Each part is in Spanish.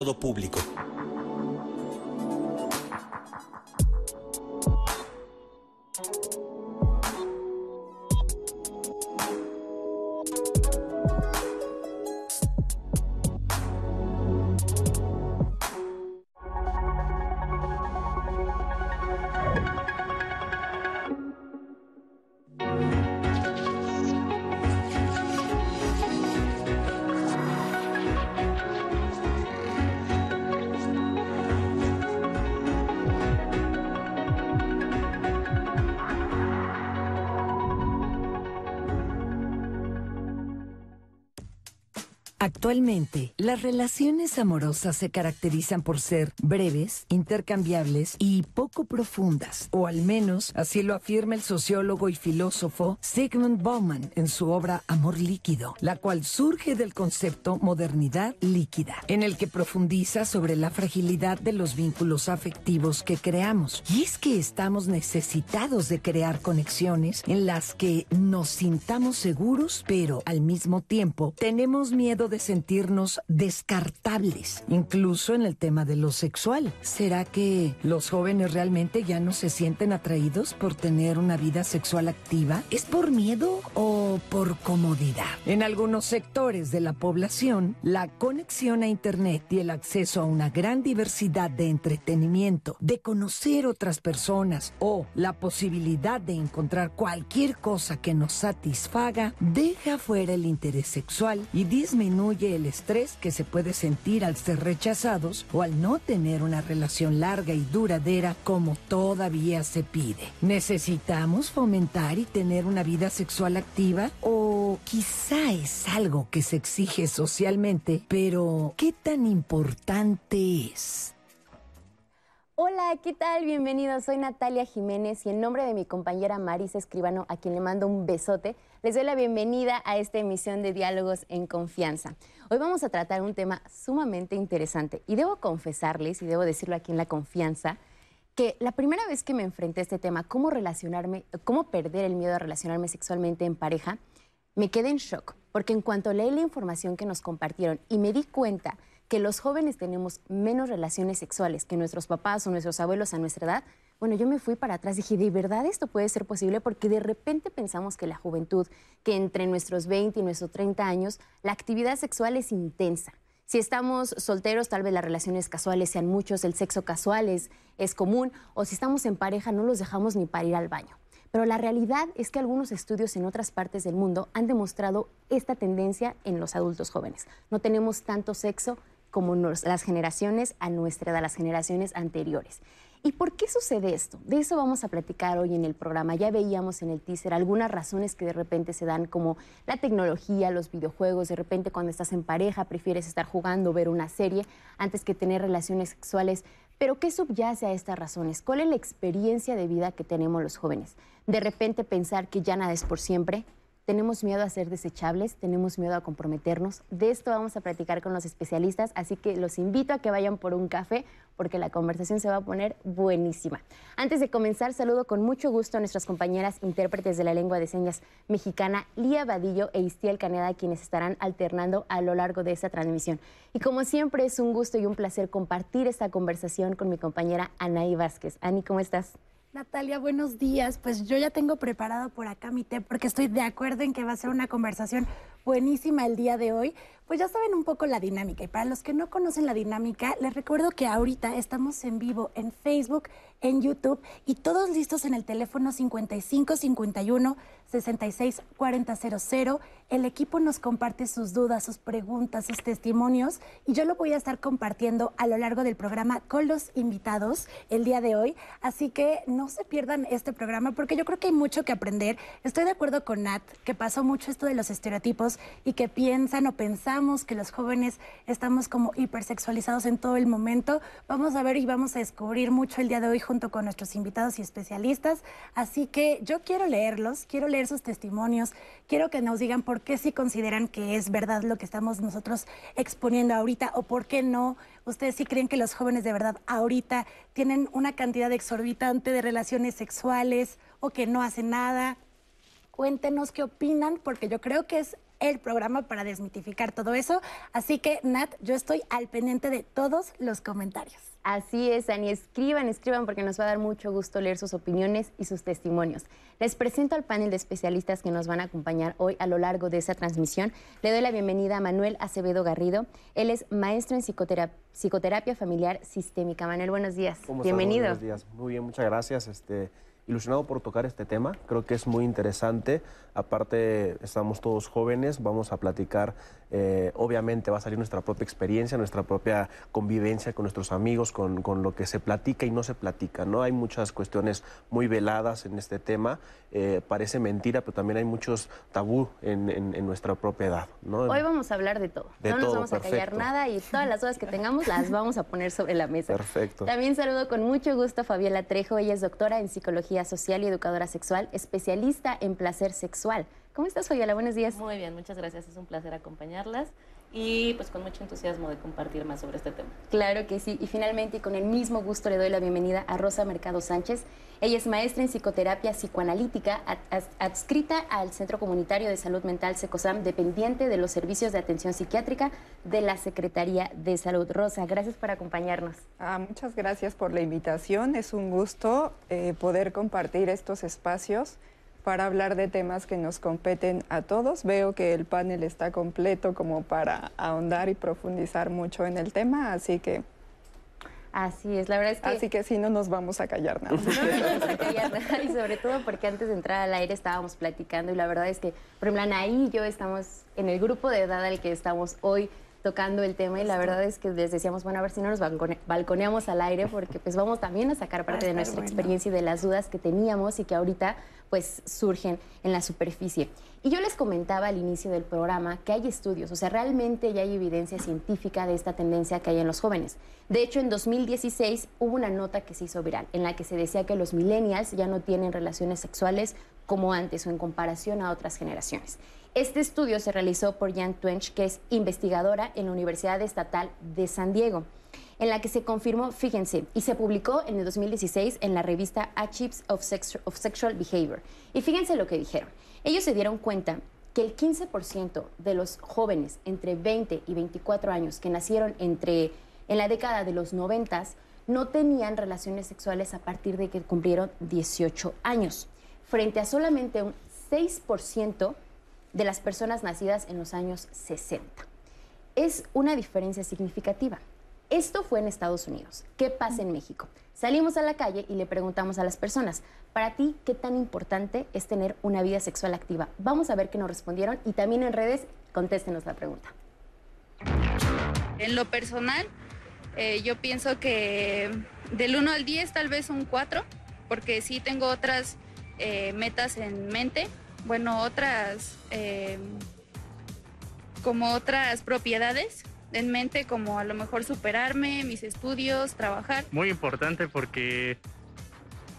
todo público. Actualmente, las relaciones amorosas se caracterizan por ser breves, intercambiables y poco profundas, o al menos así lo afirma el sociólogo y filósofo Sigmund Bauman en su obra Amor líquido, la cual surge del concepto modernidad líquida, en el que profundiza sobre la fragilidad de los vínculos afectivos que creamos. Y es que estamos necesitados de crear conexiones en las que nos sintamos seguros, pero al mismo tiempo tenemos miedo de sentirnos descartables, incluso en el tema de lo sexual. ¿Será que los jóvenes realmente ya no se sienten atraídos por tener una vida sexual activa? ¿Es por miedo o por comodidad? En algunos sectores de la población, la conexión a Internet y el acceso a una gran diversidad de entretenimiento, de conocer otras personas o la posibilidad de encontrar cualquier cosa que nos satisfaga, deja fuera el interés sexual y disminuye el estrés que se puede sentir al ser rechazados o al no tener una relación larga y duradera como todavía se pide. ¿Necesitamos fomentar y tener una vida sexual activa? ¿O quizá es algo que se exige socialmente, pero qué tan importante es? Hola, ¿qué tal? Bienvenidos. Soy Natalia Jiménez y en nombre de mi compañera Marisa Escribano, a quien le mando un besote, les doy la bienvenida a esta emisión de Diálogos en Confianza. Hoy vamos a tratar un tema sumamente interesante y debo confesarles, y debo decirlo aquí en la confianza, que la primera vez que me enfrenté a este tema, cómo relacionarme, cómo perder el miedo a relacionarme sexualmente en pareja, me quedé en shock, porque en cuanto leí la información que nos compartieron y me di cuenta que los jóvenes tenemos menos relaciones sexuales que nuestros papás o nuestros abuelos a nuestra edad, bueno, yo me fui para atrás y dije, ¿de verdad esto puede ser posible? Porque de repente pensamos que la juventud, que entre nuestros 20 y nuestros 30 años, la actividad sexual es intensa. Si estamos solteros, tal vez las relaciones casuales sean muchos, el sexo casual es, es común, o si estamos en pareja, no los dejamos ni para ir al baño. Pero la realidad es que algunos estudios en otras partes del mundo han demostrado esta tendencia en los adultos jóvenes. No tenemos tanto sexo como las generaciones a nuestra edad, las generaciones anteriores. ¿Y por qué sucede esto? De eso vamos a platicar hoy en el programa. Ya veíamos en el teaser algunas razones que de repente se dan como la tecnología, los videojuegos, de repente cuando estás en pareja prefieres estar jugando, ver una serie antes que tener relaciones sexuales. Pero ¿qué subyace a estas razones? ¿Cuál es la experiencia de vida que tenemos los jóvenes? De repente pensar que ya nada es por siempre, tenemos miedo a ser desechables, tenemos miedo a comprometernos. De esto vamos a platicar con los especialistas, así que los invito a que vayan por un café porque la conversación se va a poner buenísima. Antes de comenzar, saludo con mucho gusto a nuestras compañeras intérpretes de la lengua de señas mexicana, Lía Vadillo e Istiel Caneda, quienes estarán alternando a lo largo de esta transmisión. Y como siempre, es un gusto y un placer compartir esta conversación con mi compañera Anaí Vázquez. Ani, ¿cómo estás? Natalia, buenos días. Pues yo ya tengo preparado por acá mi té porque estoy de acuerdo en que va a ser una conversación buenísima el día de hoy. Pues ya saben un poco la dinámica y para los que no conocen la dinámica, les recuerdo que ahorita estamos en vivo en Facebook, en YouTube y todos listos en el teléfono 5551 66 El equipo nos comparte sus dudas, sus preguntas, sus testimonios y yo lo voy a estar compartiendo a lo largo del programa con los invitados el día de hoy. Así que no se pierdan este programa porque yo creo que hay mucho que aprender. Estoy de acuerdo con Nat que pasó mucho esto de los estereotipos y que piensan o pensamos que los jóvenes estamos como hipersexualizados en todo el momento. Vamos a ver y vamos a descubrir mucho el día de hoy junto con nuestros invitados y especialistas. Así que yo quiero leerlos, quiero leer sus testimonios, quiero que nos digan por qué sí consideran que es verdad lo que estamos nosotros exponiendo ahorita o por qué no. ¿Ustedes sí creen que los jóvenes de verdad ahorita tienen una cantidad exorbitante de relaciones sexuales o que no hacen nada? Cuéntenos qué opinan, porque yo creo que es el programa para desmitificar todo eso. Así que, Nat, yo estoy al pendiente de todos los comentarios. Así es, Ani. Escriban, escriban, porque nos va a dar mucho gusto leer sus opiniones y sus testimonios. Les presento al panel de especialistas que nos van a acompañar hoy a lo largo de esa transmisión. Le doy la bienvenida a Manuel Acevedo Garrido. Él es maestro en psicoterapia, familiar sistémica. Manuel, buenos días. Bienvenido. Buenos días. Muy bien, muchas gracias. Este, ilusionado por tocar este tema. Creo que es muy interesante. Aparte, estamos todos jóvenes, vamos a platicar. Eh, obviamente va a salir nuestra propia experiencia, nuestra propia convivencia con nuestros amigos, con, lo que se platica y no se platica. ¿no? Hay muchas cuestiones muy veladas en este tema. Eh, parece mentira, pero también hay muchos tabú en, nuestra propia edad. ¿no? Hoy vamos a hablar de todo. no nos vamos a callar nada y todas las dudas que tengamos las vamos a poner sobre la mesa. Perfecto. También saludo con mucho gusto a Fabiola Trejo. Ella es doctora en psicología social y educadora sexual, especialista en placer sexual. ¿Cómo estás, Fabiola? Buenos días. Muy bien, muchas gracias. Es un placer acompañarlas y pues con mucho entusiasmo de compartir más sobre este tema. Claro que sí. Y finalmente, y con el mismo gusto, le doy la bienvenida a Rosa Mercado Sánchez. Ella es maestra en psicoterapia psicoanalítica, adscrita al Centro Comunitario de Salud Mental SECOSAM, dependiente de los servicios de atención psiquiátrica de la Secretaría de Salud. Rosa, gracias por acompañarnos. Ah, muchas gracias por la invitación. Es un gusto eh, poder compartir estos espacios para hablar de temas que nos competen a todos. Veo que el panel está completo como para ahondar y profundizar mucho en el tema, así que... Así es, la verdad es que... Así que sí, no nos vamos a callar nada. No nos vamos a callar nada, y sobre todo porque antes de entrar al aire estábamos platicando y la verdad es que, por ejemplo, Anaí y yo estamos en el grupo de edad al que estamos hoy tocando el tema y la verdad es que les decíamos, bueno, a ver si no nos balconeamos al aire porque pues vamos también a sacar parte de nuestra experiencia y de las dudas que teníamos y que ahorita pues surgen en la superficie. Y yo les comentaba al inicio del programa que hay estudios, o sea, realmente ya hay evidencia científica de esta tendencia que hay en los jóvenes. De hecho, en 2016 hubo una nota que se hizo viral en la que se decía que los millennials ya no tienen relaciones sexuales como antes o en comparación a otras generaciones. Este estudio se realizó por Jan Twench, que es investigadora en la Universidad Estatal de San Diego en la que se confirmó, fíjense, y se publicó en el 2016 en la revista Archives of, of Sexual Behavior. Y fíjense lo que dijeron. Ellos se dieron cuenta que el 15% de los jóvenes entre 20 y 24 años que nacieron entre en la década de los 90 no tenían relaciones sexuales a partir de que cumplieron 18 años, frente a solamente un 6% de las personas nacidas en los años 60. Es una diferencia significativa. Esto fue en Estados Unidos. ¿Qué pasa en México? Salimos a la calle y le preguntamos a las personas, para ti, ¿qué tan importante es tener una vida sexual activa? Vamos a ver qué nos respondieron y también en redes contéstenos la pregunta. En lo personal, eh, yo pienso que del 1 al 10 tal vez un 4, porque sí tengo otras eh, metas en mente, bueno, otras, eh, como otras propiedades en mente como a lo mejor superarme, mis estudios, trabajar. Muy importante porque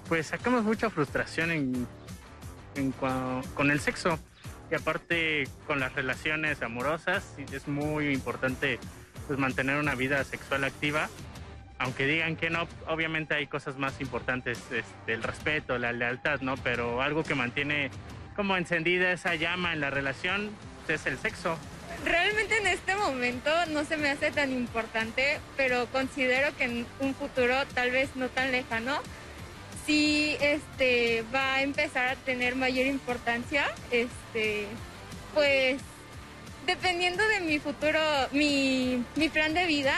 pues sacamos mucha frustración en, con el sexo y aparte con las relaciones amorosas es muy importante pues mantener una vida sexual activa aunque digan que no, obviamente hay cosas más importantes, este, el respeto, la lealtad, ¿no? Pero algo que mantiene como encendida esa llama en la relación es el sexo realmente en este momento no se me hace tan importante, pero considero que en un futuro tal vez no tan lejano, sí este, va a empezar a tener mayor importancia, este, pues dependiendo de mi futuro, mi, plan de vida,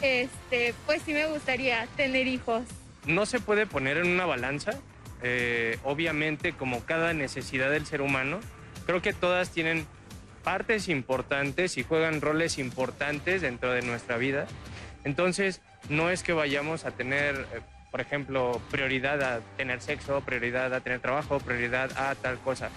este, pues sí me gustaría tener hijos. No se puede poner en una balanza, eh, obviamente como cada necesidad del ser humano, creo que todas tienen partes importantes y juegan roles importantes dentro de nuestra vida. Entonces, no es que vayamos a tener, eh, por ejemplo, prioridad a tener sexo, prioridad a tener trabajo, prioridad a tal cosa.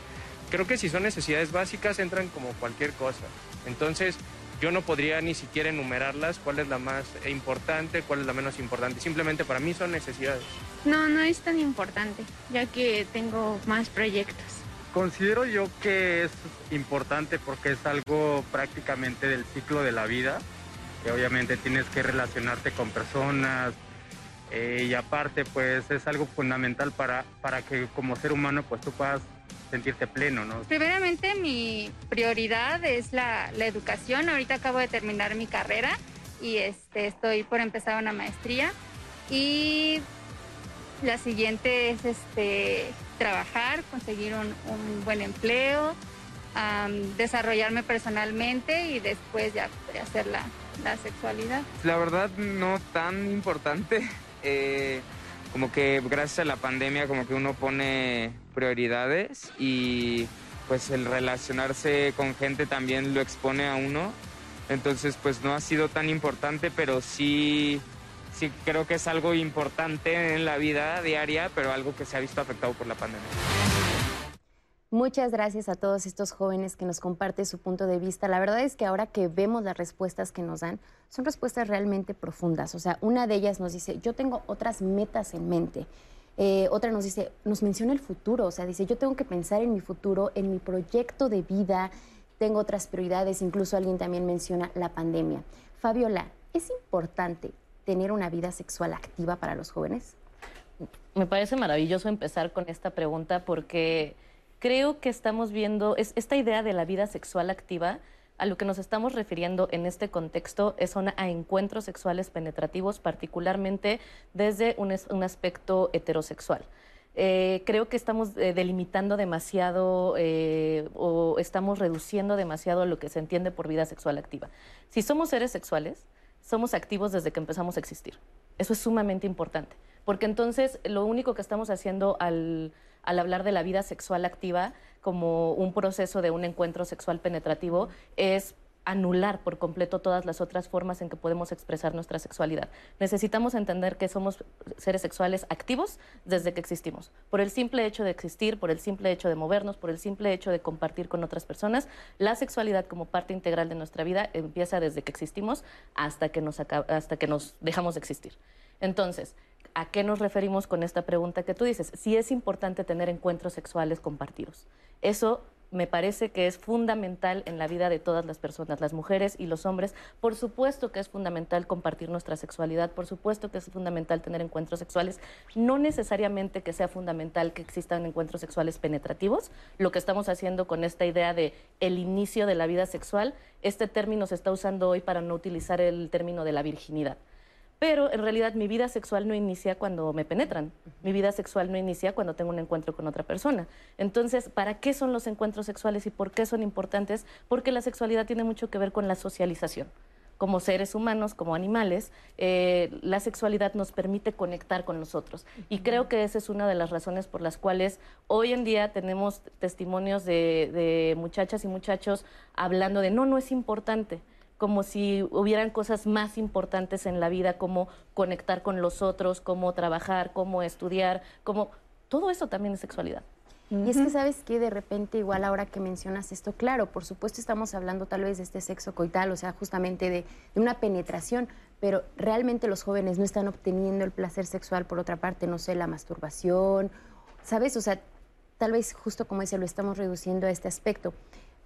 Creo que si son necesidades básicas entran como cualquier cosa. Entonces, yo no podría ni siquiera enumerarlas, cuál es la más importante, cuál es la menos importante. Simplemente para mí son necesidades. No, no es tan importante, ya que tengo más proyectos. Considero yo que es importante porque es algo prácticamente del ciclo de la vida, que obviamente tienes que relacionarte con personas eh, y aparte pues es algo fundamental para, para que como ser humano pues tú puedas sentirte pleno, ¿no? Primeramente mi prioridad es la, la educación. Ahorita acabo de terminar mi carrera y este, estoy por empezar una maestría. Y la siguiente es este, trabajar, conseguir un, un buen empleo, am, desarrollarme personalmente y después ya podría hacer la, la sexualidad. La verdad no tan importante. eh, como que gracias a la pandemia como que uno pone prioridades y pues el relacionarse con gente también lo expone a uno. Entonces pues no ha sido tan importante, pero sí, sí creo que es algo importante en la vida diaria, pero algo que se ha visto afectado por la pandemia. Muchas gracias a todos estos jóvenes que nos comparten su punto de vista. La verdad es que ahora que vemos las respuestas que nos dan, son respuestas realmente profundas. O sea, una de ellas nos dice, yo tengo otras metas en mente. Eh, otra nos dice, nos menciona el futuro. O sea, dice, yo tengo que pensar en mi futuro, en mi proyecto de vida. Tengo otras prioridades. Incluso alguien también menciona la pandemia. Fabiola, ¿es importante tener una vida sexual activa para los jóvenes? Me parece maravilloso empezar con esta pregunta porque creo que estamos viendo es, esta idea de la vida sexual activa. A lo que nos estamos refiriendo en este contexto es a encuentros sexuales penetrativos, particularmente desde un, es- un aspecto heterosexual. Eh, creo que estamos eh, delimitando demasiado eh, o estamos reduciendo demasiado lo que se entiende por vida sexual activa. Si somos seres sexuales, somos activos desde que empezamos a existir. Eso es sumamente importante, porque entonces lo único que estamos haciendo al, hablar de la vida sexual activa como un proceso de un encuentro sexual penetrativo es anular por completo todas las otras formas en que podemos expresar nuestra sexualidad. Necesitamos entender que somos seres sexuales activos desde que existimos. Por el simple hecho de existir, por el simple hecho de movernos, por el simple hecho de compartir con otras personas, la sexualidad como parte integral de nuestra vida empieza desde que existimos hasta que nos, acab- hasta que nos dejamos de existir. Entonces, ¿a qué nos referimos con esta pregunta que tú dices? Si es importante tener encuentros sexuales compartidos. Eso me parece que es fundamental en la vida de todas las personas, las mujeres y los hombres. Por supuesto que es fundamental compartir nuestra sexualidad, por supuesto que es fundamental tener encuentros sexuales, no necesariamente que sea fundamental que existan encuentros sexuales penetrativos. Lo que estamos haciendo con esta idea de el inicio de la vida sexual, este término se está usando hoy para no utilizar el término de la virginidad. Pero en realidad mi vida sexual no inicia cuando me penetran. Mi vida sexual no inicia cuando tengo un encuentro con otra persona. Entonces, ¿para qué son los encuentros sexuales y por qué son importantes? Porque la sexualidad tiene mucho que ver con la socialización. Como seres humanos, como animales, eh, la sexualidad nos permite conectar con nosotros. Y creo que esa es una de las razones por las cuales hoy en día tenemos testimonios de, de muchachas y muchachos hablando de no, no es importante como si hubieran cosas más importantes en la vida, como conectar con los otros, como trabajar, como estudiar, como todo eso también es sexualidad. Y es que sabes que de repente, igual ahora que mencionas esto, claro, por supuesto estamos hablando tal vez de este sexo coital, o sea, justamente de, de una penetración, pero realmente los jóvenes no están obteniendo el placer sexual por otra parte, no sé, la masturbación, ¿sabes? O sea, tal vez justo como dice, lo estamos reduciendo a este aspecto,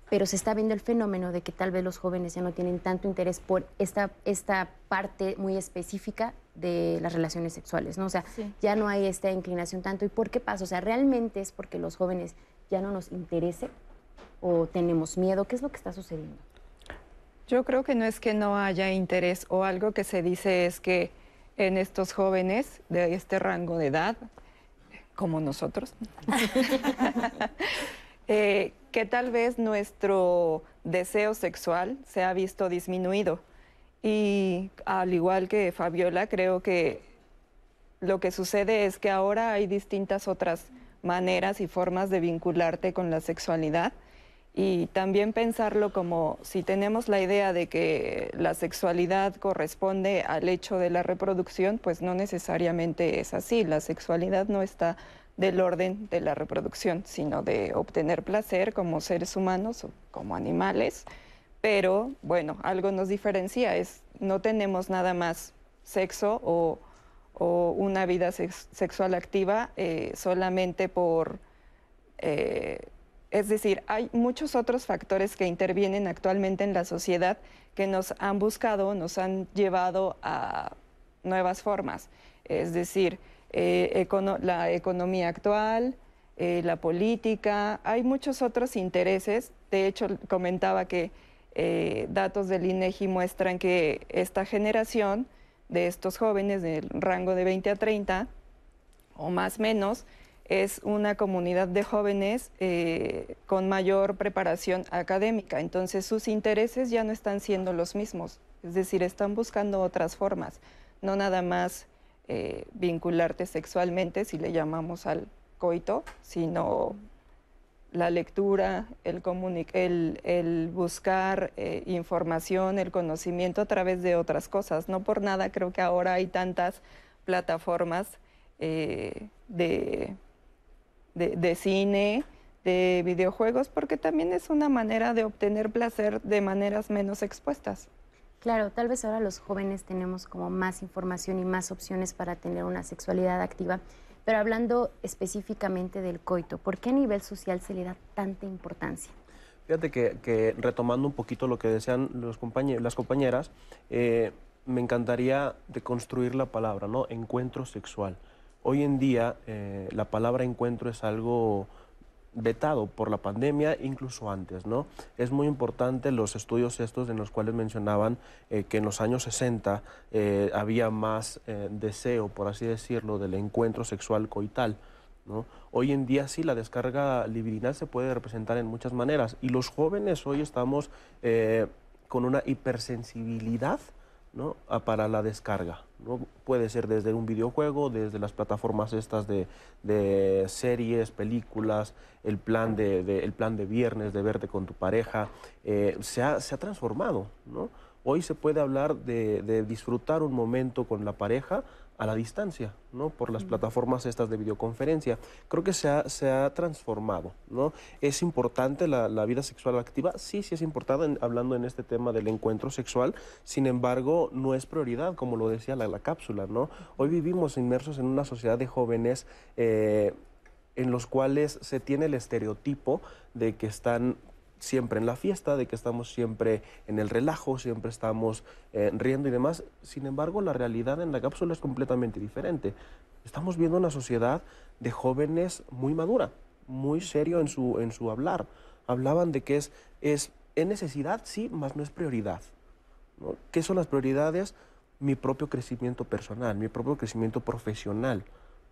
pero se está viendo el fenómeno de que tal vez los jóvenes ya no tienen tanto interés por esta, esta parte muy específica de las relaciones sexuales, ¿no? O sea, Sí. ya no hay esta inclinación tanto. ¿Y por qué pasa? O sea, ¿realmente es porque los jóvenes ya no nos interese o tenemos miedo? ¿Qué es lo que está sucediendo? Yo creo que no es que no haya interés o algo que se dice es que en estos jóvenes de este rango de edad, como nosotros, eh, que tal vez nuestro deseo sexual se ha visto disminuido. Y al igual que Fabiola, creo que lo que sucede es que ahora hay distintas otras maneras y formas de vincularte con la sexualidad y también pensarlo como si tenemos la idea de que la sexualidad corresponde al hecho de la reproducción, pues no necesariamente es así. La sexualidad no está del orden de la reproducción, sino de obtener placer como seres humanos o como animales. Pero bueno, algo nos diferencia, no tenemos nada más sexo o, o una vida sex- sexual activa eh, solamente por eh, es decir, hay muchos otros factores que intervienen actualmente en la sociedad que nos han buscado, nos han llevado a nuevas formas. Es decir, eh, la economía actual, eh, la política, hay muchos otros intereses. De hecho, comentaba que eh, datos del INEGI muestran que esta generación de estos jóvenes del rango de 20 a 30 o más menos es una comunidad de jóvenes con mayor preparación académica. Entonces sus intereses ya no están siendo los mismos, es decir, están buscando otras formas, no nada más eh, vincularte sexualmente, si le llamamos al coito, sino la lectura, el, buscar eh, información, el conocimiento a través de otras cosas. No por nada creo que ahora hay tantas plataformas de de, cine, de videojuegos, porque también es una manera de obtener placer de maneras menos expuestas. Claro, tal vez ahora los jóvenes tenemos como más información y más opciones para tener una sexualidad activa, pero hablando específicamente del coito, ¿por qué a nivel social se le da tanta importancia? Fíjate que, retomando un poquito lo que decían los las compañeras, eh, me encantaría deconstruir la palabra, ¿no? Encuentro sexual. Hoy en día eh, la palabra encuentro es algo vetado por la pandemia, incluso antes, ¿no? Es muy importante los estudios estos en los cuales mencionaban eh, que en los años 60 eh, había más deseo, por así decirlo, del encuentro sexual coital. ¿no? Hoy en día sí, la descarga libidinal se puede representar en muchas maneras y los jóvenes hoy estamos con una hipersensibilidad ¿no? para la descarga. ¿No? Puede ser desde un videojuego, desde las plataformas estas de, de series, películas, el plan de, el plan de viernes de verte con tu pareja, eh, se, ha, se, ha, transformado. ¿no? Hoy se puede hablar de, de disfrutar un momento con la pareja a la distancia, ¿no? Por las plataformas estas de videoconferencia. Creo que se ha, se ha transformado, ¿no? ¿Es importante la, vida sexual activa? Sí, sí es importante, hablando en este tema del encuentro sexual, sin embargo, no es prioridad, como lo decía la, la cápsula, ¿no? Hoy vivimos inmersos en una sociedad de jóvenes eh, en los cuales se tiene el estereotipo de que están siempre en la fiesta, de que estamos siempre en el relajo, siempre estamos eh, riendo y demás. Sin embargo, la realidad en la cápsula es completamente diferente. Estamos viendo una sociedad de jóvenes muy madura, muy serio en su, en su hablar. Hablaban de que es, es, necesidad, sí, más no es prioridad. ¿Qué son las prioridades? Mi propio crecimiento personal, mi propio crecimiento profesional.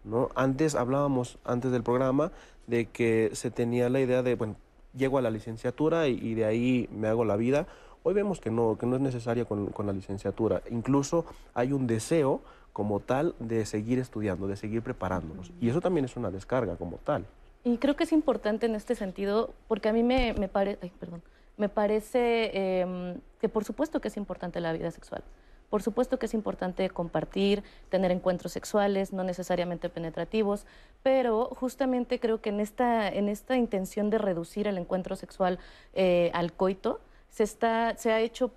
¿no? Antes hablábamos, antes del programa, de que se tenía la idea de, bueno, llego a la licenciatura y, de ahí me hago la vida. Hoy vemos que no, que no es necesaria con, la licenciatura. Incluso hay un deseo como tal de seguir estudiando, de seguir preparándonos. Y eso también es una descarga como tal. Y creo que es importante en este sentido, porque a mí me, me, perdón, me parece em, que por supuesto que es importante la vida sexual. Por supuesto que es importante compartir, tener encuentros sexuales, no necesariamente penetrativos, pero justamente creo que en esta, en esta intención de reducir el encuentro sexual eh, al coito, se, está, se ha hecho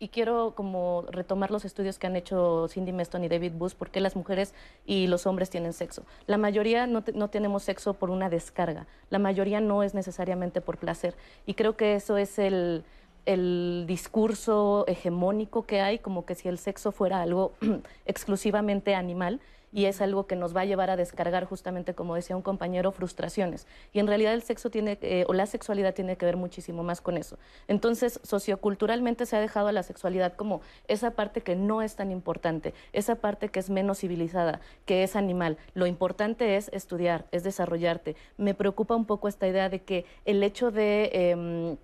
y quiero como retomar los estudios que han hecho Cindy Meston y David Bush, por qué las mujeres y los hombres tienen sexo. La mayoría no, no, tenemos sexo por una descarga, la mayoría no es necesariamente por placer. Y creo que eso es el, el discurso hegemónico que hay, como que si el sexo fuera algo exclusivamente animal y es algo que nos va a llevar a descargar justamente, como decía un compañero, frustraciones. Y en realidad el sexo tiene, eh, o la sexualidad tiene que ver muchísimo más con eso. Entonces, socioculturalmente se ha dejado a la sexualidad como esa parte que no es tan importante, esa parte que es menos civilizada, que es animal. Lo importante es estudiar, es desarrollarte. Me preocupa un poco esta idea de que el hecho de... Em,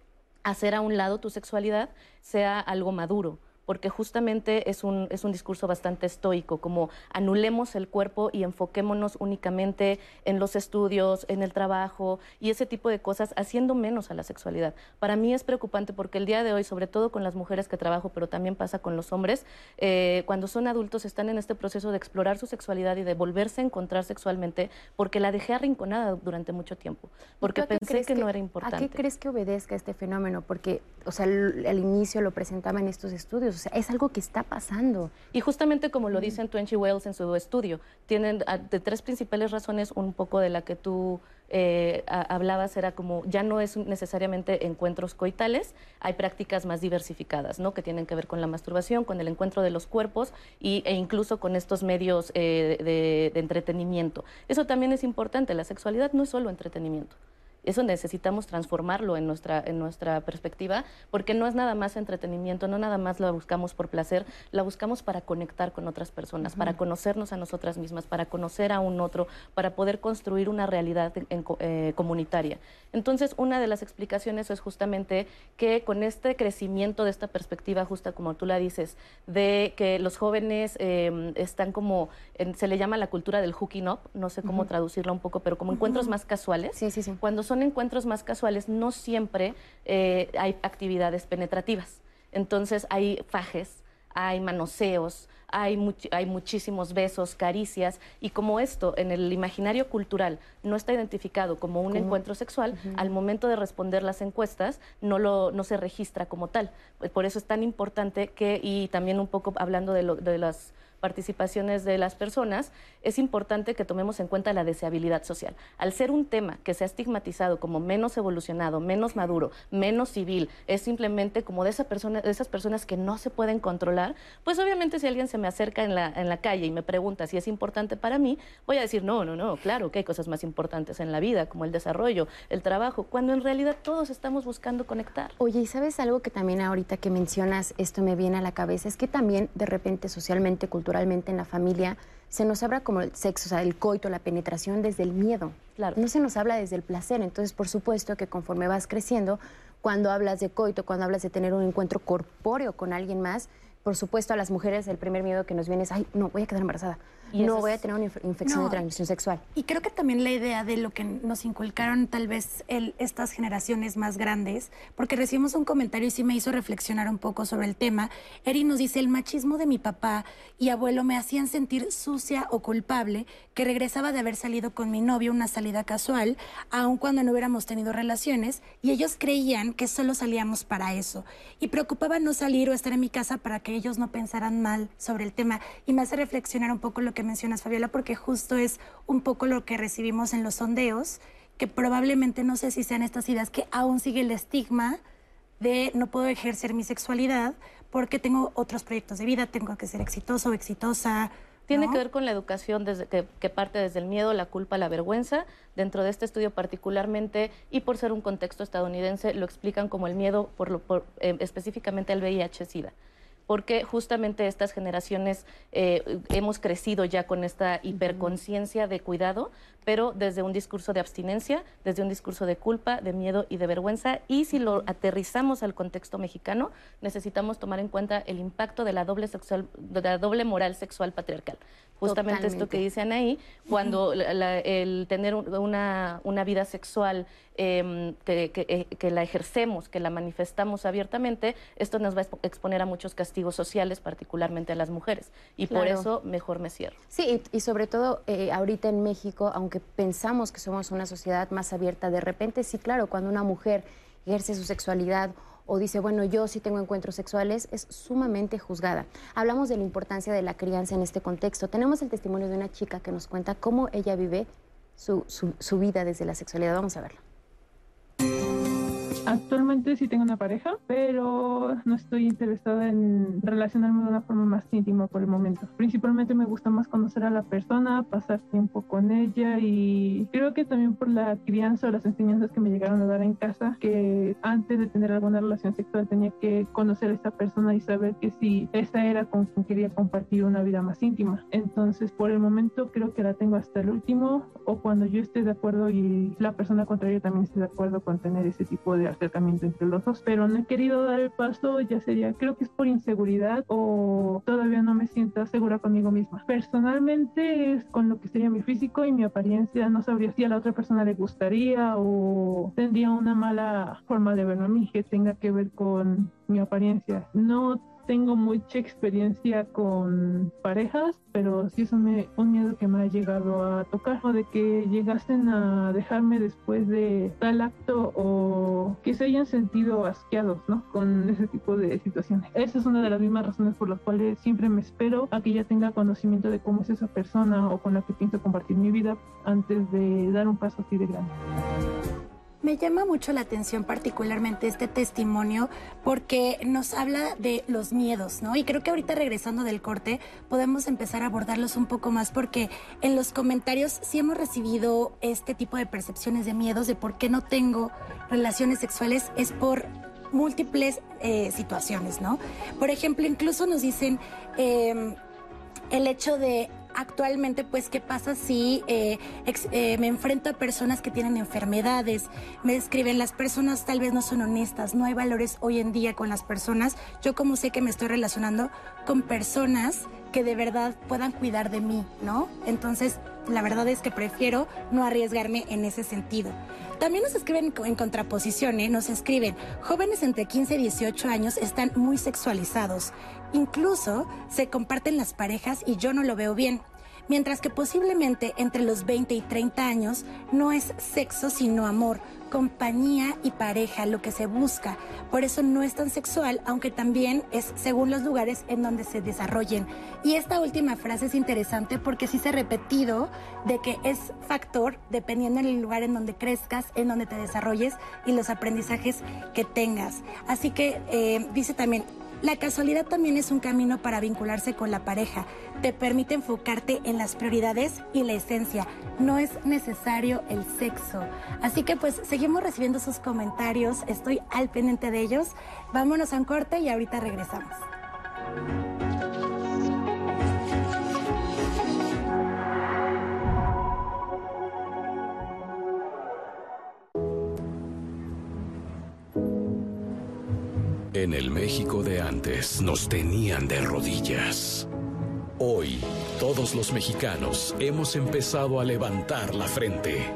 hacer a un lado tu sexualidad sea algo maduro porque justamente es un, es un discurso bastante estoico, como anulemos el cuerpo y enfoquémonos únicamente en los estudios, en el trabajo y ese tipo de cosas, haciendo menos a la sexualidad. Para mí es preocupante porque el día de hoy, sobre todo con las mujeres que trabajo, pero también pasa con los hombres, eh, cuando son adultos están en este proceso de explorar su sexualidad y de volverse a encontrar sexualmente porque la dejé arrinconada durante mucho tiempo, porque pensé que, no era importante. ¿A qué crees que obedezca este fenómeno? Porque, o sea, al inicio lo presentaba en estos estudios o sea, es algo que está pasando. Y justamente como lo dicen Twenty Wells en su estudio, tienen ah, de tres principales razones, un poco de la que tú eh, hablabas era como ya no es necesariamente encuentros coitales, hay prácticas más diversificadas, ¿no? Que tienen que ver con la masturbación, con el encuentro de los cuerpos y, e incluso con estos medios eh, de entretenimiento. Eso también es importante, la sexualidad no es solo entretenimiento. Eso necesitamos transformarlo en nuestra, en nuestra perspectiva, porque no es nada más entretenimiento, no nada más la buscamos por placer, la buscamos para conectar con otras personas, para conocernos a nosotras mismas, para conocer a un otro, para poder construir una realidad eh, comunitaria. Entonces, una de las explicaciones es justamente que con este crecimiento de esta perspectiva, justa como tú la dices, de que los jóvenes em, están como, se le llama la cultura del hooking up, no sé cómo traducirla un poco, pero como encuentros más casuales. Sí, sí, sí. Cuando son encuentros más casuales, no siempre eh, hay actividades penetrativas. Entonces hay fajes, hay manoseos, hay, hay, muchísimos besos, caricias, y como esto en el imaginario cultural no está identificado como un encuentro sexual, al momento de responder las encuestas no, lo, no se registra como tal. Por eso es tan importante que, y también un poco hablando de, lo, de las participaciones de las personas, es importante que tomemos en cuenta la deseabilidad social. Al ser un tema que se ha estigmatizado como menos evolucionado, menos maduro, menos civil, es simplemente como de, esa persona, de esas personas que no se pueden controlar, pues obviamente si alguien se me acerca en la, en la calle y me pregunta si es importante para mí, voy a decir, no, no, no, claro que hay cosas más importantes en la vida, como el desarrollo, el trabajo, cuando en realidad todos estamos buscando conectar. Oye, ¿y sabes algo que también ahorita que mencionas, esto me viene a la cabeza? Es que también de repente socialmente, culturalmente, en la familia se nos habla como el sexo, o sea, el coito, la penetración desde el miedo. Claro. No se nos habla desde el placer. Entonces, por supuesto que conforme vas creciendo, cuando hablas de coito, cuando hablas de tener un encuentro corpóreo con alguien más, por supuesto a las mujeres el primer miedo que nos viene es, ay, no, voy a quedar embarazada no voy a tener una infección de transmisión sexual. Y creo que también la idea de lo que nos inculcaron tal vez el, estas generaciones más grandes, porque recibimos un comentario y sí me hizo reflexionar un poco sobre el tema. Eri nos dice, el machismo de mi papá y abuelo me hacían sentir sucia o culpable, que regresaba de haber salido con mi novio una salida casual, aun cuando no hubiéramos tenido relaciones, y ellos creían que solo salíamos para eso. Y preocupaba no salir o estar en mi casa para que ellos no pensaran mal sobre el tema. Y me hace reflexionar un poco lo que mencionas, Fabiola, porque justo es un poco lo que recibimos en los sondeos, que probablemente no sé si sean estas ideas que aún sigue el estigma de no puedo ejercer mi sexualidad porque tengo otros proyectos de vida, tengo que ser exitoso o exitosa. Tiene que ver con la educación desde, que, parte desde el miedo, la culpa, la vergüenza. Dentro de este estudio particularmente, y por ser un contexto estadounidense, lo explican como el miedo por, lo, por eh, específicamente al VIH-Sida porque justamente estas generaciones eh, hemos crecido ya con esta hiperconciencia de cuidado, pero desde un discurso de abstinencia, desde un discurso de culpa, de miedo y de vergüenza. Y si lo aterrizamos al contexto mexicano, necesitamos tomar en cuenta el impacto de la doble, sexual, de la doble moral sexual patriarcal. Justamente esto que dicen ahí, cuando el tener una, una vida sexual em, que, eh, que, la ejercemos, que la manifestamos abiertamente, esto nos va a exponer a muchos castigos sociales, particularmente a las mujeres. Y por eso mejor me cierro. Sí, y, sobre todo eh, ahorita en México, aunque pensamos que somos una sociedad más abierta, de repente sí, claro, cuando una mujer ejerce su sexualidad o dice, bueno, yo sí tengo encuentros sexuales, es sumamente juzgada. Hablamos de la importancia de la crianza en este contexto. Tenemos el testimonio de una chica que nos cuenta cómo ella vive su, su vida desde la sexualidad. Vamos a verlo. Actualmente sí tengo una pareja, pero no estoy interesada en relacionarme de una forma más íntima por el momento. Principalmente me gusta más conocer a la persona, pasar tiempo con ella y creo que también por la crianza o las enseñanzas que me llegaron a dar en casa, que antes de tener alguna relación sexual tenía que conocer a esa persona y saber que si esa era con quien quería compartir una vida más íntima. Entonces, por el momento creo que la tengo hasta el último o cuando yo esté de acuerdo y la persona contraria también esté de acuerdo con tener ese tipo de acercamiento entre los dos, pero no he querido dar el paso, ya sería, creo que es por inseguridad o todavía no me siento segura conmigo misma. Personalmente es con lo que sería mi físico y mi apariencia, no sabría si a la otra persona le gustaría o tendría una mala forma de verme a mí que tenga que ver con mi apariencia. No tengo mucha experiencia con parejas, pero sí es un, un, miedo que me ha llegado a tocar, o de que llegasen a dejarme después de tal acto o que se hayan sentido asqueados, ¿no? Con ese tipo de situaciones. Esa es una de las mismas razones por las cuales siempre me espero a que ya tenga conocimiento de cómo es esa persona o con la que pienso compartir mi vida antes de dar un paso así de grande. Me llama mucho la atención particularmente este testimonio porque nos habla de los miedos, ¿no? Y creo que ahorita regresando del corte podemos empezar a abordarlos un poco más porque en los comentarios sí hemos recibido este tipo de percepciones de miedos de por qué no tengo relaciones sexuales es por múltiples eh, situaciones, ¿no? Por ejemplo, incluso nos dicen eh, el hecho de actualmente, pues, ¿qué pasa si eh, eh, me enfrento a personas que tienen enfermedades? Me escriben, las personas tal vez no son honestas, no hay valores hoy en día con las personas. Yo como sé que me estoy relacionando con personas que de verdad puedan cuidar de mí, ¿no? Entonces, la verdad es que prefiero no arriesgarme en ese sentido. También nos escriben en contraposición, ¿eh? nos escriben, jóvenes entre 15 y 18 años están muy sexualizados. Incluso se comparten las parejas y yo no lo veo bien. Mientras que posiblemente entre los 20 y 30 años no es sexo sino amor, compañía y pareja lo que se busca. Por eso no es tan sexual, aunque también es según los lugares en donde se desarrollen. Y esta última frase es interesante porque sí se ha repetido de que es factor dependiendo del lugar en donde crezcas, en donde te desarrolles y los aprendizajes que tengas. Así que eh, dice también, la casualidad también es un camino para vincularse con la pareja. Te permite enfocarte en las prioridades y la esencia. No es necesario el sexo. Así que pues seguimos recibiendo sus comentarios. Estoy al pendiente de ellos. Vámonos a un corte y ahorita regresamos. En el México de antes nos tenían de rodillas. Hoy, todos los mexicanos hemos empezado a levantar la frente.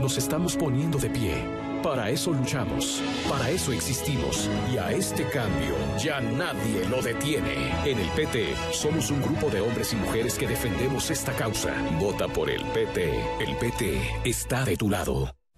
Nos estamos poniendo de pie. Para eso luchamos, para eso existimos y a este cambio ya nadie lo detiene. En el PT somos un grupo de hombres y mujeres que defendemos esta causa. Vota por el PT. El PT está de tu lado.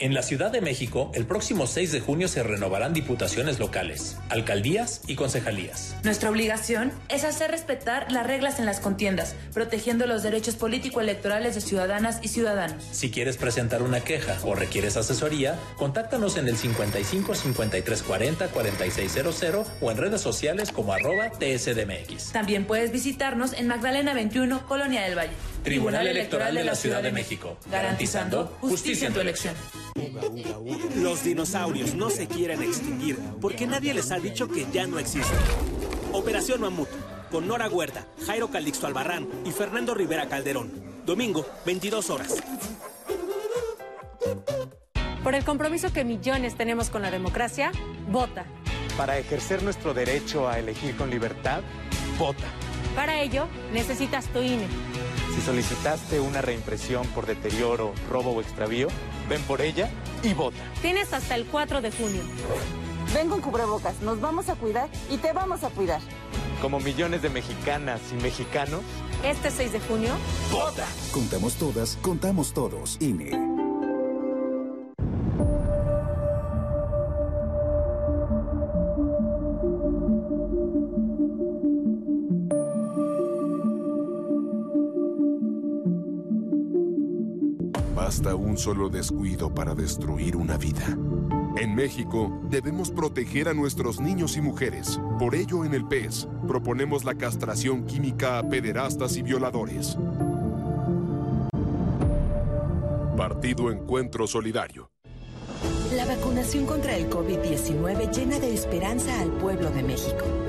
En la Ciudad de México, el próximo 6 de junio se renovarán diputaciones locales, alcaldías y concejalías. Nuestra obligación es hacer respetar las reglas en las contiendas, protegiendo los derechos político-electorales de ciudadanas y ciudadanos. Si quieres presentar una queja o requieres asesoría, contáctanos en el 55 53 40 4600 o en redes sociales como arroba TSDMX. También puedes visitarnos en Magdalena 21, Colonia del Valle. Tribunal Electoral de la Ciudad de México, garantizando justicia en tu elección. Los dinosaurios no se quieren extinguir porque nadie les ha dicho que ya no existen. Operación Mamut, con Nora Huerta, Jairo Calixto Albarrán y Fernando Rivera Calderón. Domingo, 22 horas. Por el compromiso que millones tenemos con la democracia, vota. Para ejercer nuestro derecho a elegir con libertad, vota. Para ello, necesitas tu INE. Si solicitaste una reimpresión por deterioro, robo o extravío, ven por ella y vota. Tienes hasta el 4 de junio. Ven con cubrebocas, nos vamos a cuidar y te vamos a cuidar. Como millones de mexicanas y mexicanos, este 6 de junio, vota. Contamos todas, contamos todos. INE. Basta un solo descuido para destruir una vida. En México debemos proteger a nuestros niños y mujeres. Por ello, en el PES proponemos la castración química a pederastas y violadores. Partido Encuentro Solidario. La vacunación contra el COVID-19 llena de esperanza al pueblo de México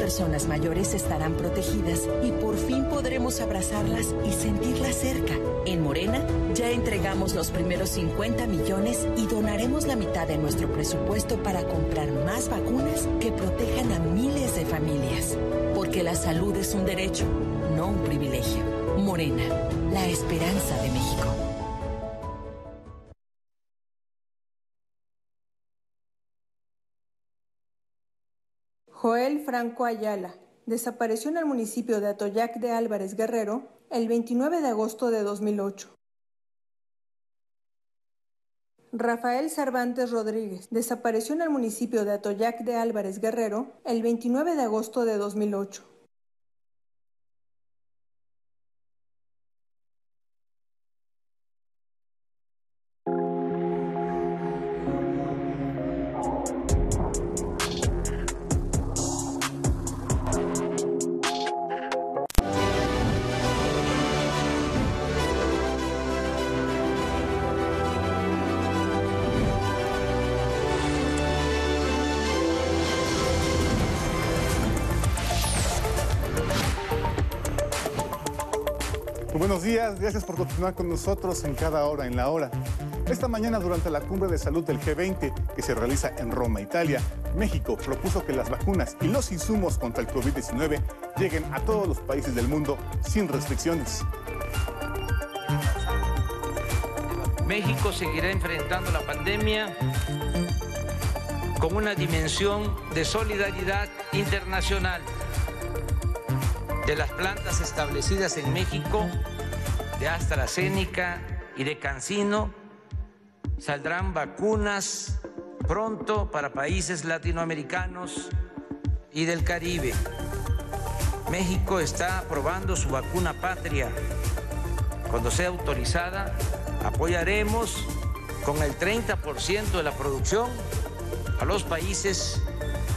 personas mayores estarán protegidas y por fin podremos abrazarlas y sentirlas cerca. En Morena ya entregamos los primeros 50 millones y donaremos la mitad de nuestro presupuesto para comprar más vacunas que protejan a miles de familias. Porque la salud es un derecho, no un privilegio. Morena, la esperanza de México. Franco Ayala desapareció en el municipio de Atoyac de Álvarez Guerrero el 29 de agosto de 2008. Rafael Cervantes Rodríguez desapareció en el municipio de Atoyac de Álvarez Guerrero el 29 de agosto de 2008. Días, gracias por continuar con nosotros en cada hora en la hora. Esta mañana durante la cumbre de salud del G20 que se realiza en Roma, Italia, México propuso que las vacunas y los insumos contra el COVID-19 lleguen a todos los países del mundo sin restricciones. México seguirá enfrentando la pandemia con una dimensión de solidaridad internacional de las plantas establecidas en México, de AstraZeneca y de Cancino, saldrán vacunas pronto para países latinoamericanos y del Caribe. México está probando su vacuna patria. Cuando sea autorizada, apoyaremos con el 30% de la producción a los países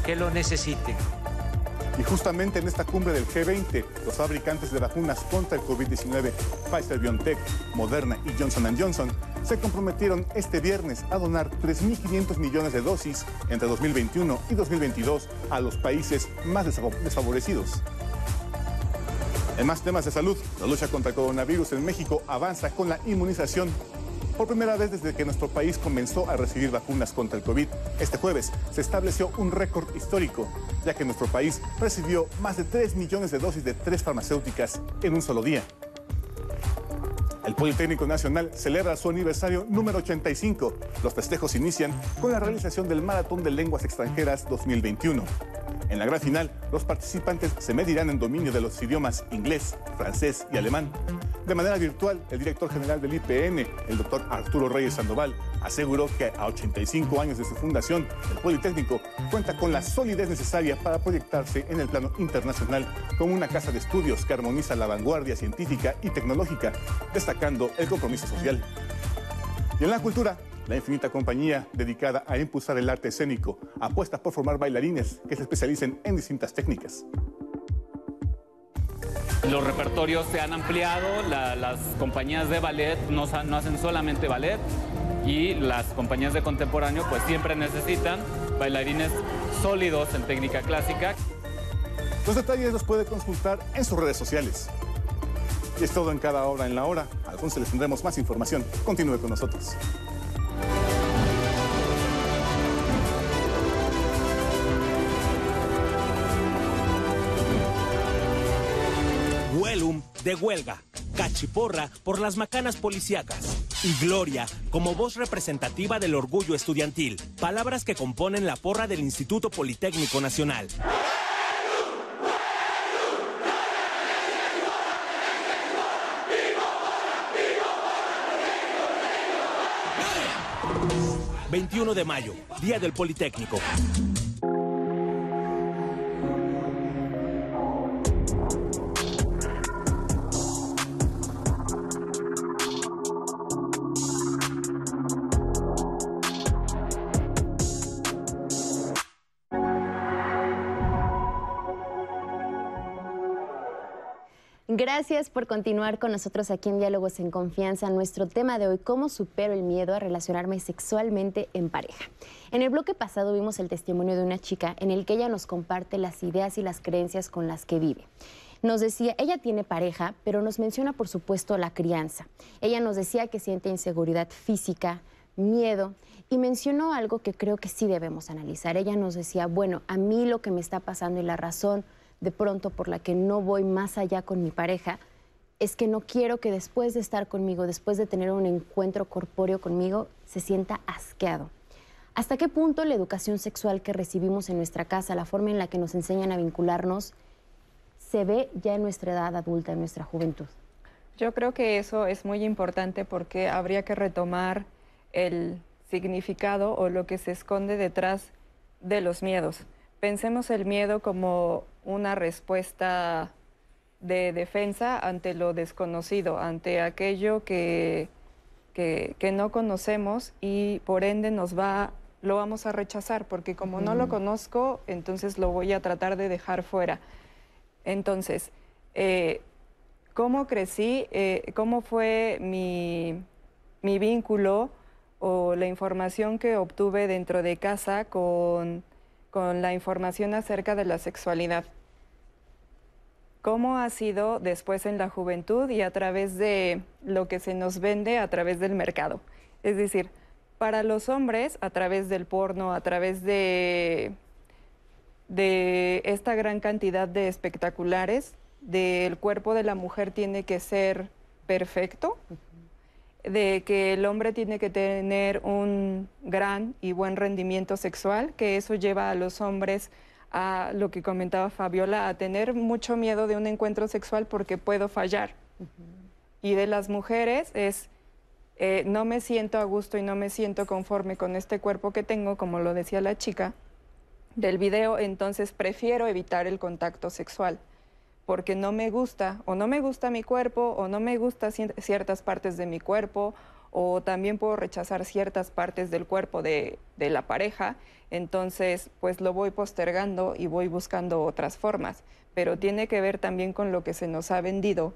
que lo necesiten. Y justamente en esta cumbre del G20, los fabricantes de vacunas contra el COVID-19, Pfizer BioNTech, Moderna y Johnson Johnson, se comprometieron este viernes a donar 3.500 millones de dosis entre 2021 y 2022 a los países más desfavorecidos. En más temas de salud, la lucha contra el coronavirus en México avanza con la inmunización por primera vez desde que nuestro país comenzó a recibir vacunas contra el COVID, este jueves se estableció un récord histórico, ya que nuestro país recibió más de 3 millones de dosis de tres farmacéuticas en un solo día. El Politécnico Nacional celebra su aniversario número 85. Los festejos inician con la realización del Maratón de Lenguas Extranjeras 2021. En la gran final, los participantes se medirán en dominio de los idiomas inglés, francés y alemán. De manera virtual, el director general del IPN, el doctor Arturo Reyes Sandoval, aseguró que a 85 años de su fundación, el Politécnico cuenta con la solidez necesaria para proyectarse en el plano internacional como una casa de estudios que armoniza la vanguardia científica y tecnológica, destacando el compromiso social. Y en la cultura, la infinita compañía dedicada a impulsar el arte escénico apuesta por formar bailarines que se especialicen en distintas técnicas. Los repertorios se han ampliado, las compañías de ballet no, no hacen solamente ballet y las compañías de contemporáneo pues siempre necesitan bailarines sólidos en técnica clásica. Los detalles los puede consultar en sus redes sociales. Y es todo en cada hora en la hora. Alfonso les tendremos más información. Continúe con nosotros. de huelga, cachiporra por las macanas policíacas y Gloria como voz representativa del orgullo estudiantil, palabras que componen la porra del Instituto Politécnico Nacional. ...21 de mayo, Día del Politécnico. Gracias por continuar con nosotros aquí en Diálogos en Confianza. Nuestro tema de hoy, ¿cómo supero el miedo a relacionarme sexualmente en pareja? En el bloque pasado vimos el testimonio de una chica en el que ella nos comparte las ideas y las creencias con las que vive. Nos decía, ella tiene pareja, pero nos menciona por supuesto la crianza. Ella nos decía que siente inseguridad física, miedo y mencionó algo que creo que sí debemos analizar. Ella nos decía, bueno, a mí lo que me está pasando y la razón de pronto por la que no voy más allá con mi pareja es que no quiero que después de estar conmigo, después de tener un encuentro corpóreo conmigo, se sienta asqueado. ¿Hasta qué punto la educación sexual que recibimos en nuestra casa, la forma en la que nos enseñan a vincularnos, se ve ya en nuestra edad adulta, en nuestra juventud? Yo creo que eso es muy importante porque habría que retomar el significado o lo que se esconde detrás de los miedos. Pensemos el miedo como una respuesta de defensa ante lo desconocido, ante aquello que, que, no conocemos y por ende nos va, lo vamos a rechazar, porque como no lo conozco, entonces lo voy a tratar de dejar fuera. Entonces, eh, ¿cómo crecí? Eh, ¿Cómo fue mi, vínculo o la información que obtuve dentro de casa con, con la información acerca de la sexualidad? ¿Cómo ha sido después en la juventud y a través de lo que se nos vende a través del mercado? Es decir, para los hombres, a través del porno, a través de de esta gran cantidad de espectaculares, del cuerpo de la mujer tiene que ser perfecto, de que el hombre tiene que tener un gran y buen rendimiento sexual, que eso lleva a los hombres a lo que comentaba Fabiola, a tener mucho miedo de un encuentro sexual porque puedo fallar. Y de las mujeres es, eh, no me siento a gusto y no me siento conforme con este cuerpo que tengo, como lo decía la chica, del video, entonces prefiero evitar el contacto sexual porque no me gusta o no me gusta mi cuerpo o no me gustan ciertas partes de mi cuerpo o también puedo rechazar ciertas partes del cuerpo de, de, la pareja, entonces pues lo voy postergando y voy buscando otras formas, pero tiene que ver también con lo que se nos ha vendido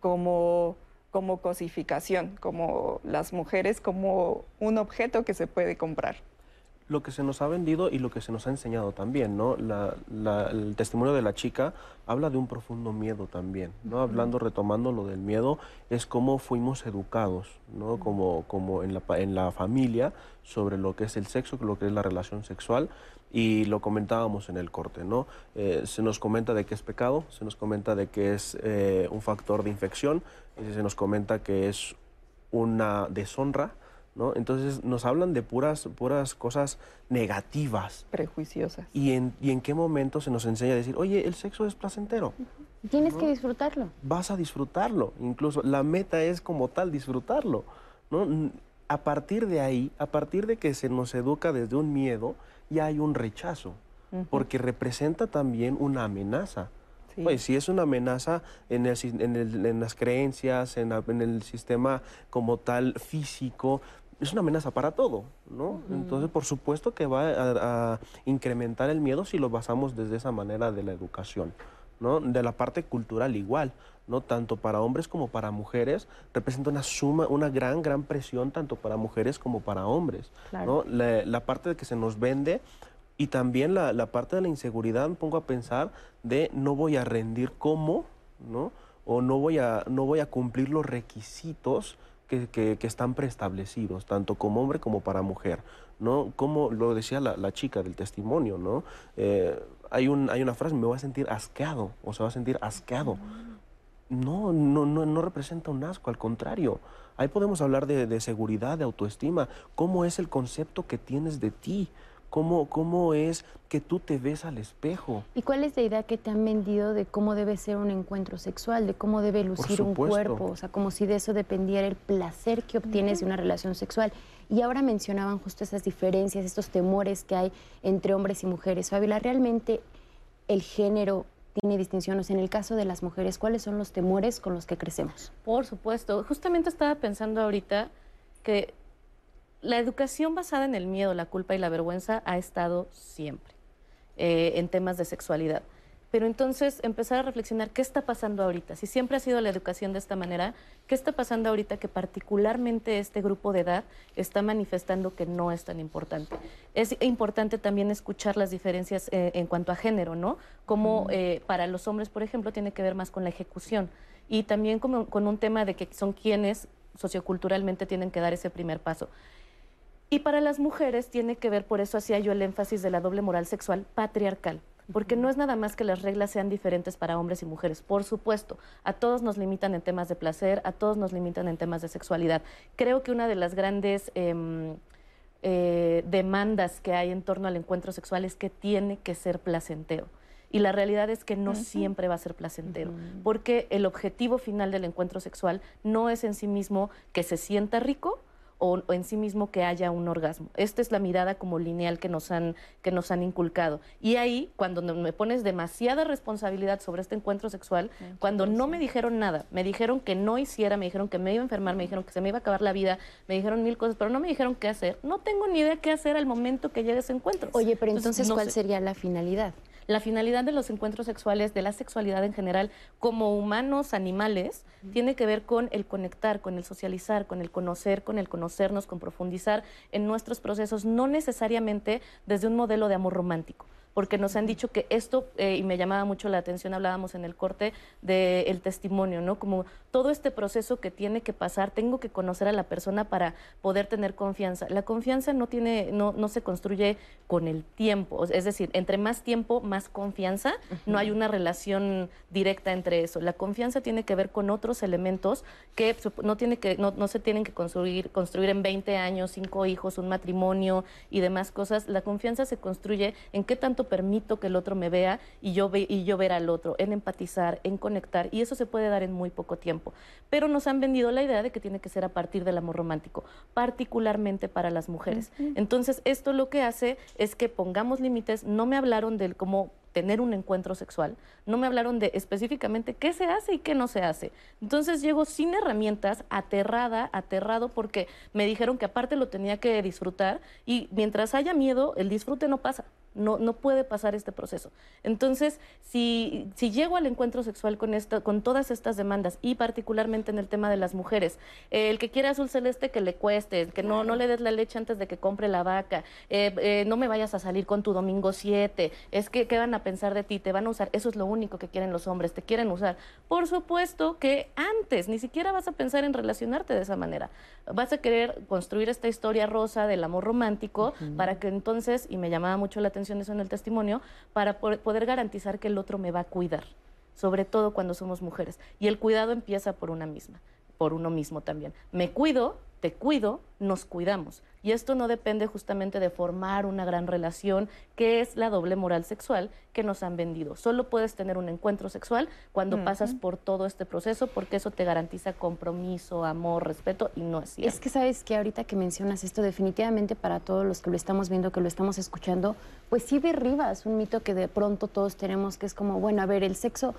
como, como cosificación, como las mujeres como un objeto que se puede comprar lo que se nos ha vendido y lo que se nos ha enseñado también, ¿no? el testimonio de la chica habla de un profundo miedo también, ¿no? Hablando, retomando lo del miedo, es cómo fuimos educados, ¿no? Como, como en, la, en la familia sobre lo que es el sexo, lo que es la relación sexual, y lo comentábamos en el corte, ¿no? Eh, se nos comenta de que es pecado, se nos comenta de que es eh, un factor de infección, y se nos comenta que es una deshonra, entonces nos hablan de puras, puras cosas negativas. Prejuiciosas. ¿Y en, ¿Y en qué momento se nos enseña a decir, oye, el sexo es placentero? Tienes que disfrutarlo. Vas a disfrutarlo. Incluso la meta es como tal disfrutarlo. ¿no? A partir de ahí, a partir de que se nos educa desde un miedo, ya hay un rechazo, porque representa también una amenaza. Pues si es una amenaza en, el, en, las creencias, en, en, el sistema como tal físico, es una amenaza para todo, ¿no? Entonces, por supuesto que va a, incrementar el miedo si lo basamos desde esa manera de la educación, ¿no? De la parte cultural igual, ¿no? Tanto para hombres como para mujeres, representa una suma, una gran, gran presión tanto para mujeres como para hombres, ¿no? La, parte de que se nos vende y también la, la parte de la inseguridad, me pongo a pensar de no voy a rendir como, ¿no? O no voy a, no voy a cumplir los requisitos que, están preestablecidos, tanto como hombre como para mujer, ¿no? Como lo decía la, chica del testimonio, ¿no? Eh, hay, un, hay una frase, me voy a sentir asqueado, o se va a sentir asqueado. No, no, no, no representa un asco, al contrario. Ahí podemos hablar de, de seguridad, de autoestima, cómo es el concepto que tienes de ti, ¿Cómo, ¿Cómo es que tú te ves al espejo? ¿Y cuál es la idea que te han vendido de cómo debe ser un encuentro sexual, de cómo debe lucir un cuerpo? O sea, como si de eso dependiera el placer que obtienes de una relación sexual. Y ahora mencionaban justo esas diferencias, estos temores que hay entre hombres y mujeres. Fabiola, ¿realmente el género tiene distinciones? En el caso de las mujeres, ¿cuáles son los temores con los que crecemos? Por supuesto. Justamente estaba pensando ahorita que la educación basada en el miedo, la culpa y la vergüenza ha estado siempre eh, en temas de sexualidad. pero entonces empezar a reflexionar qué está pasando ahorita. Si siempre ha sido la educación de esta manera, ¿qué está pasando ahorita que particularmente este grupo de edad está manifestando que no es tan importante? Es importante también escuchar las diferencias eh, en cuanto a género, ¿no? Como eh, para los hombres, por ejemplo, tiene que ver más con la ejecución y también como, con un tema de que son quienes socioculturalmente tienen que dar ese primer paso. Y para las mujeres tiene que ver, por eso hacía yo el énfasis de la doble moral sexual patriarcal porque no es nada más que las reglas sean diferentes para hombres y mujeres. Por supuesto, a todos nos limitan en temas de placer, a todos nos limitan en temas de sexualidad. Creo que una de las grandes em, eh, demandas que hay en torno al encuentro sexual es que tiene que ser placentero. Y la realidad es que no siempre va a ser placentero, porque el objetivo final del encuentro sexual no es en sí mismo que se sienta rico, o, en sí mismo que haya un orgasmo. Esta es la mirada como lineal que nos han, que nos han inculcado. Y ahí, cuando me pones demasiada responsabilidad sobre este encuentro sexual, cuando no me dijeron nada, me dijeron que no hiciera, me dijeron que me iba a enfermar, me dijeron que se me iba a acabar la vida, me dijeron mil cosas, pero no me dijeron qué hacer, no tengo ni idea qué hacer al momento que llegue ese encuentro. Oye, pero entonces, ¿cuál sería la finalidad? La finalidad de los encuentros sexuales, de la sexualidad en general, como humanos, animales, tiene que ver con el conectar, con el socializar, con el conocer, con el conocernos, con profundizar en nuestros procesos, no necesariamente desde un modelo de amor romántico porque nos han dicho que esto, eh, y me llamaba mucho la atención, hablábamos en el corte del testimonio, ¿no? Como todo este proceso que tiene que pasar, tengo que conocer a la persona para poder tener confianza. La confianza no tiene, no, no se construye con el tiempo, es decir, entre más tiempo, más confianza, no hay una relación directa entre eso. La confianza tiene que ver con otros elementos que no, tiene que, no, no se tienen que construir, construir en 20 años, cinco hijos, un matrimonio y demás cosas. La confianza se construye en qué tanto permito que el otro me vea y yo, ve, y yo ver al otro, en empatizar, en conectar, y eso se puede dar en muy poco tiempo. Pero nos han vendido la idea de que tiene que ser a partir del amor romántico, particularmente para las mujeres. Entonces, esto lo que hace es que pongamos límites, no me hablaron del cómo tener un encuentro sexual, no me hablaron de específicamente qué se hace y qué no se hace. Entonces llego sin herramientas, aterrada, aterrado, porque me dijeron que aparte lo tenía que disfrutar y mientras haya miedo, el disfrute no pasa. No, no puede pasar este proceso. Entonces, si, si llego al encuentro sexual con, esta, con todas estas demandas y particularmente en el tema de las mujeres, el que quiere azul celeste que le cueste, que no, no le des la leche antes de que compre la vaca, eh, eh, no me vayas a salir con tu domingo 7, es que ¿qué van a pensar de ti? Te van a usar, eso es lo único que quieren los hombres, te quieren usar. Por supuesto que antes ni siquiera vas a pensar en relacionarte de esa manera. Vas a querer construir esta historia rosa del amor romántico para que entonces, y me llamaba mucho la atención, eso en el testimonio, para poder garantizar que el otro me va a cuidar, sobre todo cuando somos mujeres. Y el cuidado empieza por una misma, por uno mismo también. Me cuido te cuido, nos cuidamos. Y esto no depende justamente de formar una gran relación, que es la doble moral sexual que nos han vendido. Solo puedes tener un encuentro sexual cuando pasas por todo este proceso, porque eso te garantiza compromiso, amor, respeto, y no es cierto. Es que sabes que ahorita que mencionas esto, definitivamente para todos los que lo estamos viendo, que lo estamos escuchando, pues sí derribas un mito que de pronto todos tenemos, que es como, bueno, a ver, el sexo,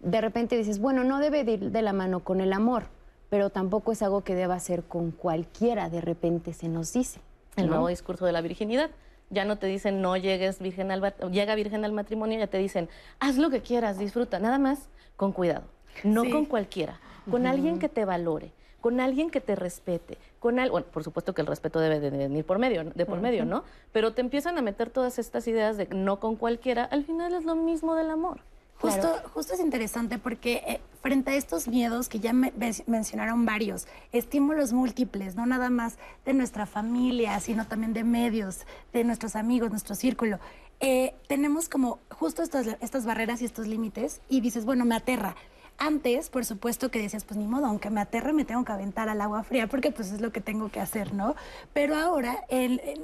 de repente dices, bueno, no debe ir de la mano con el amor pero tampoco es algo que deba ser con cualquiera, de repente se nos dice. El nuevo discurso de la virginidad. Ya no te dicen no llegues virgen al llega virgen al matrimonio, ya te dicen haz lo que quieras, disfruta, nada más con cuidado, no con cualquiera, con alguien que te valore, con alguien que te respete, con al, bueno, por supuesto que el respeto debe de venir por medio, de por medio, ¿no? Pero te empiezan a meter todas estas ideas de no con cualquiera, al final es lo mismo del amor. Justo, justo es interesante porque eh, frente a estos miedos que ya me, mencionaron varios, estímulos múltiples, no nada más de nuestra familia, sino también de medios, de nuestros amigos, nuestro círculo, eh, tenemos como justo estas, estas barreras y estos límites y dices, bueno, me aterra. Antes, por supuesto que decías, pues ni modo, aunque me aterre, me tengo que aventar al agua fría porque pues es lo que tengo que hacer, ¿no? Pero ahora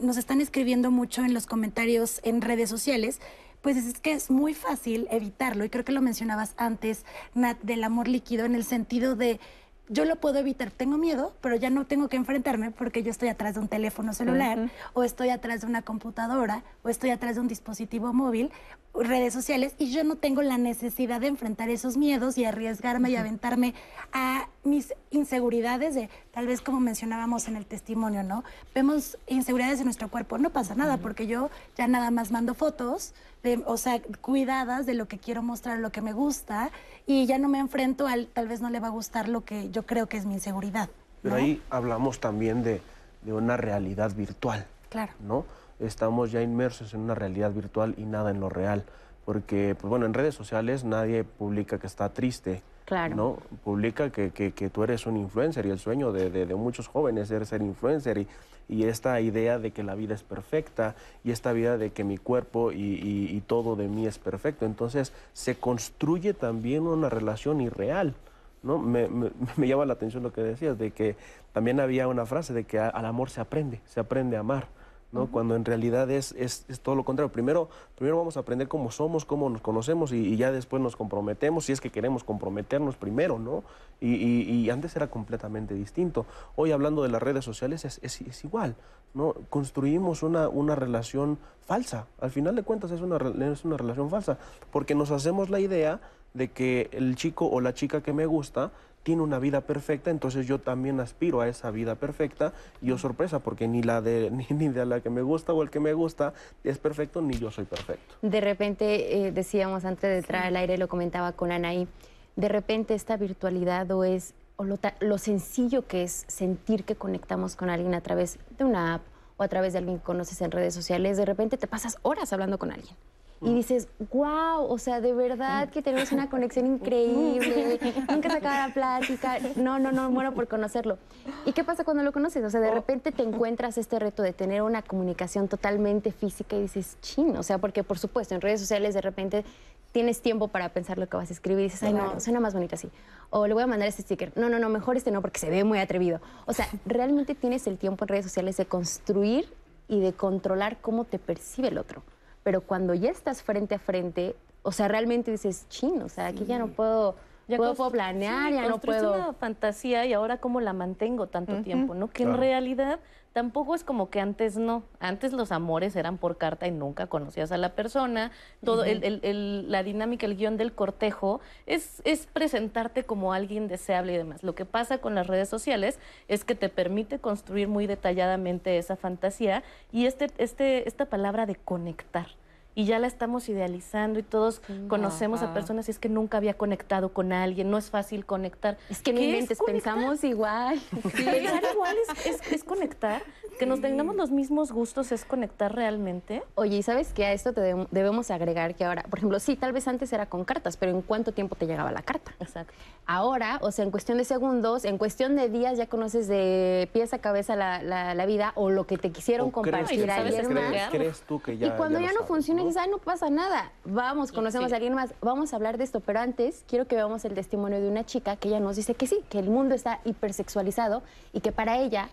nos están escribiendo mucho en los comentarios en redes sociales pues es que es muy fácil evitarlo. Y creo que lo mencionabas antes, Nat, del amor líquido, en el sentido de yo lo puedo evitar, tengo miedo, pero ya no tengo que enfrentarme porque yo estoy atrás de un teléfono celular o estoy atrás de una computadora o estoy atrás de un dispositivo móvil, redes sociales y yo no tengo la necesidad de enfrentar esos miedos y arriesgarme y aventarme a mis inseguridades de, tal vez como mencionábamos en el testimonio, ¿no? Vemos inseguridades en nuestro cuerpo, no pasa nada, porque yo ya nada más mando fotos, de, o sea, cuidadas de lo que quiero mostrar, lo que me gusta, y ya no me enfrento al, tal vez no le va a gustar lo que yo creo que es mi inseguridad. Pero ahí hablamos también de, de una realidad virtual. Claro. ¿no? Estamos ya inmersos en una realidad virtual y nada en lo real. Porque, pues bueno, en redes sociales nadie publica que está triste. Claro. ¿no? Publica que, que, tú eres un influencer y el sueño de, de, muchos jóvenes es ser influencer y, y, esta idea de que la vida es perfecta y esta vida de que mi cuerpo y, y, todo de mí es perfecto. Entonces se construye también una relación irreal. ¿no? Me, me, llama la atención lo que decías, de que también había una frase de que al amor se aprende, se aprende a amar. ¿No? Uh -huh. Cuando en realidad es, es, es, todo lo contrario. Primero, primero vamos a aprender cómo somos, cómo nos conocemos y, y ya después nos comprometemos, si es que queremos comprometernos primero, ¿no? Y, y antes era completamente distinto. Hoy hablando de las redes sociales es, es igual, ¿no? Construimos una, una relación falsa. Al final de cuentas es una, es una relación falsa, porque nos hacemos la idea de que el chico o la chica que me gusta tiene una vida perfecta, entonces yo también aspiro a esa vida perfecta y yo sorpresa porque ni la de ni, ni de la que me gusta o el que me gusta es perfecto ni yo soy perfecto. De repente eh, decíamos antes de entrar sí. al aire lo comentaba con Anaí, de repente esta virtualidad o es o lo, lo sencillo que es sentir que conectamos con alguien a través de una app o a través de alguien que conoces en redes sociales, de repente te pasas horas hablando con alguien y dices, wow, o sea, de verdad que tenemos una conexión increíble, nunca se acaba la plática, no, no, no, muero por conocerlo. ¿Y qué pasa cuando lo conoces? O sea, de repente te encuentras este reto de tener una comunicación totalmente física y dices, chin, o sea, porque por supuesto en redes sociales de repente tienes tiempo para pensar lo que vas a escribir y dices, ay, no, suena más bonito así. O le voy a mandar este sticker. No, no, no, mejor este no porque se ve muy atrevido. O sea, realmente tienes el tiempo en redes sociales de construir y de controlar cómo te percibe el otro pero cuando ya estás frente a frente, o sea, realmente dices, chin, o sea, aquí ya no puedo, ya puedo, puedo planear, sí, ya no puedo... una fantasía y ahora cómo la mantengo tanto uh -huh. tiempo, ¿no? Que claro. en realidad tampoco es como que antes no. Antes los amores eran por carta y nunca conocías a la persona. Todo uh -huh. el, el, el, la dinámica, el guion del cortejo es, es presentarte como alguien deseable y demás. Lo que pasa con las redes sociales es que te permite construir muy detalladamente esa fantasía y este, este, esta palabra de conectar y ya la estamos idealizando y todos sí, conocemos ajá. a personas y es que nunca había conectado con alguien, no es fácil conectar. Es que no inventes, pensamos igual. Sí. Pensar igual es, es, es conectar, que nos tengamos los mismos gustos es conectar realmente. Oye, ¿y sabes que a esto te debemos agregar que ahora, por ejemplo, sí, tal vez antes era con cartas, pero ¿en cuánto tiempo te llegaba la carta? Exacto. Ahora, o sea, en cuestión de segundos, en cuestión de días ya conoces de pies a cabeza la, la, la vida o lo que te quisieron ¿O compartir crees, ayer crees, tú que ya y cuando ya, ya, no, funciona, ¿no? Dices, ay, no pasa nada. Vamos, conocemos Sí. a alguien más, vamos a hablar de esto. Pero antes, quiero que veamos el testimonio de una chica que ella nos dice que sí, que el mundo está hipersexualizado y que para ella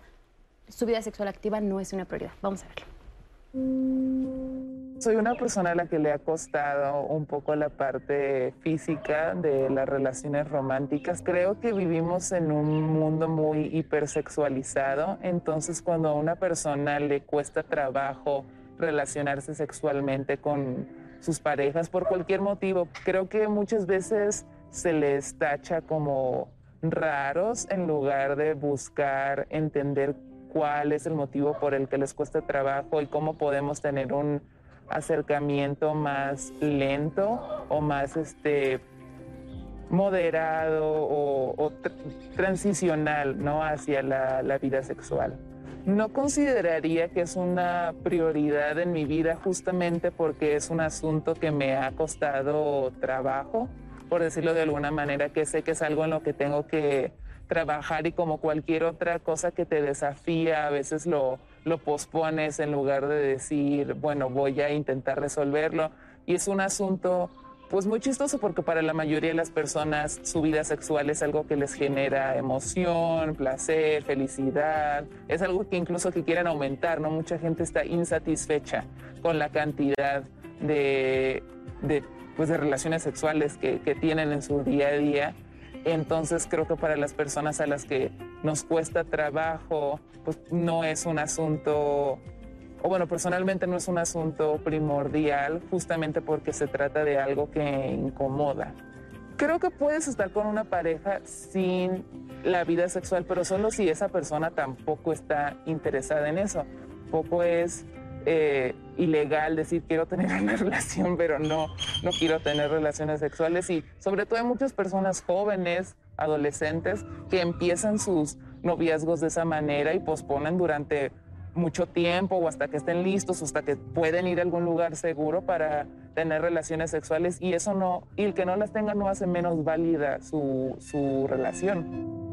su vida sexual activa no es una prioridad. Vamos a verlo. Soy una persona a la que le ha costado un poco la parte física de las relaciones románticas. Creo que vivimos en un mundo muy hipersexualizado, entonces cuando a una persona le cuesta trabajo relacionarse sexualmente con sus parejas por cualquier motivo, creo que muchas veces se les tacha como raros en lugar de buscar entender cuál es el motivo por el que les cuesta trabajo y cómo podemos tener un acercamiento más lento o más este moderado o, o tr transicional ¿no? hacia la vida sexual. No consideraría que es una prioridad en mi vida justamente porque es un asunto que me ha costado trabajo, por decirlo de alguna manera, que sé que es algo en lo que tengo que trabajar y como cualquier otra cosa que te desafía, a veces lo, lo pospones en lugar de decir, bueno, voy a intentar resolverlo. Y es un asunto pues muy chistoso porque para la mayoría de las personas su vida sexual es algo que les genera emoción, placer, felicidad, es algo que incluso que quieren aumentar, ¿no? Mucha gente está insatisfecha con la cantidad de, pues de relaciones sexuales que, que tienen en su día a día. Entonces creo que para las personas a las que nos cuesta trabajo, pues no es un asunto o bueno, personalmente no es un asunto primordial justamente porque se trata de algo que incomoda. Creo que puedes estar con una pareja sin la vida sexual, pero solo si esa persona tampoco está interesada en eso. Poco es eh, ilegal decir quiero tener una relación, pero no, no quiero tener relaciones sexuales. Y sobre todo hay muchas personas jóvenes, adolescentes, que empiezan sus noviazgos de esa manera y posponen durante mucho tiempo o hasta que estén listos o hasta que pueden ir a algún lugar seguro para tener relaciones sexuales y eso no, y el que no las tenga no hace menos válida su, su relación.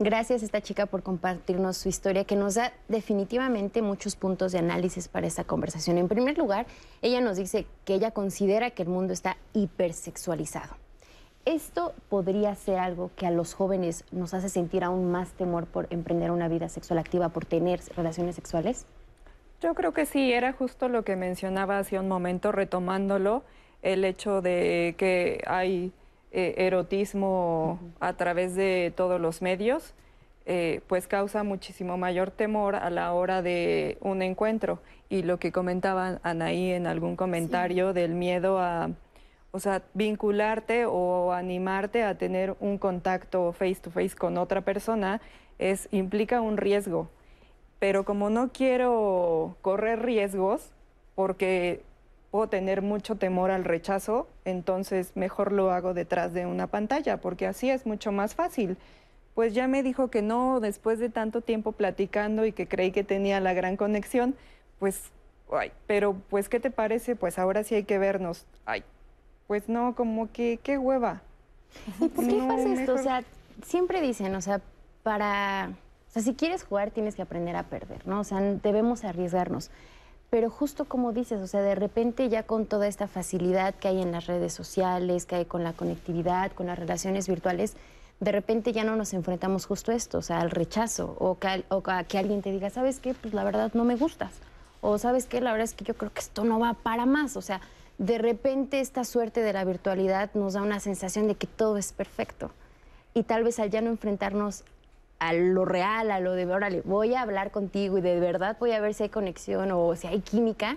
Gracias a esta chica por compartirnos su historia que nos da definitivamente muchos puntos de análisis para esta conversación. En primer lugar, ella nos dice que ella considera que el mundo está hipersexualizado. ¿Esto podría ser algo que a los jóvenes nos hace sentir aún más temor por emprender una vida sexual activa, por tener relaciones sexuales? Yo creo que sí, era justo lo que mencionaba hace un momento, retomándolo, el hecho de que hay eh, erotismo a través de todos los medios, eh, pues causa muchísimo mayor temor a la hora de un encuentro. Y lo que comentaba Anaí en algún comentario del miedo a, o sea, vincularte o animarte a tener un contacto face to face con otra persona es implica un riesgo. Pero como no quiero correr riesgos, porque puedo tener mucho temor al rechazo, entonces mejor lo hago detrás de una pantalla, porque así es mucho más fácil. Pues ya me dijo que no, después de tanto tiempo platicando y que creí que tenía la gran conexión, pues, ay, pero pues, ¿qué te parece? Pues ahora sí hay que vernos. Ay, pues no, como que, qué hueva. ¿Y por qué pasa esto? O sea, siempre dicen, o sea, para, o sea, si quieres jugar tienes que aprender a perder, ¿no? O sea, debemos arriesgarnos. Pero justo como dices, o sea, de repente ya con toda esta facilidad que hay en las redes sociales, que hay con la conectividad, con las relaciones virtuales, de repente ya no nos enfrentamos justo a esto, o sea, al rechazo, o, que, o a que alguien te diga, ¿sabes qué? Pues la verdad no me gustas. O ¿sabes qué? La verdad es que yo creo que esto no va para más. O sea, de repente esta suerte de la virtualidad nos da una sensación de que todo es perfecto. Y tal vez al ya no enfrentarnos a lo real, a lo de, órale, voy a hablar contigo y de verdad voy a ver si hay conexión o si hay química,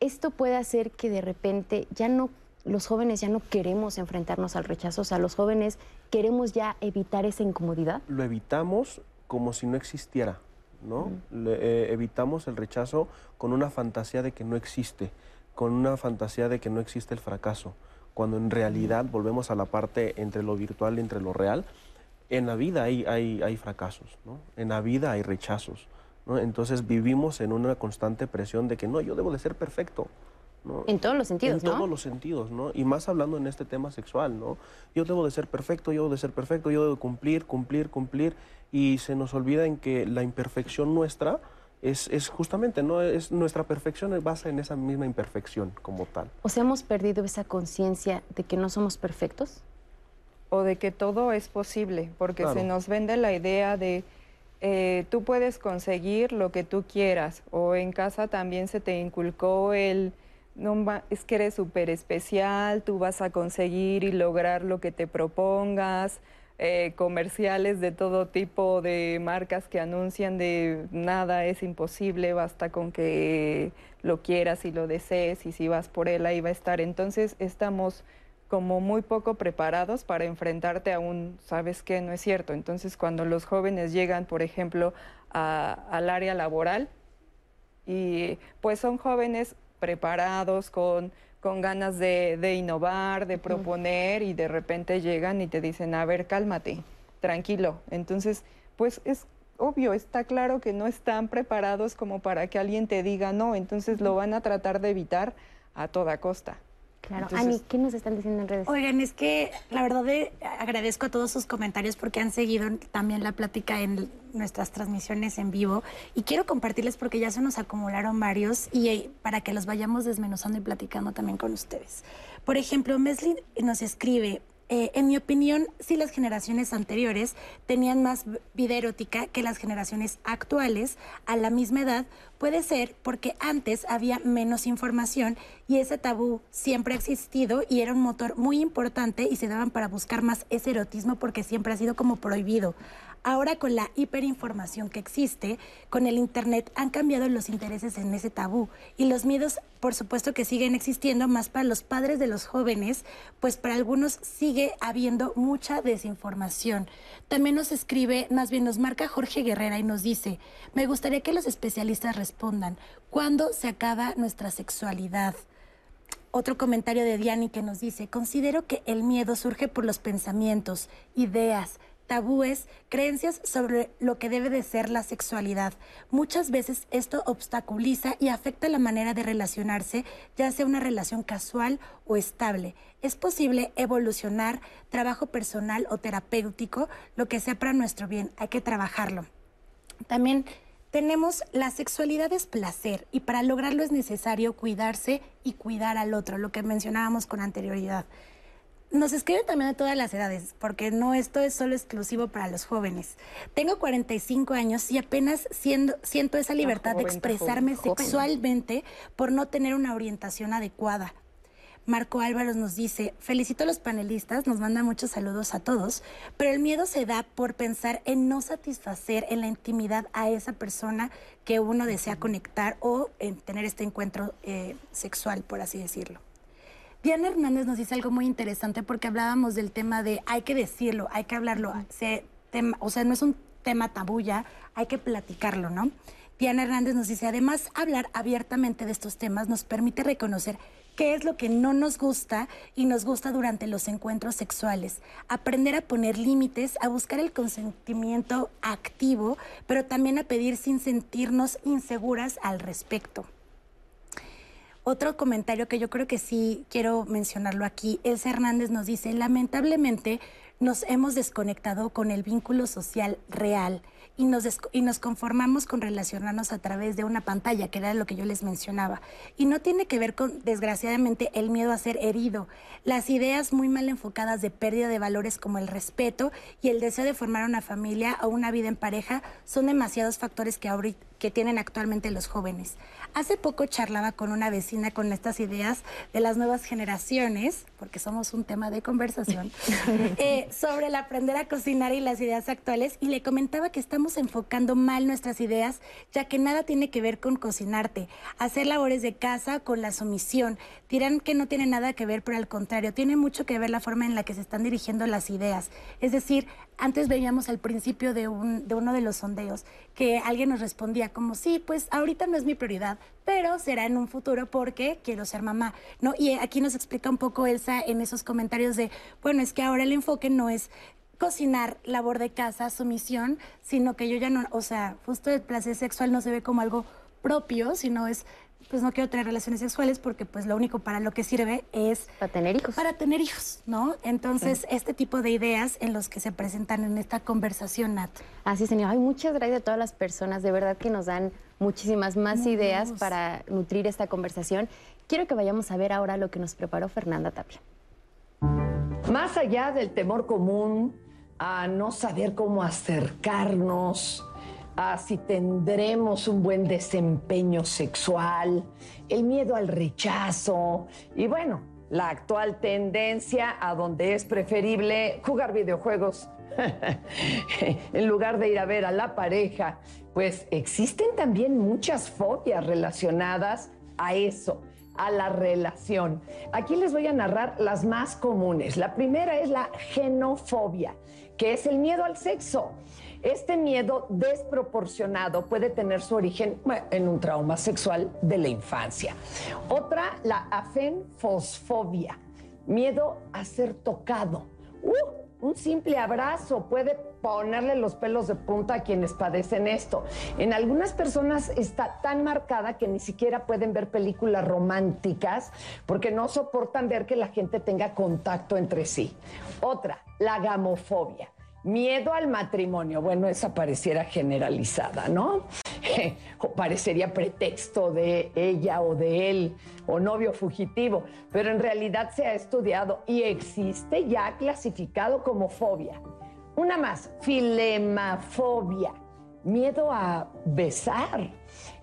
esto puede hacer que de repente ya no, los jóvenes ya no queremos enfrentarnos al rechazo, o sea, los jóvenes queremos ya evitar esa incomodidad. Lo evitamos como si no existiera, ¿no? Le- eh, evitamos el rechazo con una fantasía de que no existe, con una fantasía de que no existe el fracaso, cuando en realidad volvemos a la parte entre lo virtual y entre lo real, en la vida hay, hay, hay fracasos, ¿no? En la vida hay rechazos, ¿no? Entonces vivimos en una constante presión de que no, yo debo de ser perfecto, ¿no? En todos los sentidos, En ¿no? todos los sentidos, ¿no? Y más hablando en este tema sexual, ¿no? Yo debo de ser perfecto, yo debo de ser perfecto, yo debo de cumplir, cumplir, cumplir, y se nos olvida en que la imperfección nuestra es, es justamente, ¿no? Es nuestra perfección es basa en esa misma imperfección como tal. O sea, hemos perdido esa conciencia de que no somos perfectos. o de que todo es posible, porque Claro. se nos vende la idea de eh, tú puedes conseguir lo que tú quieras, o en casa también se te inculcó el, no, es que eres súper especial, tú vas a conseguir y lograr lo que te propongas, eh, comerciales de todo tipo de marcas que anuncian de nada es imposible, basta con que lo quieras y lo desees y si vas por él ahí va a estar. Entonces estamos como muy poco preparados para enfrentarte a un, ¿sabes qué? No es cierto. Entonces, cuando los jóvenes llegan, por ejemplo, al área laboral, y pues son jóvenes preparados, con, con ganas de, de innovar, de proponer, y de repente llegan y te dicen, a ver, cálmate, tranquilo. Entonces, pues es obvio, está claro que no están preparados como para que alguien te diga no, entonces lo van a tratar de evitar a toda costa. Claro. Entonces- Ani, ¿qué nos están diciendo en redes? Oigan, es que la verdad agradezco a todos sus comentarios porque han seguido también la plática en nuestras transmisiones en vivo y quiero compartirles porque ya se nos acumularon varios y eh, para que los vayamos desmenuzando y platicando también con ustedes. Por ejemplo, Mesli nos escribe, eh, en mi opinión, sí las generaciones anteriores tenían más vida erótica que las generaciones actuales a la misma edad. Puede ser porque antes había menos información y ese tabú siempre ha existido y era un motor muy importante y se daban para buscar más ese erotismo porque siempre ha sido como prohibido. Ahora con la hiperinformación que existe, con el Internet han cambiado los intereses en ese tabú y los miedos, por supuesto que siguen existiendo, más para los padres de los jóvenes, pues para algunos sigue habiendo mucha desinformación. También nos escribe, más bien nos marca Jorge Guerrera y nos dice, me gustaría que los especialistas respondan, ¿cuándo se acaba nuestra sexualidad? Otro comentario de Diani que nos dice, considero que el miedo surge por los pensamientos, ideas, tabúes, creencias sobre lo que debe de ser la sexualidad. Muchas veces esto obstaculiza y afecta la manera de relacionarse, ya sea una relación casual o estable. Es posible evolucionar, trabajo personal o terapéutico, lo que sea para nuestro bien. Hay que trabajarlo. También tenemos la sexualidad es placer y para lograrlo es necesario cuidarse y cuidar al otro, lo que mencionábamos con anterioridad. Nos escriben también de todas las edades, porque no esto es solo exclusivo para los jóvenes. Tengo 45 años y apenas siendo, siento esa libertad de expresarme sexualmente por no tener una orientación adecuada. Marco Álvarez nos dice, felicito a los panelistas, nos manda muchos saludos a todos, pero el miedo se da por pensar en no satisfacer en la intimidad a esa persona que uno desea conectar o en tener este encuentro eh, sexual, por así decirlo. Diana Hernández nos dice algo muy interesante porque hablábamos del tema de hay que decirlo, hay que hablarlo, o sea, no es un tema tabú ya, hay que platicarlo, ¿no? Diana Hernández nos dice, además, hablar abiertamente de estos temas nos permite reconocer qué es lo que no nos gusta y nos gusta durante los encuentros sexuales. Aprender a poner límites, a buscar el consentimiento activo, pero también a pedir sin sentirnos inseguras al respecto. Otro comentario que yo creo que sí quiero mencionarlo aquí, es Hernández nos dice, lamentablemente nos hemos desconectado con el vínculo social real y nos, y nos conformamos con relacionarnos a través de una pantalla, que era lo que yo les mencionaba. Y no tiene que ver con, desgraciadamente, el miedo a ser herido. Las ideas muy mal enfocadas de pérdida de valores como el respeto y el deseo de formar una familia o una vida en pareja son demasiados factores que, que tienen actualmente los jóvenes. Hace poco charlaba con una vecina con estas ideas de las nuevas generaciones, porque somos un tema de conversación, eh, sobre el aprender a cocinar y las ideas actuales, y le comentaba que estamos enfocando mal nuestras ideas, ya que nada tiene que ver con cocinarte, hacer labores de casa con la sumisión. Dirán que no tiene nada que ver, pero al contrario, tiene mucho que ver la forma en la que se están dirigiendo las ideas. Es decir, antes veíamos al principio de, un, de uno de los sondeos que alguien nos respondía como, sí, pues ahorita no es mi prioridad, pero será en un futuro porque quiero ser mamá, ¿no? Y aquí nos explica un poco Elsa en esos comentarios de, bueno, es que ahora el enfoque no es cocinar, labor de casa, sumisión, sino que yo ya no, o sea, justo el placer sexual no se ve como algo propio, sino es pues no quiero tener relaciones sexuales porque pues lo único para lo que sirve es para tener hijos. Para tener hijos, ¿no? Entonces, este tipo de ideas en los que se presentan en esta conversación, Nat. Así, señor. Ay, muchas gracias a todas las personas, de verdad que nos dan muchísimas más ideas para nutrir esta conversación. Quiero que vayamos a ver ahora lo que nos preparó Fernanda Tapia. Más allá del temor común a no saber cómo acercarnos, a si tendremos un buen desempeño sexual, el miedo al rechazo y bueno, la actual tendencia a donde es preferible jugar videojuegos en lugar de ir a ver a la pareja, pues existen también muchas fobias relacionadas a eso, a la relación. Aquí les voy a narrar las más comunes. La primera es la genofobia, que es el miedo al sexo. Este miedo desproporcionado puede tener su origen en un trauma sexual de la infancia. Otra, la afenfosfobia, miedo a ser tocado. Uh, un simple abrazo puede ponerle los pelos de punta a quienes padecen esto. En algunas personas está tan marcada que ni siquiera pueden ver películas románticas porque no soportan ver que la gente tenga contacto entre sí. Otra, la gamofobia Miedo al matrimonio, bueno, esa pareciera generalizada, ¿no? o parecería pretexto de ella o de él, o novio fugitivo, pero en realidad se ha estudiado y existe ya clasificado como fobia. Una más, filemafobia, miedo a besar.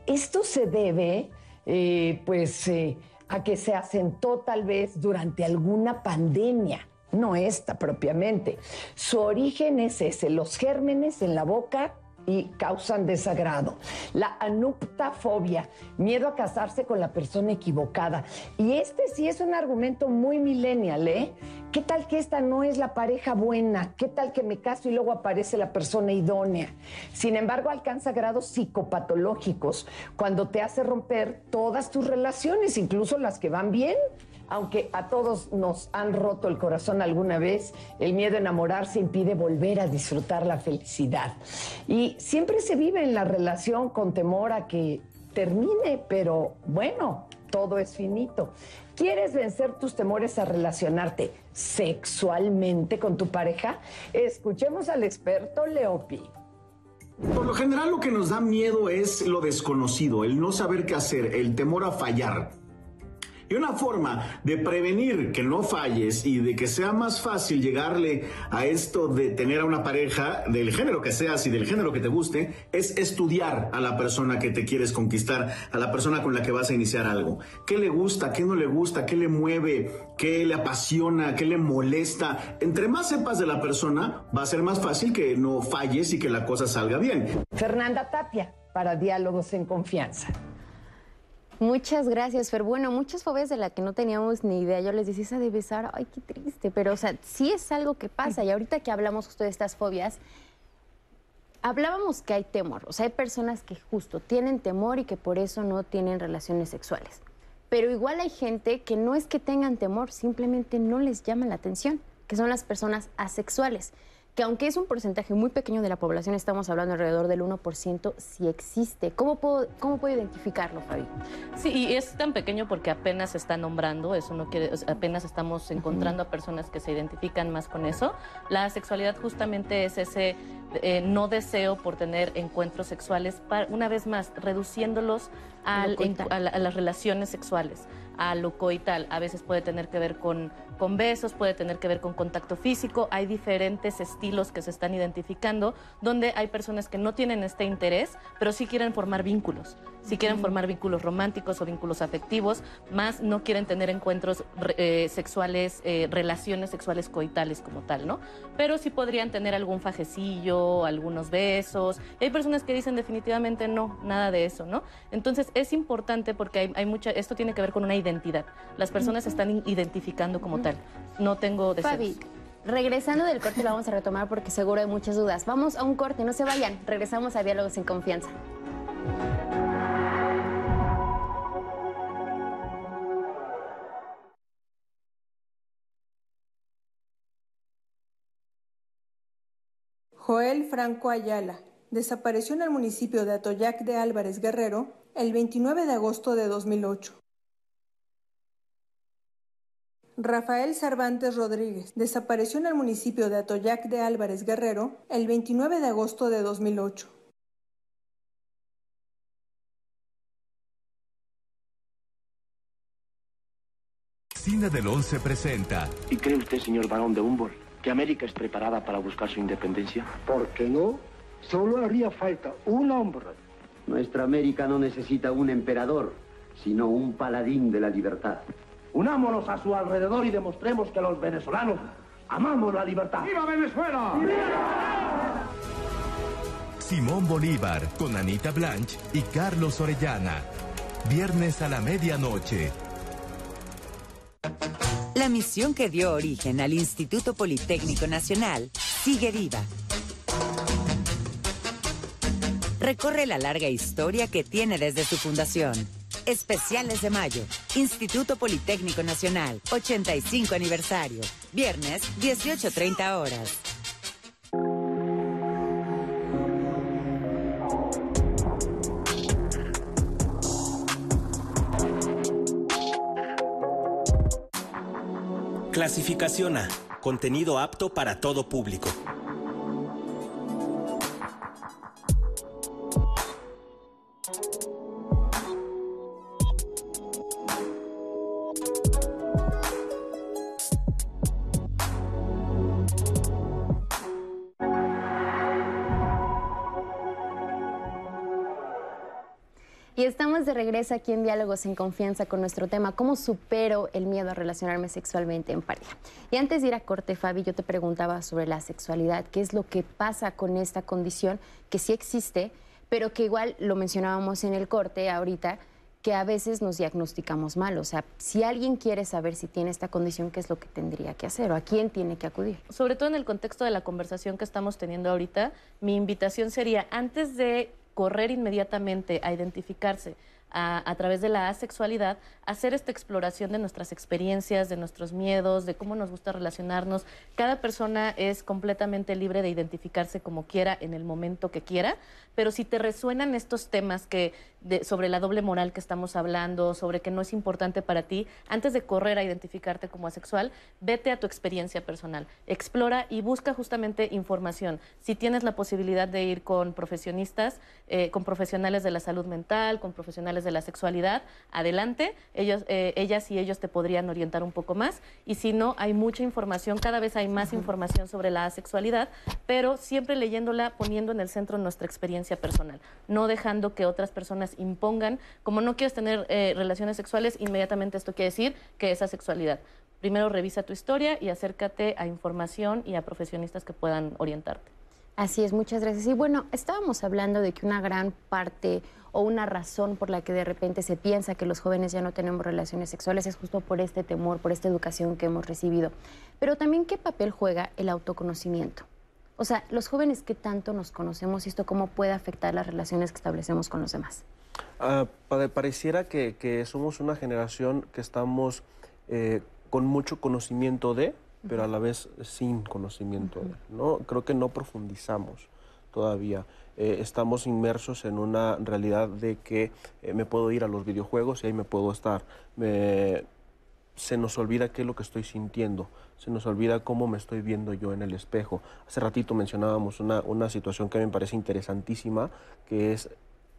Esto se debe, eh, pues, eh, a que se asentó tal vez durante alguna pandemia no esta propiamente. Su origen es ese, los gérmenes en la boca y causan desagrado. La anuptafobia, miedo a casarse con la persona equivocada. Y este sí es un argumento muy millennial, ¿eh? ¿Qué tal que esta no es la pareja buena? ¿Qué tal que me caso y luego aparece la persona idónea? Sin embargo, alcanza grados psicopatológicos cuando te hace romper todas tus relaciones, incluso las que van bien aunque a todos nos han roto el corazón alguna vez, el miedo a enamorarse impide volver a disfrutar la felicidad. Y siempre se vive en la relación con temor a que termine, pero bueno, todo es finito. ¿Quieres vencer tus temores a relacionarte sexualmente con tu pareja? Escuchemos al experto Leopi. Por lo general lo que nos da miedo es lo desconocido, el no saber qué hacer, el temor a fallar. Y una forma de prevenir que no falles y de que sea más fácil llegarle a esto de tener a una pareja del género que seas y del género que te guste es estudiar a la persona que te quieres conquistar, a la persona con la que vas a iniciar algo. ¿Qué le gusta? ¿Qué no le gusta? ¿Qué le mueve? ¿Qué le apasiona? ¿Qué le molesta? Entre más sepas de la persona, va a ser más fácil que no falles y que la cosa salga bien. Fernanda Tapia, para Diálogos en Confianza. Muchas gracias, Fer. Bueno, muchas fobias de las que no teníamos ni idea. Yo les decía, esa de besar, ay, qué triste. Pero, o sea, sí es algo que pasa. Y ahorita que hablamos justo de estas fobias, hablábamos que hay temor. O sea, hay personas que justo tienen temor y que por eso no tienen relaciones sexuales. Pero igual hay gente que no es que tengan temor, simplemente no les llama la atención, que son las personas asexuales que aunque es un porcentaje muy pequeño de la población, estamos hablando alrededor del 1%, sí existe. ¿Cómo puedo, cómo puedo identificarlo, Fabi? Sí, y es tan pequeño porque apenas se está nombrando, eso no quiere, apenas estamos encontrando a personas que se identifican más con eso. La sexualidad justamente es ese eh, no deseo por tener encuentros sexuales, una vez más, reduciéndolos a, las relaciones sexuales a lo coital. A veces puede tener que ver con, con besos, puede tener que ver con contacto físico. Hay diferentes estilos que se están identificando donde hay personas que no tienen este interés, pero sí quieren formar vínculos. Si quieren formar vínculos románticos o vínculos afectivos, más no quieren tener encuentros eh, sexuales, eh, relaciones sexuales coitales como tal, ¿no? Pero sí podrían tener algún fajecillo, algunos besos. hay personas que dicen definitivamente no, nada de eso, ¿no? Entonces es importante porque hay, hay mucha, esto tiene que ver con una identidad. Las personas se están identificando como tal. No tengo deseos. Fabi, regresando del corte lo vamos a retomar porque seguro hay muchas dudas. Vamos a un corte, no se vayan. Regresamos a Diálogos en Confianza. Joel Franco Ayala desapareció en el municipio de Atoyac de Álvarez Guerrero el 29 de agosto de 2008. Rafael Cervantes Rodríguez desapareció en el municipio de Atoyac de Álvarez Guerrero el 29 de agosto de 2008. Cine del Once presenta. ¿Y cree usted, señor barón de Humboldt, que América es preparada para buscar su independencia? ¿Por qué no? Solo haría falta un hombre. Nuestra América no necesita un emperador, sino un paladín de la libertad. Unámonos a su alrededor y demostremos que los venezolanos amamos la libertad. ¡Viva Venezuela! Simón Bolívar con Anita Blanch y Carlos Orellana. Viernes a la medianoche. La misión que dio origen al Instituto Politécnico Nacional sigue viva. Recorre la larga historia que tiene desde su fundación Especiales de mayo. Instituto Politécnico Nacional. 85 aniversario. Viernes, 18.30 horas. Clasificación A. Contenido apto para todo público. Y estamos de regreso aquí en Diálogos en Confianza con nuestro tema, ¿cómo supero el miedo a relacionarme sexualmente en pareja? Y antes de ir a corte, Fabi, yo te preguntaba sobre la sexualidad, ¿qué es lo que pasa con esta condición que sí existe, pero que igual lo mencionábamos en el corte ahorita, que a veces nos diagnosticamos mal. O sea, si alguien quiere saber si tiene esta condición, ¿qué es lo que tendría que hacer o a quién tiene que acudir? Sobre todo en el contexto de la conversación que estamos teniendo ahorita, mi invitación sería, antes de correr inmediatamente a identificarse a, través de la asexualidad, hacer esta exploración de nuestras experiencias, de nuestros miedos, de cómo nos gusta relacionarnos. Cada persona es completamente libre de identificarse como quiera en el momento que quiera, pero si te resuenan estos temas que sobre la doble moral que estamos hablando, sobre que no es importante para ti, antes de correr a identificarte como asexual, vete a tu experiencia personal, explora y busca justamente información. Si tienes la posibilidad de ir con profesionistas, eh, con profesionales de la salud mental, con profesionales de la sexualidad, adelante, ellos, eh, ellas y ellos te podrían orientar un poco más. Y si no, hay mucha información, cada vez hay más información sobre la asexualidad, pero siempre leyéndola, poniendo en el centro nuestra experiencia personal, no dejando que otras personas impongan, como no quieres tener eh, relaciones sexuales, inmediatamente esto quiere decir que esa sexualidad. Primero revisa tu historia y acércate a información y a profesionistas que puedan orientarte. Así es, muchas gracias. Y bueno, estábamos hablando de que una gran parte o una razón por la que de repente se piensa que los jóvenes ya no tenemos relaciones sexuales es justo por este temor, por esta educación que hemos recibido. Pero también qué papel juega el autoconocimiento. O sea, los jóvenes qué tanto nos conocemos y esto cómo puede afectar las relaciones que establecemos con los demás. Ah, pareciera que, somos una generación que estamos eh, con mucho conocimiento de, pero a la vez sin conocimiento de, ¿no? Creo que no profundizamos todavía. Eh, estamos inmersos en una realidad de que eh, me puedo ir a los videojuegos y ahí me puedo estar. se nos olvida qué es lo que estoy sintiendo, se nos olvida cómo me estoy viendo yo en el espejo. Hace ratito mencionábamos una, una situación que me parece interesantísima, que es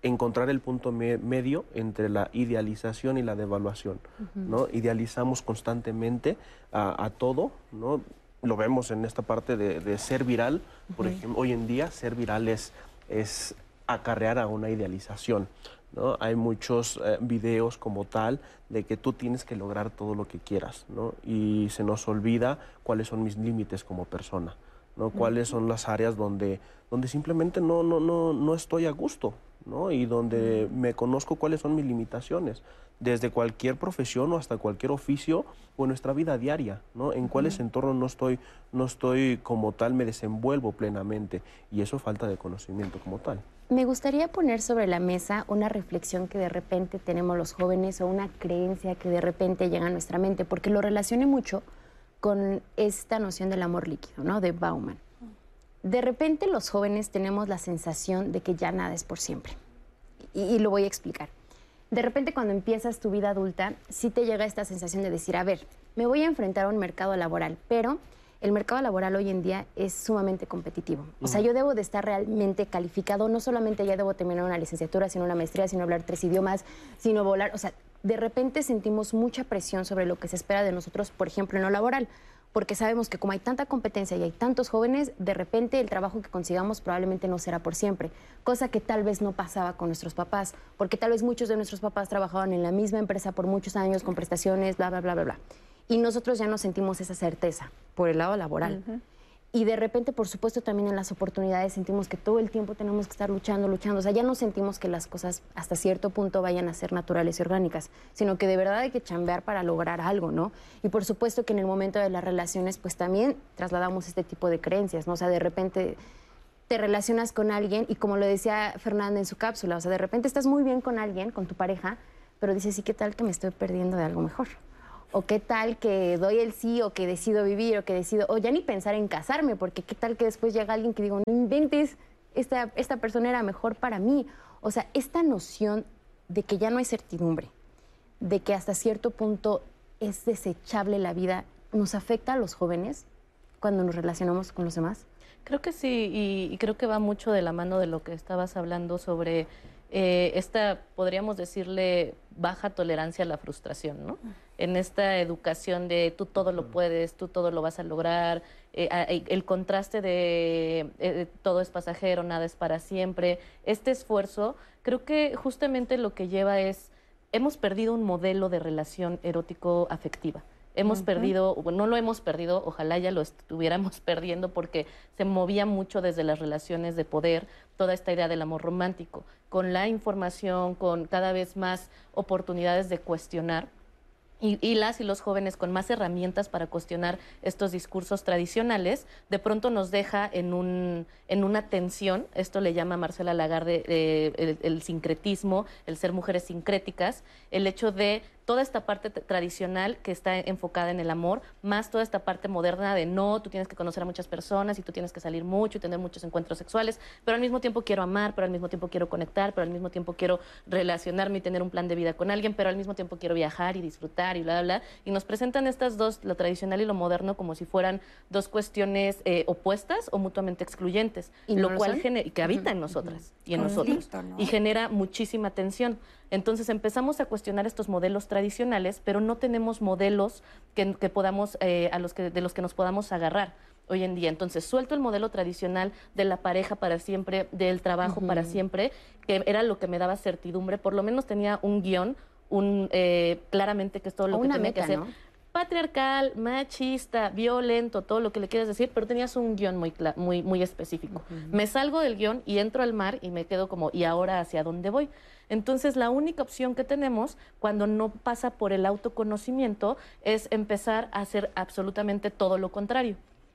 encontrar el punto medio entre la idealización y la devaluación. ¿no? Idealizamos constantemente a, todo, ¿no? lo vemos en esta parte de, ser viral, por ejemplo, hoy en día ser viral es, es acarrear a una idealización. ¿no? Hay muchos eh, videos como tal de que tú tienes que lograr todo lo que quieras ¿no? y se nos olvida cuáles son mis límites como persona. ¿no? Cuáles son las áreas donde, donde simplemente no, no, no, no estoy a gusto, ¿no? Y donde me conozco cuáles son mis limitaciones, desde cualquier profesión o hasta cualquier oficio o en nuestra vida diaria, ¿no? En cuáles entornos no estoy, no estoy como tal, me desenvuelvo plenamente y eso falta de conocimiento como tal. Me gustaría poner sobre la mesa una reflexión que de repente tenemos los jóvenes o una creencia que de repente llega a nuestra mente, porque lo relacione mucho con esta noción del amor líquido, ¿no? De Bauman de repente los jóvenes tenemos la sensación de que ya nada es por siempre. Y, lo voy a explicar. De repente cuando empiezas tu vida adulta, sí te llega esta sensación de decir, a ver, me voy a enfrentar a un mercado laboral, pero el mercado laboral hoy en día es sumamente competitivo. O sea, yo debo de estar realmente calificado, no solamente ya debo terminar una licenciatura, sino una maestría, sino hablar tres idiomas, sino volar. O sea, de repente sentimos mucha presión sobre lo que se espera de nosotros, por ejemplo, en lo laboral porque sabemos que como hay tanta competencia y hay tantos jóvenes, de repente el trabajo que consigamos probablemente no será por siempre, cosa que tal vez no pasaba con nuestros papás, porque tal vez muchos de nuestros papás trabajaban en la misma empresa por muchos años con prestaciones, bla, bla, bla, bla, bla. Y nosotros ya no sentimos esa certeza por el lado laboral. Y de repente, por supuesto, también en las oportunidades sentimos que todo el tiempo tenemos que estar luchando, luchando. O sea, ya no sentimos que las cosas hasta cierto punto vayan a ser naturales y orgánicas, sino que de verdad hay que chambear para lograr algo, ¿no? Y por supuesto que en el momento de las relaciones, pues también trasladamos este tipo de creencias, ¿no? O sea, de repente te relacionas con alguien y como lo decía Fernanda en su cápsula, o sea, de repente estás muy bien con alguien, con tu pareja, pero dices, ¿y qué tal que me estoy perdiendo de algo mejor? O qué tal que doy el sí o que decido vivir o que decido, o ya ni pensar en casarme, porque qué tal que después llega alguien que digo, no inventes, esta, esta persona era mejor para mí. O sea, esta noción de que ya no hay certidumbre, de que hasta cierto punto es desechable la vida, ¿nos afecta a los jóvenes cuando nos relacionamos con los demás? Creo que sí, y, y creo que va mucho de la mano de lo que estabas hablando sobre eh, esta, podríamos decirle, baja tolerancia a la frustración, ¿no? En esta educación de tú todo lo puedes, tú todo lo vas a lograr, eh, eh, el contraste de eh, todo es pasajero, nada es para siempre, este esfuerzo, creo que justamente lo que lleva es, hemos perdido un modelo de relación erótico-afectiva. Hemos Ujú. perdido, bueno, no lo hemos perdido, ojalá ya lo estuviéramos perdiendo porque se movía mucho desde las relaciones de poder, toda esta idea del amor romántico, con la información, con cada vez más oportunidades de cuestionar. Y, las y los jóvenes con más herramientas para cuestionar estos discursos tradicionales, de pronto nos deja en, un, en una tensión, esto le llama Marcela Lagarde eh, el, el sincretismo, el ser mujeres sincréticas, el hecho de toda esta parte tradicional que está enfocada en el amor, más toda esta parte moderna de no, tú tienes que conocer a muchas personas y tú tienes que salir mucho y tener muchos encuentros sexuales, pero al mismo tiempo quiero amar, pero al mismo tiempo quiero conectar, pero al mismo tiempo quiero relacionarme y tener un plan de vida con alguien, pero al mismo tiempo quiero viajar y disfrutar y bla, bla, bla. Y nos presentan estas dos, lo tradicional y lo moderno, como si fueran dos cuestiones eh, opuestas o mutuamente excluyentes, ¿Y no lo lo cual son? gene- que habita en nosotras y en nosotros y genera muchísima tensión. Entonces empezamos a cuestionar estos modelos tradicionales, pero no tenemos modelos que, que podamos, eh, a los que, de los que nos podamos agarrar hoy en día. Entonces suelto el modelo tradicional de la pareja para siempre, del trabajo para siempre, que era lo que me daba certidumbre. Por lo menos tenía un guion, un eh, claramente que es todo lo O que tenía que hacer. ¿no? Patriarcal, machista, violento, todo lo que le quieras decir, pero tenías un guion muy, muy, muy específico. Me salgo del guion y entro al mar y me quedo como, ¿y ahora hacia dónde voy? Entonces, la única opción que tenemos cuando no pasa por el autoconocimiento es empezar a hacer absolutamente todo lo contrario.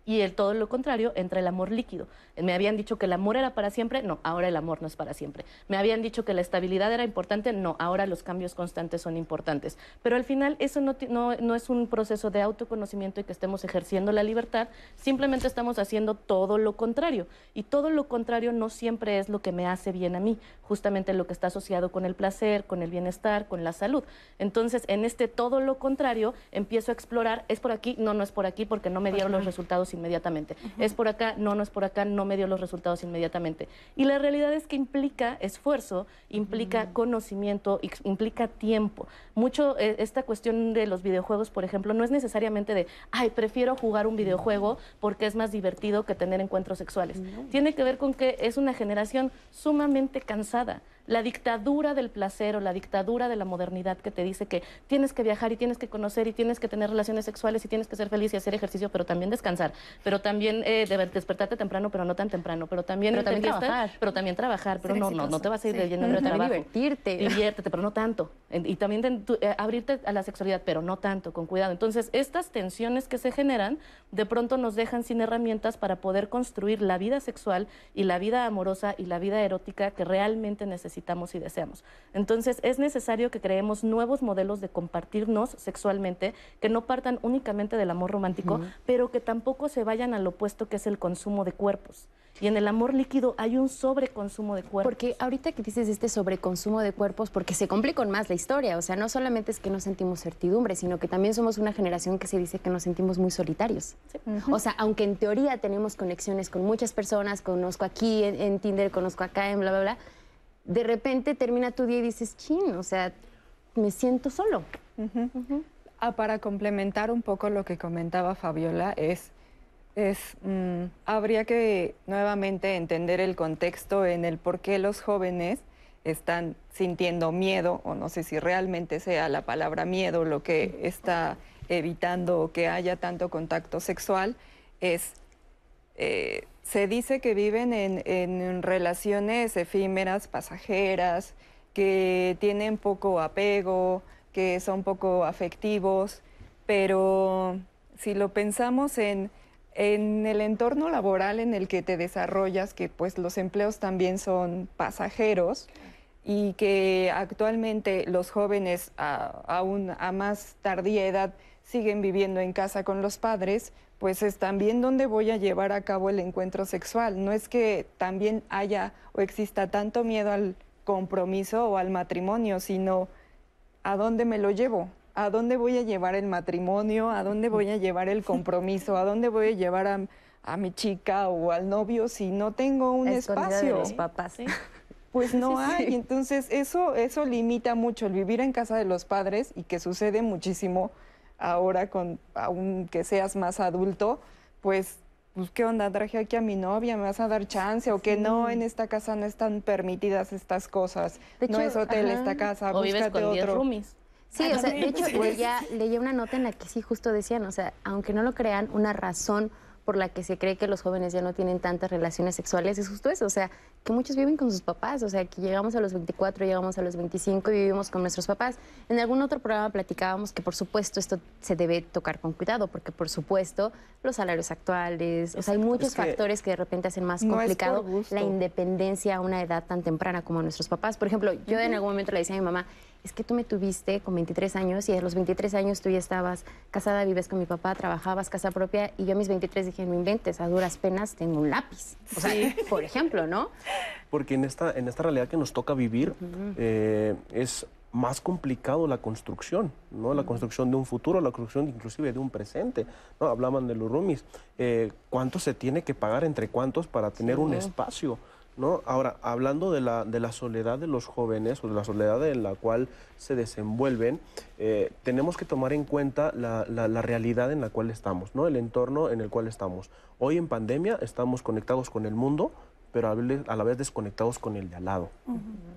Y el todo lo contrario entra el amor líquido. Me habían dicho que el amor era para siempre, no, ahora el amor no es para siempre. Me habían dicho que la estabilidad era importante, no, ahora los cambios constantes son importantes. Pero al final eso no, no, no es un proceso de autoconocimiento y que estemos ejerciendo la libertad, simplemente estamos haciendo todo lo contrario. Y todo lo contrario no siempre es lo que me hace bien a mí, justamente lo que está asociado con el placer, con el bienestar, con la salud. Entonces, en este todo lo contrario, empiezo a explorar, ¿es por aquí? No, no es por aquí porque no me dieron los resultados inmediatamente. ¿Es por acá? No, no es por acá, no me dio los resultados inmediatamente. Y la realidad es que implica esfuerzo, implica conocimiento, implica tiempo. Mucho eh, esta cuestión de los videojuegos, por ejemplo, no es necesariamente de, ay, prefiero jugar un videojuego porque es más divertido que tener encuentros sexuales. Tiene que ver con que es una generación sumamente cansada. La dictadura del placer o la dictadura de la modernidad que te dice que tienes que viajar y tienes que conocer y tienes que tener relaciones sexuales y tienes que ser feliz y hacer ejercicio, pero también descansar, pero también eh, deber- despertarte temprano, pero no tan temprano, pero también Pero de también trabajar. pero también trabajar, pero Ser no, no, no te vas a ir Sí. de lleno Pero de trabajo. divertirte. Diviértete, pero no tanto. Y también ten- tu- eh, abrirte a la sexualidad, pero no tanto, con cuidado. Entonces, estas tensiones que se generan, de pronto nos dejan sin herramientas para poder construir la vida sexual y la vida amorosa y la vida erótica que realmente necesitamos y deseamos. Entonces, es necesario que creemos nuevos modelos de compartirnos sexualmente que no partan únicamente del amor romántico, Ujú. pero que tampoco se vayan al opuesto que es el consumo de cuerpos. Y en el amor líquido hay un sobreconsumo de cuerpos. Porque ahorita que dices este sobreconsumo de cuerpos, porque se complica más la historia, o sea, no solamente es que no sentimos certidumbre, sino que también somos una generación que se dice que nos sentimos muy solitarios. O sea, aunque en teoría tenemos conexiones con muchas personas, conozco aquí en, en Tinder, conozco acá en bla, bla, bla, de repente termina tu día y dices, chin, o sea, me siento solo. Ah, para complementar un poco lo que comentaba Fabiola, es, es mm, habría que nuevamente entender el contexto en el por qué los jóvenes están sintiendo miedo, o no sé si realmente sea la palabra miedo lo que está evitando que haya tanto contacto sexual, es eh, se dice que viven en, en relaciones efímeras, pasajeras, que tienen poco apego, que son poco afectivos, pero si lo pensamos en, en el entorno laboral en el que te desarrollas, que pues los empleos también son pasajeros, y que actualmente los jóvenes a, aún a más tardía edad siguen viviendo en casa con los padres, pues es también donde voy a llevar a cabo el encuentro sexual. No es que también haya o exista tanto miedo al compromiso o al matrimonio, sino a dónde me lo llevo, a dónde voy a llevar el matrimonio, a dónde voy a llevar el compromiso, a dónde voy a llevar a, a mi chica o al novio si no tengo un A escondida de espacio. los papás. pues no hay. Entonces eso, eso limita mucho el vivir en casa de los padres y que sucede muchísimo ahora con, aunque seas más adulto, pues pues qué onda, traje aquí a mi novia, me vas a dar chance o que no, en esta casa no están permitidas estas cosas, no es hotel esta casa, o vives con otro. roomies. Sí, o sea, de hecho leía, leía una nota en la que sí justo decían, o sea, aunque no lo crean, una razón por la que se cree que los jóvenes ya no tienen tantas relaciones sexuales es justo eso, o sea, que muchos viven con sus papás, o sea, que llegamos a los 24, llegamos a los 25 y vivimos con nuestros papás. En algún otro programa platicábamos que por supuesto esto se debe tocar con cuidado, porque por supuesto los salarios actuales, o sea, hay muchos factores que de repente hacen más complicado la independencia a una edad tan temprana como nuestros papás. Por ejemplo, yo en algún momento le decía a mi mamá, es que tú me tuviste con 23 años y a los 23 años tú ya estabas casada, vives con mi papá, trabajabas casa propia y yo a mis 23 dije, no inventes, a duras penas tengo un lápiz. O sea, por ejemplo, ¿no? Porque en esta, en esta realidad que nos toca vivir eh, es más complicado la construcción, ¿no? La construcción de un futuro, la construcción inclusive de un presente, ¿no? Hablaban de los roomies. Eh, ¿Cuánto se tiene que pagar entre cuántos para tener un espacio? ¿No? Ahora, hablando de la, de la soledad de los jóvenes o de la soledad en la cual se desenvuelven, eh, tenemos que tomar en cuenta la, la, realidad en la cual estamos, ¿no? El entorno en el cual estamos. Hoy en pandemia estamos conectados con el mundo, pero a la vez desconectados con el de al lado.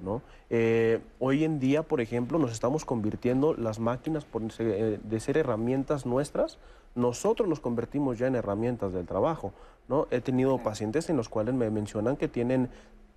¿no? Eh, hoy en día, por ejemplo, nos estamos convirtiendo las máquinas por, eh, de ser herramientas nuestras, nosotros nos convertimos ya en herramientas del trabajo. ¿no? He tenido pacientes en los cuales me mencionan que tienen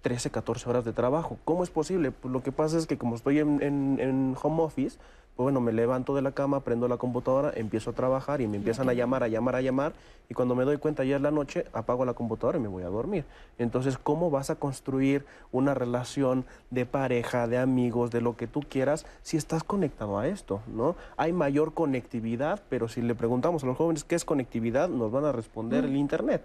13, 14 horas de trabajo. ¿Cómo es posible? Pues lo que pasa es que como estoy en, en home office, bueno, me levanto de la cama, prendo la computadora, empiezo a trabajar y me empiezan a llamar, a llamar, a llamar. Y cuando me doy cuenta ya es la noche, apago la computadora y me voy a dormir. Entonces, ¿cómo vas a construir una relación de pareja, de amigos, de lo que tú quieras, si estás conectado a esto? ¿no? Hay mayor conectividad, pero si le preguntamos a los jóvenes qué es conectividad, nos van a responder el Internet.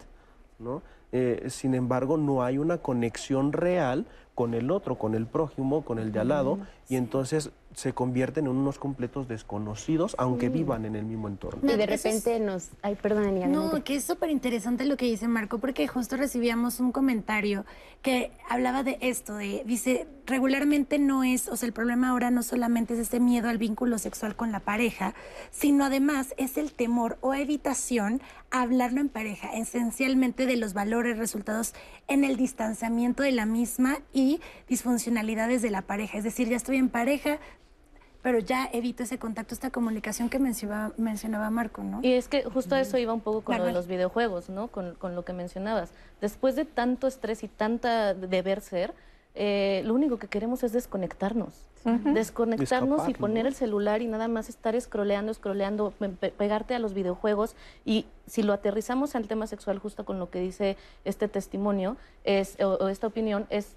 ¿no? Eh, sin embargo, no hay una conexión real con el otro, con el prójimo, con el de al lado, y entonces se convierten en unos completos desconocidos, aunque vivan en el mismo entorno. Y de repente nos... Ay, perdón, Ania. No, que es súper interesante lo que dice Marco, porque justo recibíamos un comentario que hablaba de esto, de, dice, regularmente no es, o sea, el problema ahora no solamente es este miedo al vínculo sexual con la pareja, sino además es el temor o evitación a hablarlo en pareja, esencialmente de los valores resultados en el distanciamiento de la misma y disfuncionalidades de la pareja. Es decir, ya estoy en pareja, pero ya evito ese contacto, esta comunicación que mencionaba, mencionaba Marco, ¿no? Y es que justo a eso iba un poco con lo de los videojuegos, ¿no? Con, con, lo que mencionabas. Después de tanto estrés y tanta deber ser, eh, lo único que queremos es desconectarnos. Desconectarnos y poner el celular y nada más estar scrolleando, scrolleando, pegarte a los videojuegos. Y si lo aterrizamos al tema sexual, justo con lo que dice este testimonio es, o esta opinión, es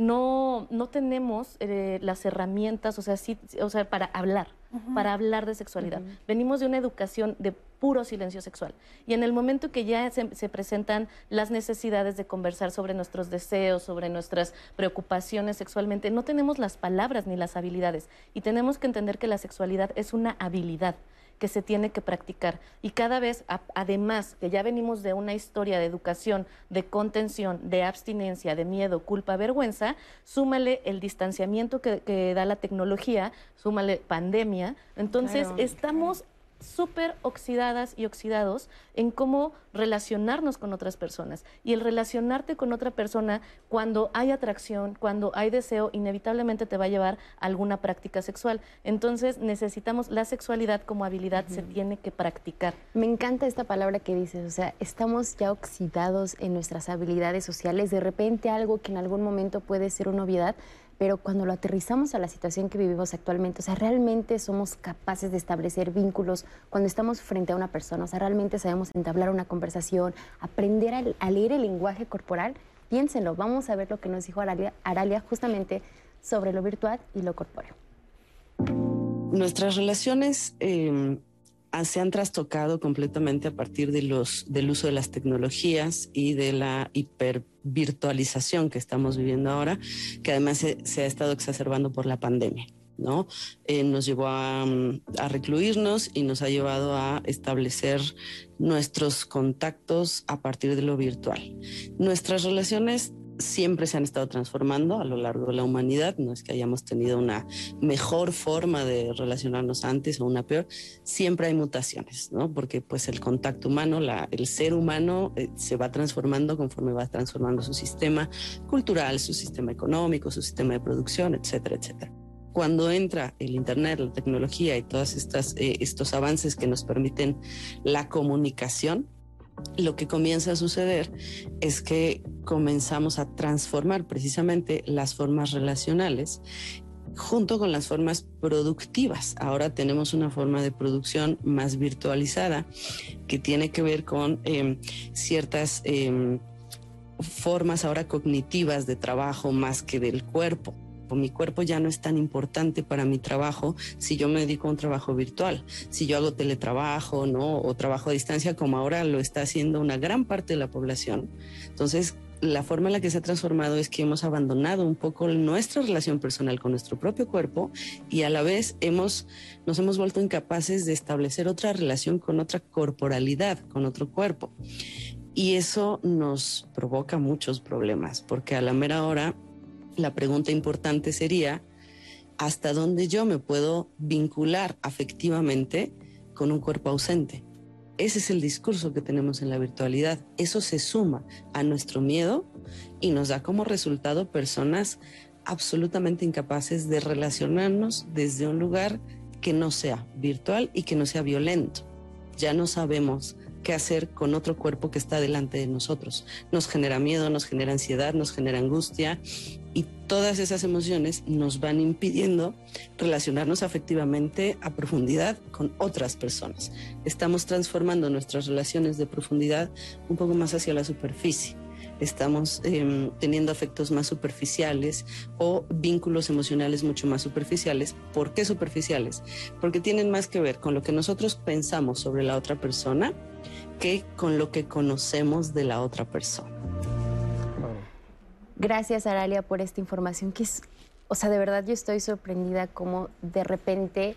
no, no tenemos eh, las herramientas, o sea, sí, o sea, para hablar, para hablar de sexualidad. Venimos de una educación de puro silencio sexual. Y en el momento que ya se, se, presentan las necesidades de conversar sobre nuestros deseos, sobre nuestras preocupaciones sexualmente, no tenemos las palabras ni las habilidades. Y tenemos que entender que la sexualidad es una habilidad que se tiene que practicar. Y cada vez, además, que ya venimos de una historia de educación, de contención, de abstinencia, de miedo, culpa, vergüenza, súmale el distanciamiento que, da la tecnología, súmale pandemia. Entonces, estamos súper oxidadas y oxidados en cómo relacionarnos con otras personas. Y el relacionarte con otra persona cuando hay atracción, cuando hay deseo, inevitablemente te va a llevar a alguna práctica sexual. Entonces necesitamos la sexualidad como habilidad, se tiene que practicar. Me encanta esta palabra que dices, o sea, estamos ya oxidados en nuestras habilidades sociales. De repente algo que en algún momento puede ser una obviedad, pero cuando lo aterrizamos a la situación que vivimos actualmente, o sea, realmente somos capaces de establecer vínculos cuando estamos frente a una persona, o sea, realmente sabemos entablar una conversación, aprender a, leer el lenguaje corporal, piénsenlo, vamos a ver lo que nos dijo Aralia, justamente sobre lo virtual y lo corpóreo. Nuestras relaciones em, se han trastocado completamente a partir de los, del uso de las tecnologías y de la hipervirtualización que estamos viviendo ahora, que además se, ha estado exacerbando por la pandemia. ¿no? Eh, nos llevó a, a, recluirnos y nos ha llevado a establecer nuestros contactos a partir de lo virtual. Nuestras relaciones siempre se han estado transformando a lo largo de la humanidad, no es que hayamos tenido una mejor forma de relacionarnos antes o una peor, siempre hay mutaciones, ¿no? Porque pues el contacto humano, el ser humano eh, se va transformando conforme va transformando su sistema cultural, su sistema económico, su sistema de producción, etcétera, etcétera. Cuando entra el Internet, la tecnología y todos eh, estos avances que nos permiten la comunicación, lo que comienza a suceder es que comenzamos a transformar precisamente las formas relacionales junto con las formas productivas. Ahora tenemos una forma de producción más virtualizada que tiene que ver con em, ciertas em, formas ahora cognitivas de trabajo más que del cuerpo mi cuerpo ya no es tan importante para mi trabajo si yo me dedico a un trabajo virtual, si yo hago teletrabajo, ¿no? O trabajo a distancia como ahora lo está haciendo una gran parte de la población. Entonces, la forma en la que se ha transformado es que hemos abandonado un poco nuestra relación personal con nuestro propio cuerpo y a la vez hemos, nos hemos vuelto incapaces de establecer otra relación con otra corporalidad, con otro cuerpo. Y eso nos provoca muchos problemas, porque a la mera hora la pregunta importante sería, ¿hasta dónde yo me puedo vincular afectivamente con un cuerpo ausente? Ese es el discurso que tenemos en la virtualidad. Eso se suma a nuestro miedo y nos da como resultado personas absolutamente incapaces de relacionarnos desde un lugar que no sea virtual y que no sea violento. Ya no sabemos qué hacer con otro cuerpo que está delante de nosotros. Nos genera miedo, nos genera ansiedad, nos genera angustia y todas esas emociones nos van impidiendo relacionarnos afectivamente a profundidad con otras personas. Estamos transformando nuestras relaciones de profundidad un poco más hacia la superficie. Estamos em, teniendo afectos más superficiales o vínculos emocionales mucho más superficiales. ¿Por qué superficiales? Porque tienen más que ver con lo que nosotros pensamos sobre la otra persona que con lo que conocemos de la otra persona. Gracias, Aralia, por esta información que es, o sea, de verdad yo estoy sorprendida como de repente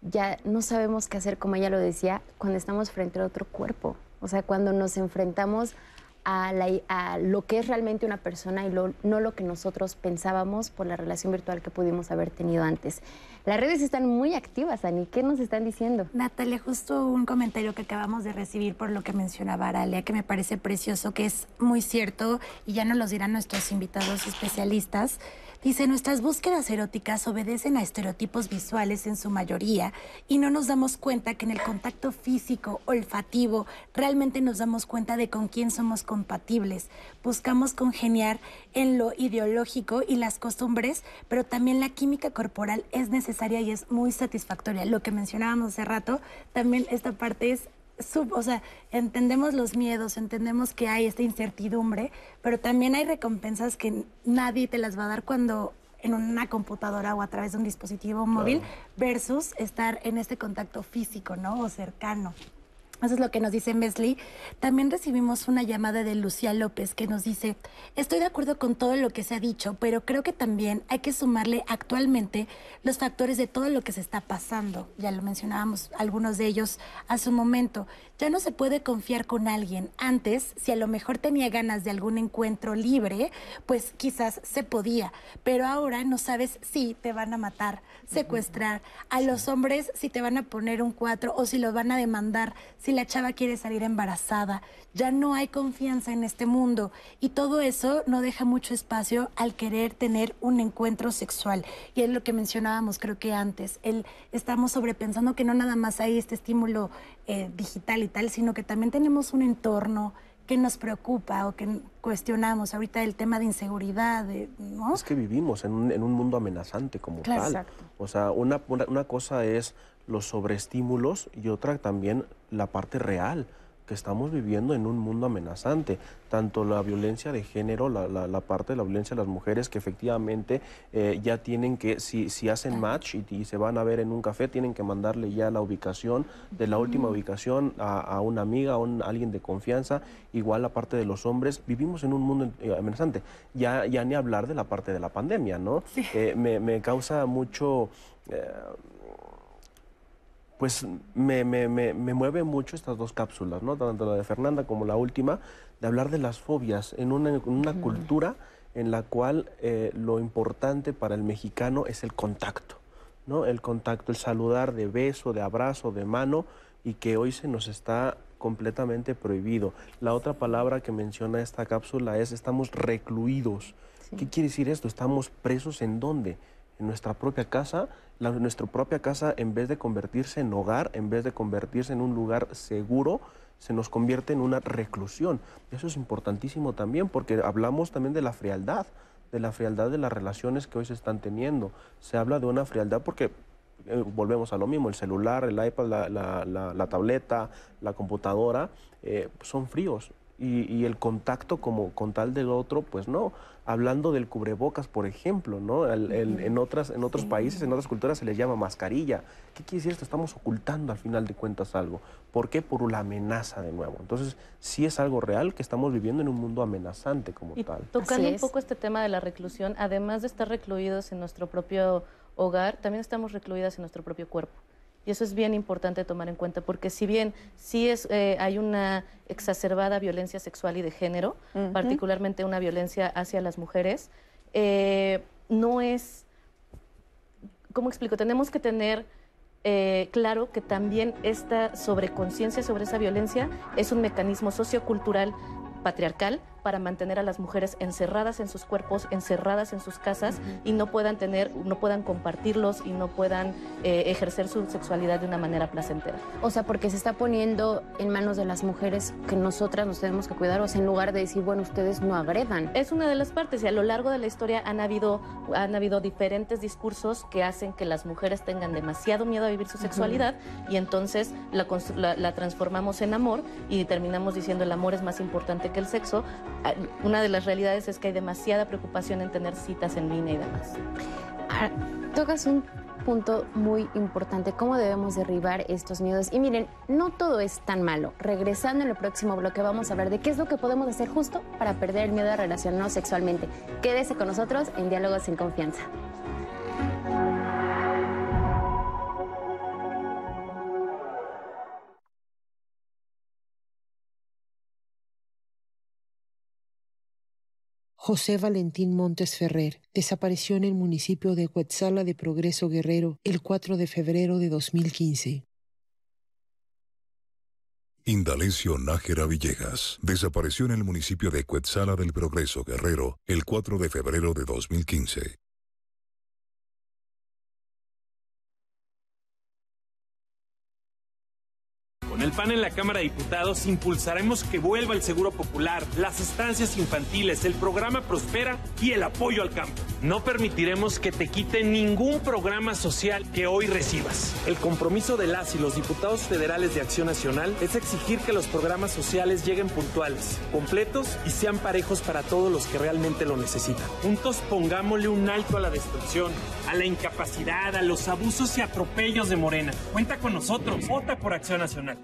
ya no sabemos qué hacer, como ella lo decía, cuando estamos frente a otro cuerpo. O sea, cuando nos enfrentamos a, lo que es realmente una persona y no lo que nosotros pensábamos por la relación virtual que pudimos haber tenido antes. Las redes están muy activas, Ani. ¿Qué nos están diciendo? Natalia, justo un comentario que acabamos de recibir por lo que mencionaba Aralia, que me parece precioso, que es muy cierto y ya nos lo dirán nuestros invitados especialistas. Dice, nuestras búsquedas eróticas obedecen a estereotipos visuales en su mayoría y no nos damos cuenta que en el contacto físico, olfativo, realmente nos damos cuenta de con quién somos compatibles. Buscamos congeniar en lo ideológico y las costumbres, pero también la química corporal es necesaria y es muy satisfactoria. Lo que mencionábamos hace rato, también esta parte es o sea, entendemos los miedos, entendemos que hay esta incertidumbre, pero también hay recompensas que nadie te las va a dar cuando en una computadora o a través de un dispositivo móvil versus estar en este contacto físico, ¿no? O cercano. Eso es lo que nos dice Mesli. También recibimos una llamada de Lucía López que nos dice, estoy de acuerdo con todo lo que se ha dicho, pero creo que también hay que sumarle actualmente los factores de todo lo que se está pasando. Ya lo mencionábamos algunos de ellos hace un momento. Ya no se puede confiar con alguien. Antes, si a lo mejor tenía ganas de algún encuentro libre, pues quizás se podía, pero ahora no sabes si te van a matar, secuestrar, a los hombres si te van a poner un cuatro o si los van a demandar, si la chava quiere salir embarazada. Ya no hay confianza en este mundo y todo eso no deja mucho espacio al querer tener un encuentro sexual. Y es lo que mencionábamos creo que antes, el, estamos sobrepensando que no nada más hay este estímulo eh, digital y tal, sino que también tenemos un entorno que nos preocupa o que cuestionamos ahorita el tema de inseguridad, ¿no? Es que vivimos en un, en un mundo amenazante como tal. Exacto. O sea, una, una, cosa es los sobreestímulos y otra también la parte real que estamos viviendo en un mundo amenazante, tanto la violencia de género, la, la, parte de la violencia de las mujeres que efectivamente eh, ya tienen que, si, si hacen match y, se van a ver en un café, tienen que mandarle ya la ubicación de la última ubicación a, una amiga, a, un, alguien de confianza, igual la parte de los hombres, vivimos en un mundo eh, amenazante, ya, ya ni hablar de la parte de la pandemia, ¿no? Eh, me, me, causa mucho pues me, me, me, me, mueve mucho estas dos cápsulas, ¿no? tanto la de Fernanda como la última, de hablar de las fobias en una, una cultura en la cual eh, lo importante para el mexicano es el contacto, ¿no? El contacto, el saludar de beso, de abrazo, de mano, y que hoy se nos está completamente prohibido. La otra palabra que menciona esta cápsula es estamos recluidos. ¿Qué quiere decir esto? ¿Estamos presos en dónde? En nuestra propia casa. La, nuestra propia casa, en vez de convertirse en hogar, en vez de convertirse en un lugar seguro, se nos convierte en una reclusión. Eso es importantísimo también porque hablamos también de la frialdad, de la frialdad de las relaciones que hoy se están teniendo. Se habla de una frialdad porque eh, volvemos a lo mismo, el celular, el iPad, la, tableta, la computadora, eh, son fríos. Y, el contacto como con tal del otro, pues no. Hablando del cubrebocas, por ejemplo, ¿no? en, otras, en otros países, en otras culturas se les llama mascarilla. ¿Qué quiere decir esto? Estamos ocultando al final de cuentas algo. ¿Por qué? Por la amenaza de nuevo. Entonces, sí es algo real que estamos viviendo en un mundo amenazante como tal. Tocando un poco este tema de la reclusión, además de estar recluidos en nuestro propio hogar, también estamos recluidas en nuestro propio cuerpo. Y eso es bien importante tomar en cuenta, porque si bien sí es, eh, hay una exacerbada violencia sexual y de género, particularmente una violencia hacia las mujeres, eh, no es, ¿cómo explico? Tenemos que tener eh, claro que también esta sobreconciencia sobre esa violencia es un mecanismo sociocultural patriarcal para mantener a las mujeres encerradas en sus cuerpos, encerradas en sus casas y no puedan tener, no puedan compartirlos y no puedan eh, ejercer su sexualidad de una manera placentera. O sea, porque se está poniendo en manos de las mujeres que nosotras nos tenemos que cuidar, o sea, en lugar de decir, bueno, ustedes no agredan. Es una de las partes y a lo largo de la historia han habido, han habido diferentes discursos que hacen que las mujeres tengan demasiado miedo a vivir su sexualidad y entonces la, la transformamos en amor y terminamos diciendo el amor es más importante que el sexo una de las realidades es que hay demasiada preocupación en tener citas en línea y demás. Ahora, tocas un punto muy importante, cómo debemos derribar estos miedos. Y miren, no todo es tan malo. Regresando en el próximo bloque vamos a hablar de qué es lo que podemos hacer justo para perder el miedo a relacionarnos sexualmente. Quédese con nosotros en Diálogos sin Confianza. José Valentín Montes Ferrer desapareció en el municipio de Cuetzala de Progreso Guerrero el 4 de febrero de 2015. Indalecio Nájera Villegas desapareció en el municipio de Cuetzala del Progreso Guerrero el 4 de febrero de 2015. Con el PAN en la Cámara de Diputados impulsaremos que vuelva el seguro popular, las estancias infantiles, el programa Prospera y el apoyo al campo. No permitiremos que te quiten ningún programa social que hoy recibas. El compromiso de las y los diputados federales de Acción Nacional es exigir que los programas sociales lleguen puntuales, completos y sean parejos para todos los que realmente lo necesitan. Juntos pongámosle un alto a la destrucción, a la incapacidad, a los abusos y atropellos de Morena. Cuenta con nosotros. Vota por Acción Nacional.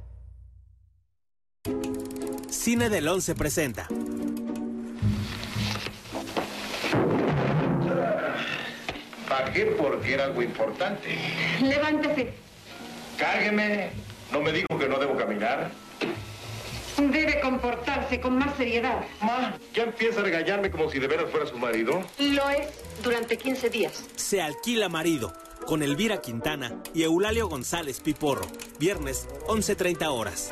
Cine del 11 presenta. Bajé porque era algo importante. Levántese. Cárgueme. ¿No me dijo que no debo caminar? Debe comportarse con más seriedad. Ma, ¿ya empieza a regañarme como si de veras fuera su marido? Lo es durante 15 días. Se alquila marido con Elvira Quintana y Eulalio González Piporro. Viernes, 11.30 horas.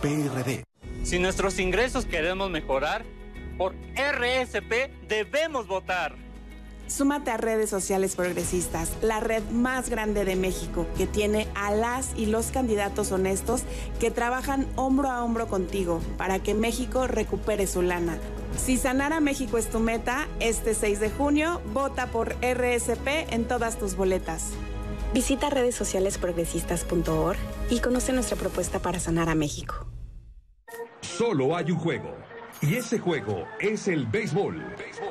PRD. Si nuestros ingresos queremos mejorar, por RSP debemos votar. Súmate a redes sociales progresistas, la red más grande de México, que tiene a las y los candidatos honestos que trabajan hombro a hombro contigo para que México recupere su lana. Si sanar a México es tu meta, este 6 de junio, vota por RSP en todas tus boletas. Visita redes sociales progresistas.org y conoce nuestra propuesta para sanar a México. Solo hay un juego. Y ese juego es el béisbol,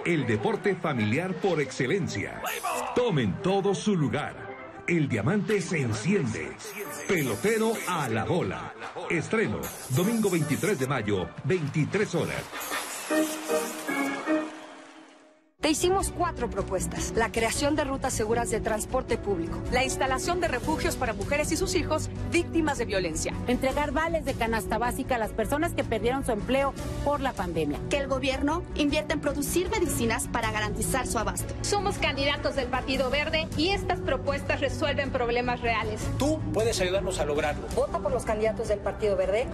el deporte familiar por excelencia. Tomen todo su lugar. El diamante se enciende. Pelotero a la bola. Estreno, domingo 23 de mayo, 23 horas. Te hicimos cuatro propuestas. La creación de rutas seguras de transporte público. La instalación de refugios para mujeres y sus hijos víctimas de violencia. Entregar vales de canasta básica a las personas que perdieron su empleo por la pandemia. Que el gobierno invierta en producir medicinas para garantizar su abasto. Somos candidatos del Partido Verde y estas propuestas resuelven problemas reales. Tú puedes ayudarnos a lograrlo. Vota por los candidatos del Partido Verde.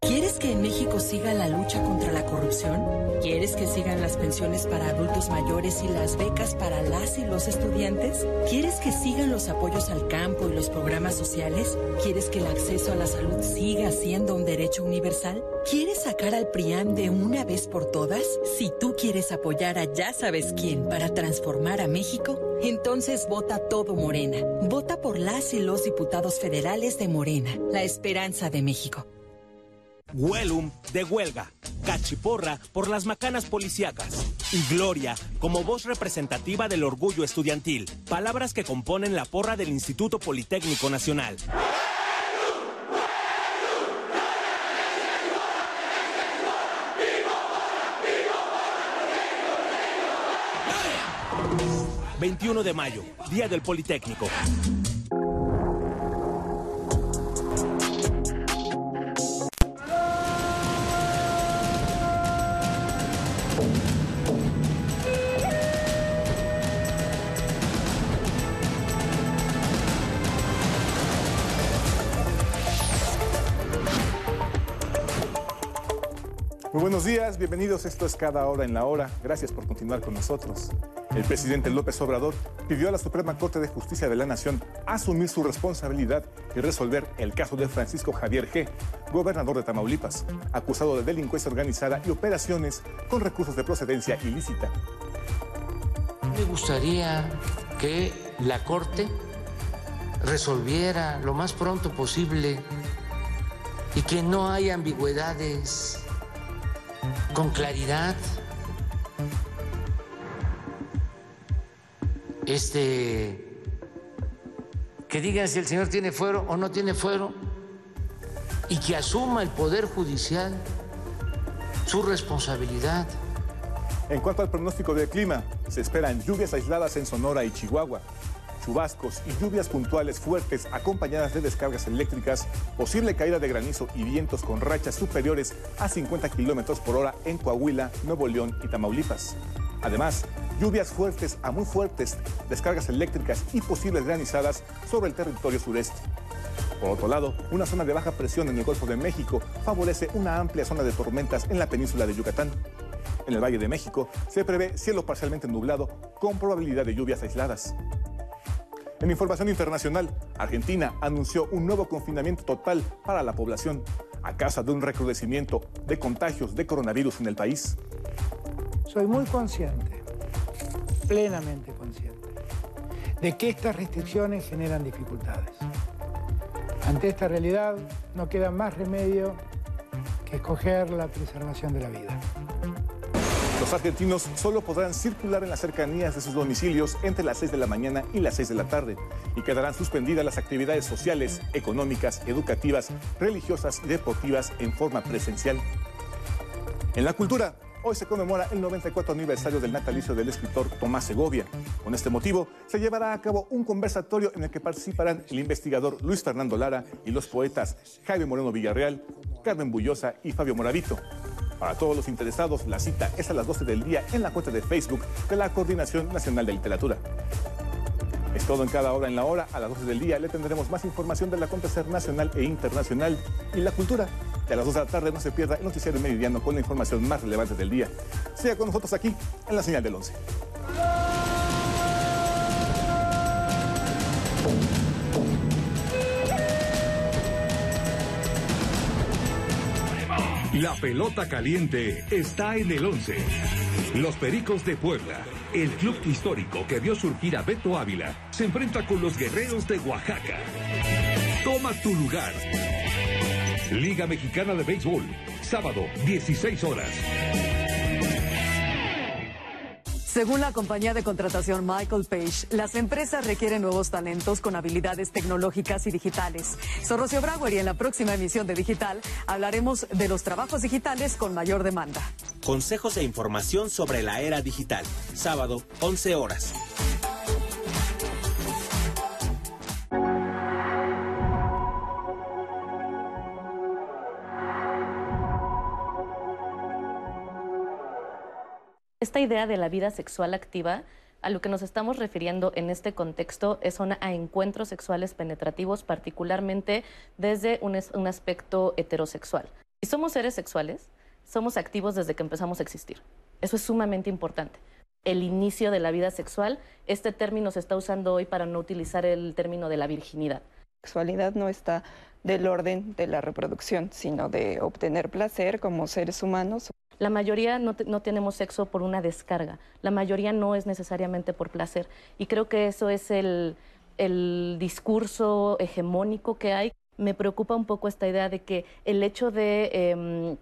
¿Quieres que en México siga la lucha contra la corrupción? ¿Quieres que sigan las pensiones para adultos mayores y las becas para las y los estudiantes? ¿Quieres que sigan los apoyos al campo y los programas sociales? ¿Quieres que el acceso a la salud siga siendo un derecho universal? ¿Quieres sacar al PRIAN de una vez por todas? Si tú quieres apoyar a ya sabes quién para transformar a México, entonces vota todo Morena. Vota por las y los diputados federales de Morena, la esperanza de México. Huelum de huelga, Cachiporra por las macanas policíacas y Gloria como voz representativa del orgullo estudiantil, palabras que componen la porra del Instituto Politécnico Nacional. ...21 de mayo, Día del Politécnico. Buenos días, bienvenidos. Esto es Cada Hora en la Hora. Gracias por continuar con nosotros. El presidente López Obrador pidió a la Suprema Corte de Justicia de la Nación asumir su responsabilidad y resolver el caso de Francisco Javier G., gobernador de Tamaulipas, acusado de delincuencia organizada y operaciones con recursos de procedencia ilícita. Me gustaría que la Corte resolviera lo más pronto posible y que no haya ambigüedades con claridad. Este, que digan si el señor tiene fuero o no tiene fuero y que asuma el Poder Judicial su responsabilidad. En cuanto al pronóstico del clima, se esperan lluvias aisladas en Sonora y Chihuahua, chubascos y lluvias puntuales fuertes acompañadas de descargas eléctricas, posible caída de granizo y vientos con rachas superiores a 50 kilómetros por hora en Coahuila, Nuevo León y Tamaulipas. Además, lluvias fuertes a muy fuertes, descargas eléctricas y posibles granizadas sobre el territorio sureste. Por otro lado, una zona de baja presión en el Golfo de México favorece una amplia zona de tormentas en la península de Yucatán. En el Valle de México se prevé cielo parcialmente nublado con probabilidad de lluvias aisladas. En información internacional, Argentina anunció un nuevo confinamiento total para la población a causa de un recrudecimiento de contagios de coronavirus en el país. Soy muy consciente, plenamente consciente, de que estas restricciones generan dificultades. Ante esta realidad no queda más remedio que escoger la preservación de la vida. Los argentinos solo podrán circular en las cercanías de sus domicilios entre las 6 de la mañana y las 6 de la tarde y quedarán suspendidas las actividades sociales, económicas, educativas, religiosas y deportivas en forma presencial. En la cultura, Hoy se conmemora el 94 aniversario del natalicio del escritor Tomás Segovia. Con este motivo, se llevará a cabo un conversatorio en el que participarán el investigador Luis Fernando Lara y los poetas Jaime Moreno Villarreal, Carmen Bullosa y Fabio Moravito. Para todos los interesados, la cita es a las 12 del día en la cuenta de Facebook de la Coordinación Nacional de Literatura. Es todo en cada hora en la hora. A las 12 del día le tendremos más información del acontecer nacional e internacional y la cultura. Y a las 2 de la tarde no se pierda el noticiero meridiano con la información más relevante del día. Siga con nosotros aquí en la señal del 11. La pelota caliente está en el 11. Los Pericos de Puebla, el club histórico que vio surgir a Beto Ávila, se enfrenta con los Guerreros de Oaxaca. Toma tu lugar. Liga Mexicana de Béisbol, sábado, 16 horas. Según la compañía de contratación Michael Page, las empresas requieren nuevos talentos con habilidades tecnológicas y digitales. Soy Rocío Brauer y en la próxima emisión de Digital hablaremos de los trabajos digitales con mayor demanda. Consejos e información sobre la era digital. Sábado, 11 horas. Esta idea de la vida sexual activa, a lo que nos estamos refiriendo en este contexto es a encuentros sexuales penetrativos, particularmente desde un, un aspecto heterosexual. Si somos seres sexuales, somos activos desde que empezamos a existir. Eso es sumamente importante. El inicio de la vida sexual, este término se está usando hoy para no utilizar el término de la virginidad. Sexualidad no está del orden de la reproducción, sino de obtener placer como seres humanos. La mayoría no, no, tenemos sexo por una descarga, la mayoría no es necesariamente por placer. Y creo que eso es el, el discurso hegemónico que hay. Me preocupa un poco esta idea de que el hecho de eh,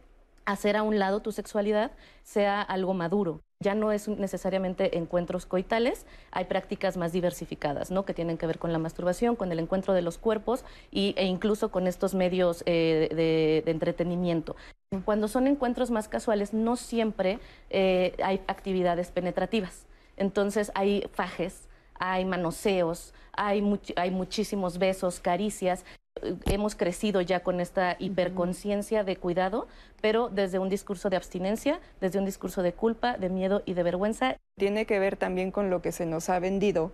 hacer a un lado tu sexualidad sea algo maduro. Ya no es necesariamente encuentros coitales, hay prácticas más diversificadas, ¿no? Que tienen que ver con la masturbación, con el encuentro de los cuerpos y, e incluso con estos medios eh, de, entretenimiento. Cuando son encuentros más casuales, no siempre eh, hay actividades penetrativas. Entonces hay fajes, hay manoseos, hay, hay muchísimos besos, caricias hemos crecido ya con esta hiperconciencia de cuidado, pero desde un discurso de abstinencia, desde un discurso de culpa, de miedo y de vergüenza. Tiene que ver también con lo que se nos ha vendido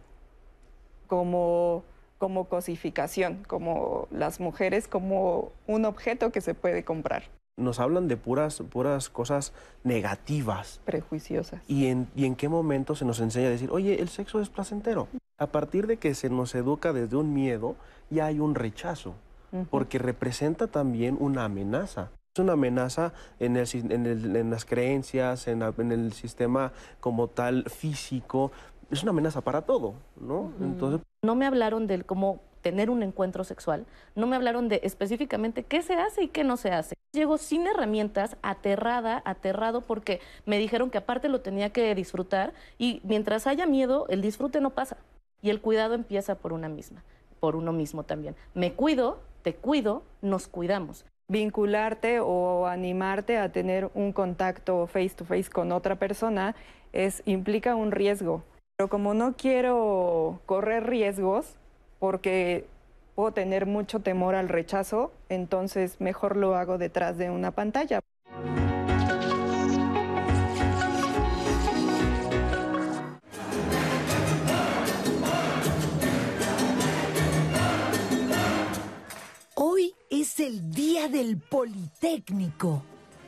como, como cosificación, como las mujeres como un objeto que se puede comprar. Nos hablan de puras, puras cosas negativas. Prejuiciosas. ¿Y en, ¿Y en qué momento se nos enseña a decir, oye, el sexo es placentero? A partir de que se nos educa desde un miedo, ya hay un rechazo, uh -huh. porque representa también una amenaza. Es una amenaza en, el, en, el, en las creencias, en, la, en, el sistema como tal físico. Es una amenaza para todo, ¿no? Uh -huh. Entonces... No me hablaron del cómo tener un encuentro sexual, no me hablaron de específicamente qué se hace y qué no se hace. Llego sin herramientas, aterrada, aterrado, porque me dijeron que aparte lo tenía que disfrutar y mientras haya miedo, el disfrute no pasa. Y el cuidado empieza por una misma, por uno mismo también. Me cuido, te cuido, nos cuidamos. Vincularte o animarte a tener un contacto face to face con otra persona es, implica un riesgo. Pero como no quiero correr riesgos, porque puedo tener mucho temor al rechazo, entonces mejor lo hago detrás de una pantalla. Es el Día del Politécnico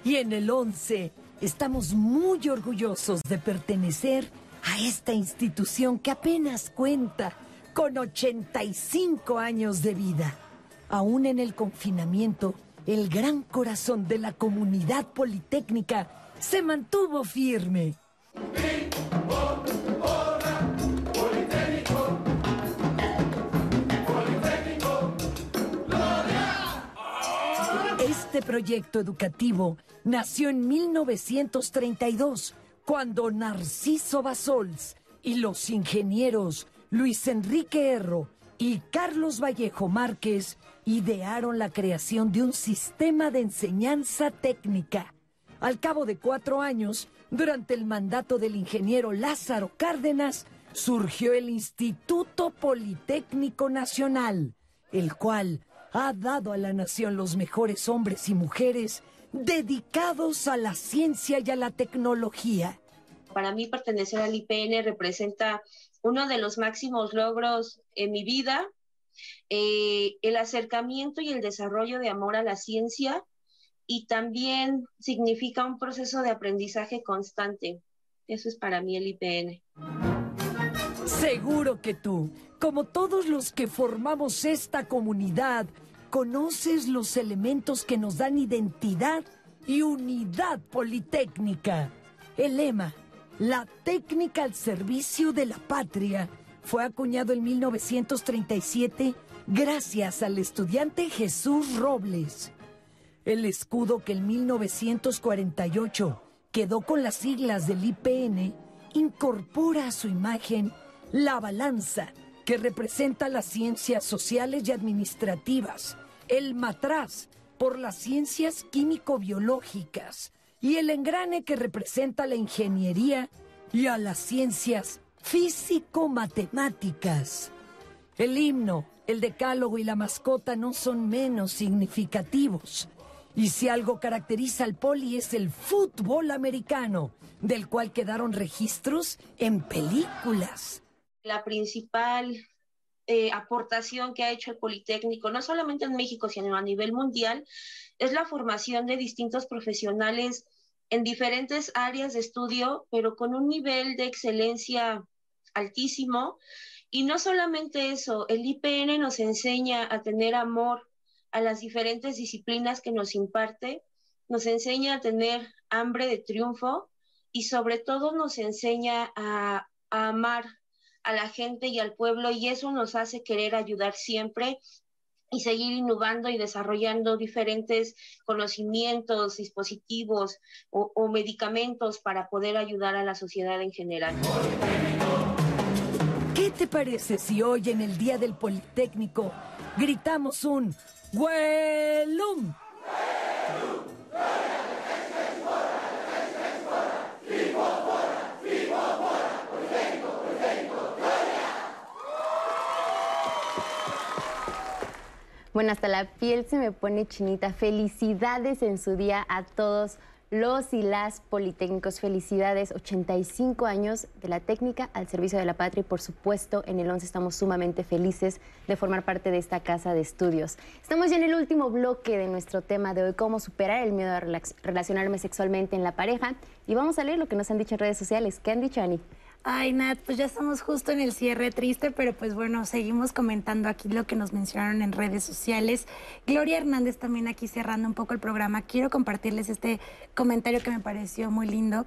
y en el 11 estamos muy orgullosos de pertenecer a esta institución que apenas cuenta con 85 años de vida. Aún en el confinamiento, el gran corazón de la comunidad politécnica se mantuvo firme. Este proyecto educativo nació en 1932 cuando Narciso Basols y los ingenieros Luis Enrique Erro y Carlos Vallejo Márquez idearon la creación de un sistema de enseñanza técnica. Al cabo de cuatro años, durante el mandato del ingeniero Lázaro Cárdenas, surgió el Instituto Politécnico Nacional, el cual ha dado a la nación los mejores hombres y mujeres dedicados a la ciencia y a la tecnología. Para mí pertenecer al IPN representa uno de los máximos logros en mi vida, eh, el acercamiento y el desarrollo de amor a la ciencia y también significa un proceso de aprendizaje constante. Eso es para mí el IPN. Seguro que tú, como todos los que formamos esta comunidad, conoces los elementos que nos dan identidad y unidad politécnica. El lema, la técnica al servicio de la patria, fue acuñado en 1937 gracias al estudiante Jesús Robles. El escudo que en 1948 quedó con las siglas del IPN incorpora a su imagen la balanza que representa las ciencias sociales y administrativas, el matraz por las ciencias químico-biológicas y el engrane que representa la ingeniería y a las ciencias físico-matemáticas. El himno, el decálogo y la mascota no son menos significativos. Y si algo caracteriza al poli es el fútbol americano, del cual quedaron registros en películas. La principal eh, aportación que ha hecho el Politécnico, no solamente en México, sino a nivel mundial, es la formación de distintos profesionales en diferentes áreas de estudio, pero con un nivel de excelencia altísimo. Y no solamente eso, el IPN nos enseña a tener amor a las diferentes disciplinas que nos imparte, nos enseña a tener hambre de triunfo y sobre todo nos enseña a, amar a la gente y al pueblo y eso nos hace querer ayudar siempre y seguir innovando y desarrollando diferentes conocimientos, dispositivos o, medicamentos para poder ayudar a la sociedad en general. ¿Qué te parece si hoy en el Día del Politécnico gritamos un ¡Huelum! Bueno, hasta la piel se me pone chinita. Felicidades en su día a todos los y las politécnicos. Felicidades, 85 años de la técnica al servicio de la patria y por supuesto en el 11 estamos sumamente felices de formar parte de esta casa de estudios. Estamos ya en el último bloque de nuestro tema de hoy, cómo superar el miedo a relacionarme sexualmente en la pareja y vamos a leer lo que nos han dicho en redes sociales. ¿Qué han dicho, Ani? Ay, Nat, pues ya estamos justo en el cierre triste, pero pues bueno, seguimos comentando aquí lo que nos mencionaron en redes sociales. Gloria Hernández también aquí cerrando un poco el programa. Quiero compartirles este comentario que me pareció muy lindo.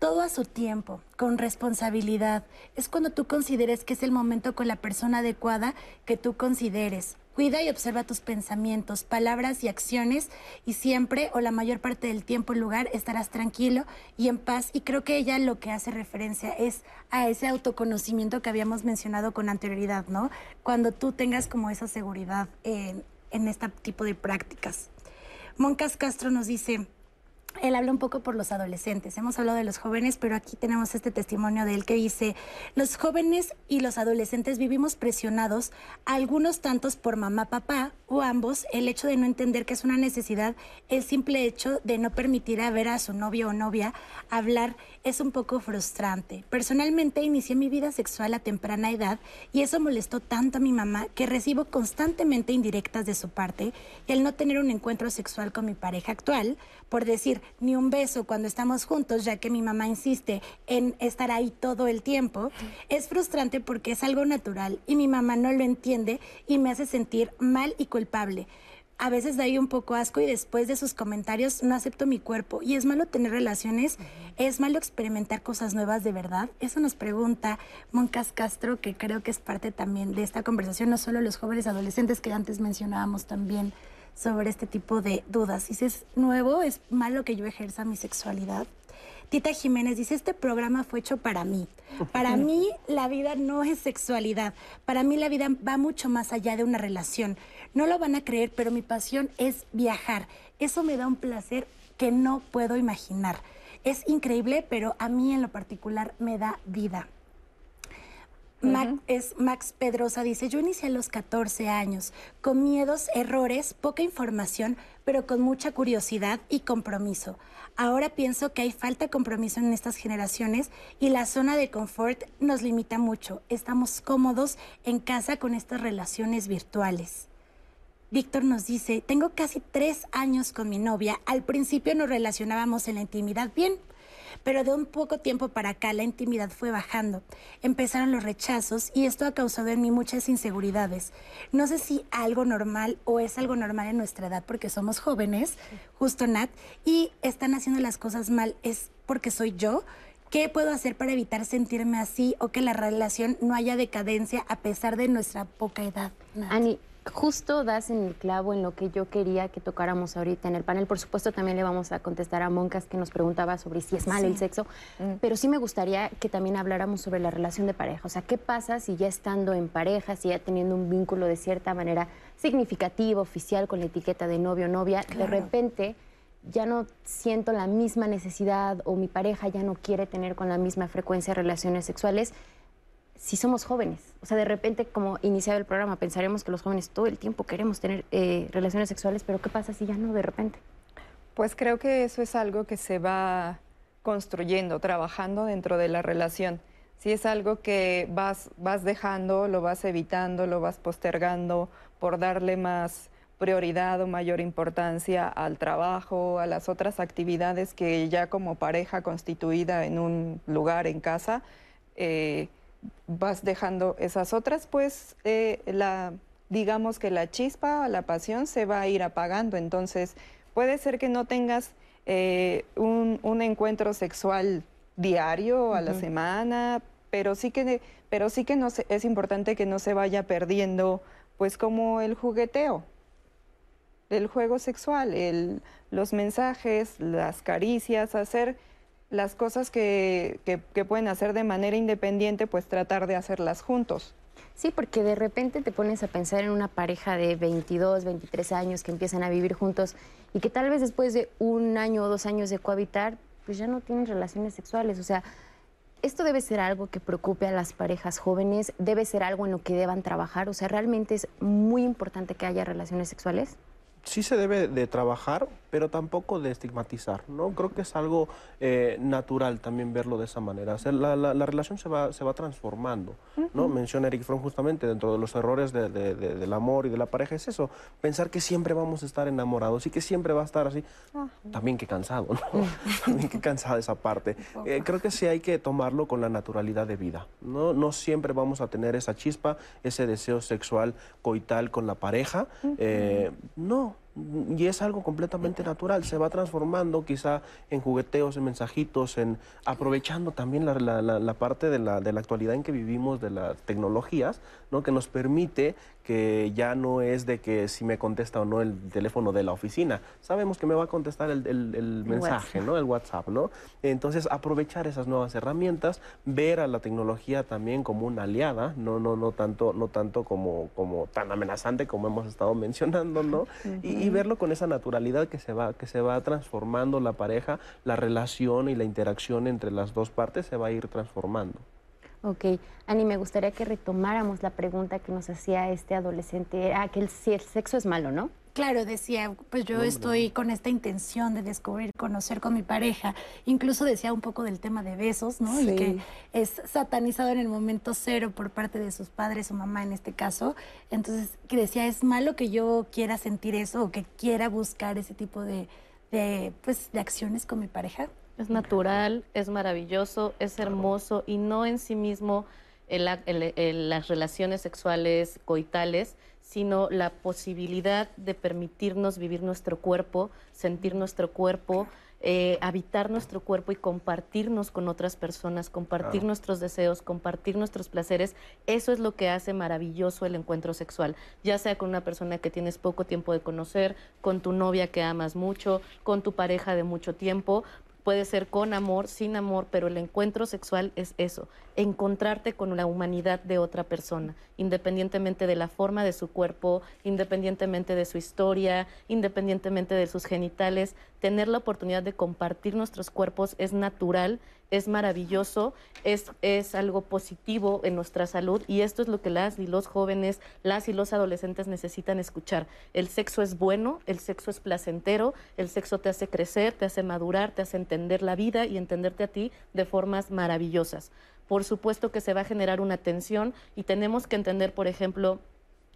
Todo a su tiempo, con responsabilidad. Es cuando tú consideres que es el momento con la persona adecuada que tú consideres. Cuida y observa tus pensamientos, palabras y acciones y siempre o la mayor parte del tiempo y lugar estarás tranquilo y en paz. Y creo que ella lo que hace referencia es a ese autoconocimiento que habíamos mencionado con anterioridad, ¿no? Cuando tú tengas como esa seguridad en, en este tipo de prácticas. Moncas Castro nos dice, él habla un poco por los adolescentes. Hemos hablado de los jóvenes, pero aquí tenemos este testimonio de él que dice, los jóvenes y los adolescentes vivimos presionados, algunos tantos por mamá, papá o ambos, el hecho de no entender que es una necesidad, el simple hecho de no permitir a ver a su novio o novia hablar es un poco frustrante. Personalmente inicié mi vida sexual a temprana edad y eso molestó tanto a mi mamá que recibo constantemente indirectas de su parte y el no tener un encuentro sexual con mi pareja actual, por decir ni un beso cuando estamos juntos, ya que mi mamá insiste en estar ahí todo el tiempo, es frustrante porque es algo natural y mi mamá no lo entiende y me hace sentir mal y culpable a veces da ahí un poco asco y después de sus comentarios no acepto mi cuerpo. Y es malo tener relaciones, es malo experimentar cosas nuevas de verdad. Eso nos pregunta Moncas Castro, que creo que es parte también de esta conversación, no solo los jóvenes adolescentes que antes mencionábamos también sobre este tipo de dudas. Si es nuevo, es malo que yo ejerza mi sexualidad. Tita Jiménez dice, este programa fue hecho para mí. Para mí la vida no es sexualidad. Para mí la vida va mucho más allá de una relación. No lo van a creer, pero mi pasión es viajar. Eso me da un placer que no puedo imaginar. Es increíble, pero a mí en lo particular me da vida. Es Max Pedrosa dice, yo inicié a los 14 años, con miedos, errores, poca información, pero con mucha curiosidad y compromiso. Ahora pienso que hay falta de compromiso en estas generaciones y la zona de confort nos limita mucho. Estamos cómodos en casa con estas relaciones virtuales. Víctor nos dice, tengo casi tres años con mi novia. Al principio nos relacionábamos en la intimidad bien, pero de un poco tiempo para acá la intimidad fue bajando. Empezaron los rechazos y esto ha causado en mí muchas inseguridades. No sé si algo normal o es algo normal en nuestra edad porque somos jóvenes, justo Nat, y están haciendo las cosas mal. ¿Es porque soy yo? ¿Qué puedo hacer para evitar sentirme así o que la relación no haya decadencia a pesar de nuestra poca edad? Ani, justo das en el clavo en lo que yo quería que tocáramos ahorita en el panel. Por supuesto, también le vamos a contestar a Moncas que nos preguntaba sobre si es mal el sexo, mm. pero sí me gustaría que también habláramos sobre la relación de pareja. O sea, ¿qué pasa si ya estando en pareja, si ya teniendo un vínculo de cierta manera significativo, oficial, con la etiqueta de novio o novia, de repente ya no siento la misma necesidad o mi pareja ya no quiere tener con la misma frecuencia relaciones sexuales? Si somos jóvenes. O sea, de repente, como iniciaba el programa, pensaremos que los jóvenes todo el tiempo queremos tener eh, relaciones sexuales, pero ¿qué pasa si ya no de repente? Pues creo que eso es algo que se va construyendo, trabajando dentro de la relación. Si es algo que vas, vas dejando, lo vas evitando, lo vas postergando por darle más prioridad o mayor importancia al trabajo, a las otras actividades que ya como pareja constituida en un lugar en casa, eh, vas dejando esas otras, pues eh, la, digamos que la chispa, la pasión se va a ir apagando. Entonces, puede ser que no tengas eh, un, encuentro sexual diario a la semana, pero sí que, pero sí que no es importante que no se vaya perdiendo, pues como el jugueteo, el juego sexual, el, los mensajes, las caricias, hacer las cosas que, que, pueden hacer de manera independiente, pues tratar de hacerlas juntos. Sí, porque de repente te pones a pensar en una pareja de 22, 23 años que empiezan a vivir juntos y que tal vez después de un año o dos años de cohabitar, pues ya no tienen relaciones sexuales. O sea, esto debe ser algo que preocupe a las parejas jóvenes, debe ser algo en lo que deban trabajar. O sea, realmente es muy importante que haya relaciones sexuales sí se debe de trabajar, pero tampoco de estigmatizar, ¿no? Creo que es algo eh, natural también verlo de esa manera. la, la, relación se va, se va transformando, ¿no? Menciona Eric Fromm justamente dentro de los errores de, del amor y de la pareja, es eso, pensar que siempre vamos a estar enamorados y que siempre va a estar así. También que cansado, ¿no? también que cansada esa parte. Eh, creo que sí hay que tomarlo con la naturalidad de vida, ¿no? No siempre vamos a tener esa chispa, ese deseo sexual coital con la pareja. Eh, no, y es algo completamente natural, se va transformando quizá en jugueteos, en mensajitos, en aprovechando también la, la, parte de la, de la, actualidad en que vivimos, de las tecnologías, ¿no? que nos permite que ya no es de que si me contesta o no el teléfono de la oficina, sabemos que me va a contestar el, el, mensaje, ¿no? el WhatsApp. ¿no? Entonces aprovechar esas nuevas herramientas, ver a la tecnología también como una aliada, no, no, no tanto, no tanto como, como tan amenazante como hemos estado mencionando, ¿no? y, y, verlo con esa naturalidad que se, va, que se va transformando la pareja, la relación y la interacción entre las dos partes se va a ir transformando. Ok, Ani, me gustaría que retomáramos la pregunta que nos hacía este adolescente, ah, que el, si el sexo es malo, ¿no? Claro, decía, pues yo estoy con esta intención de descubrir, conocer con mi pareja. Incluso decía un poco del tema de besos, ¿no? Y que es satanizado en el momento cero por parte de sus padres o mamá en este caso. Entonces, que decía, es malo que yo quiera sentir eso o que quiera buscar ese tipo de, de, pues, de acciones con mi pareja. Es natural, es maravilloso, es hermoso y no en sí mismo las relaciones sexuales coitales, sino la posibilidad de permitirnos vivir nuestro cuerpo, sentir nuestro cuerpo, eh, habitar nuestro cuerpo y compartirnos con otras personas, compartir nuestros deseos, compartir nuestros placeres, eso es lo que hace maravilloso el encuentro sexual, ya sea con una persona que tienes poco tiempo de conocer, con tu novia que amas mucho, con tu pareja de mucho tiempo, puede ser con amor, sin amor, pero el encuentro sexual es eso, encontrarte con la humanidad de otra persona, independientemente de la forma de su cuerpo, independientemente de su historia, independientemente de sus genitales, tener la oportunidad de compartir nuestros cuerpos es natural es maravilloso, es, es algo positivo en nuestra salud y esto es lo que las y los jóvenes, las y los adolescentes necesitan escuchar. El sexo es bueno, el sexo es placentero, el sexo te hace crecer, te hace madurar, te hace entender la vida y entenderte a ti de formas maravillosas. Por supuesto que se va a generar una tensión y tenemos que entender, por ejemplo,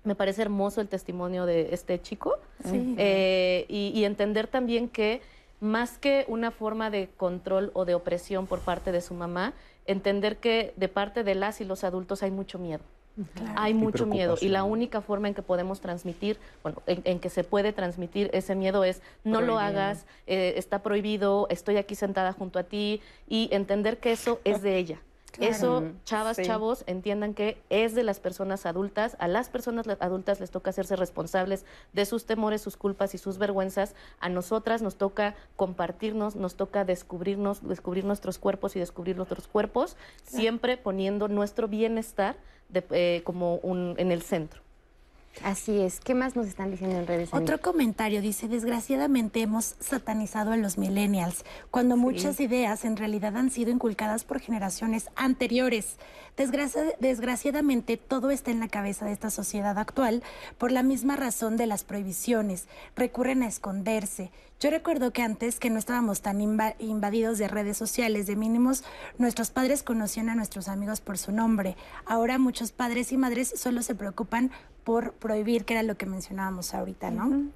me parece hermoso el testimonio de este chico eh, y entender también que más que una forma de control o de opresión por parte de su mamá, entender que de parte de las y los adultos hay mucho miedo. Hay mucho miedo. Y la única forma en que podemos transmitir, bueno, en, que se puede transmitir ese miedo es no lo hagas, eh, está prohibido, estoy aquí sentada junto a ti y entender que eso es de ella. Eso, chavas, chavos, entiendan que es de las personas adultas. A las personas adultas les toca hacerse responsables de sus temores, sus culpas y sus vergüenzas. A nosotras nos toca compartirnos, nos toca descubrirnos, descubrir nuestros cuerpos y descubrir nuestros cuerpos, siempre poniendo nuestro bienestar eh, como un, en el centro. Así es. ¿Qué más nos están diciendo en redes? Otro comentario dice, desgraciadamente hemos satanizado a los millennials, cuando muchas ideas en realidad han sido inculcadas por generaciones anteriores. desgraciadamente todo está en la cabeza de esta sociedad actual por la misma razón de las prohibiciones. Recurren a esconderse. Yo recuerdo que antes que no estábamos tan invadidos de redes sociales, de mínimos, nuestros padres conocían a nuestros amigos por su nombre. Ahora muchos padres y madres solo se preocupan por prohibir, que era lo que mencionábamos ahorita, ¿no?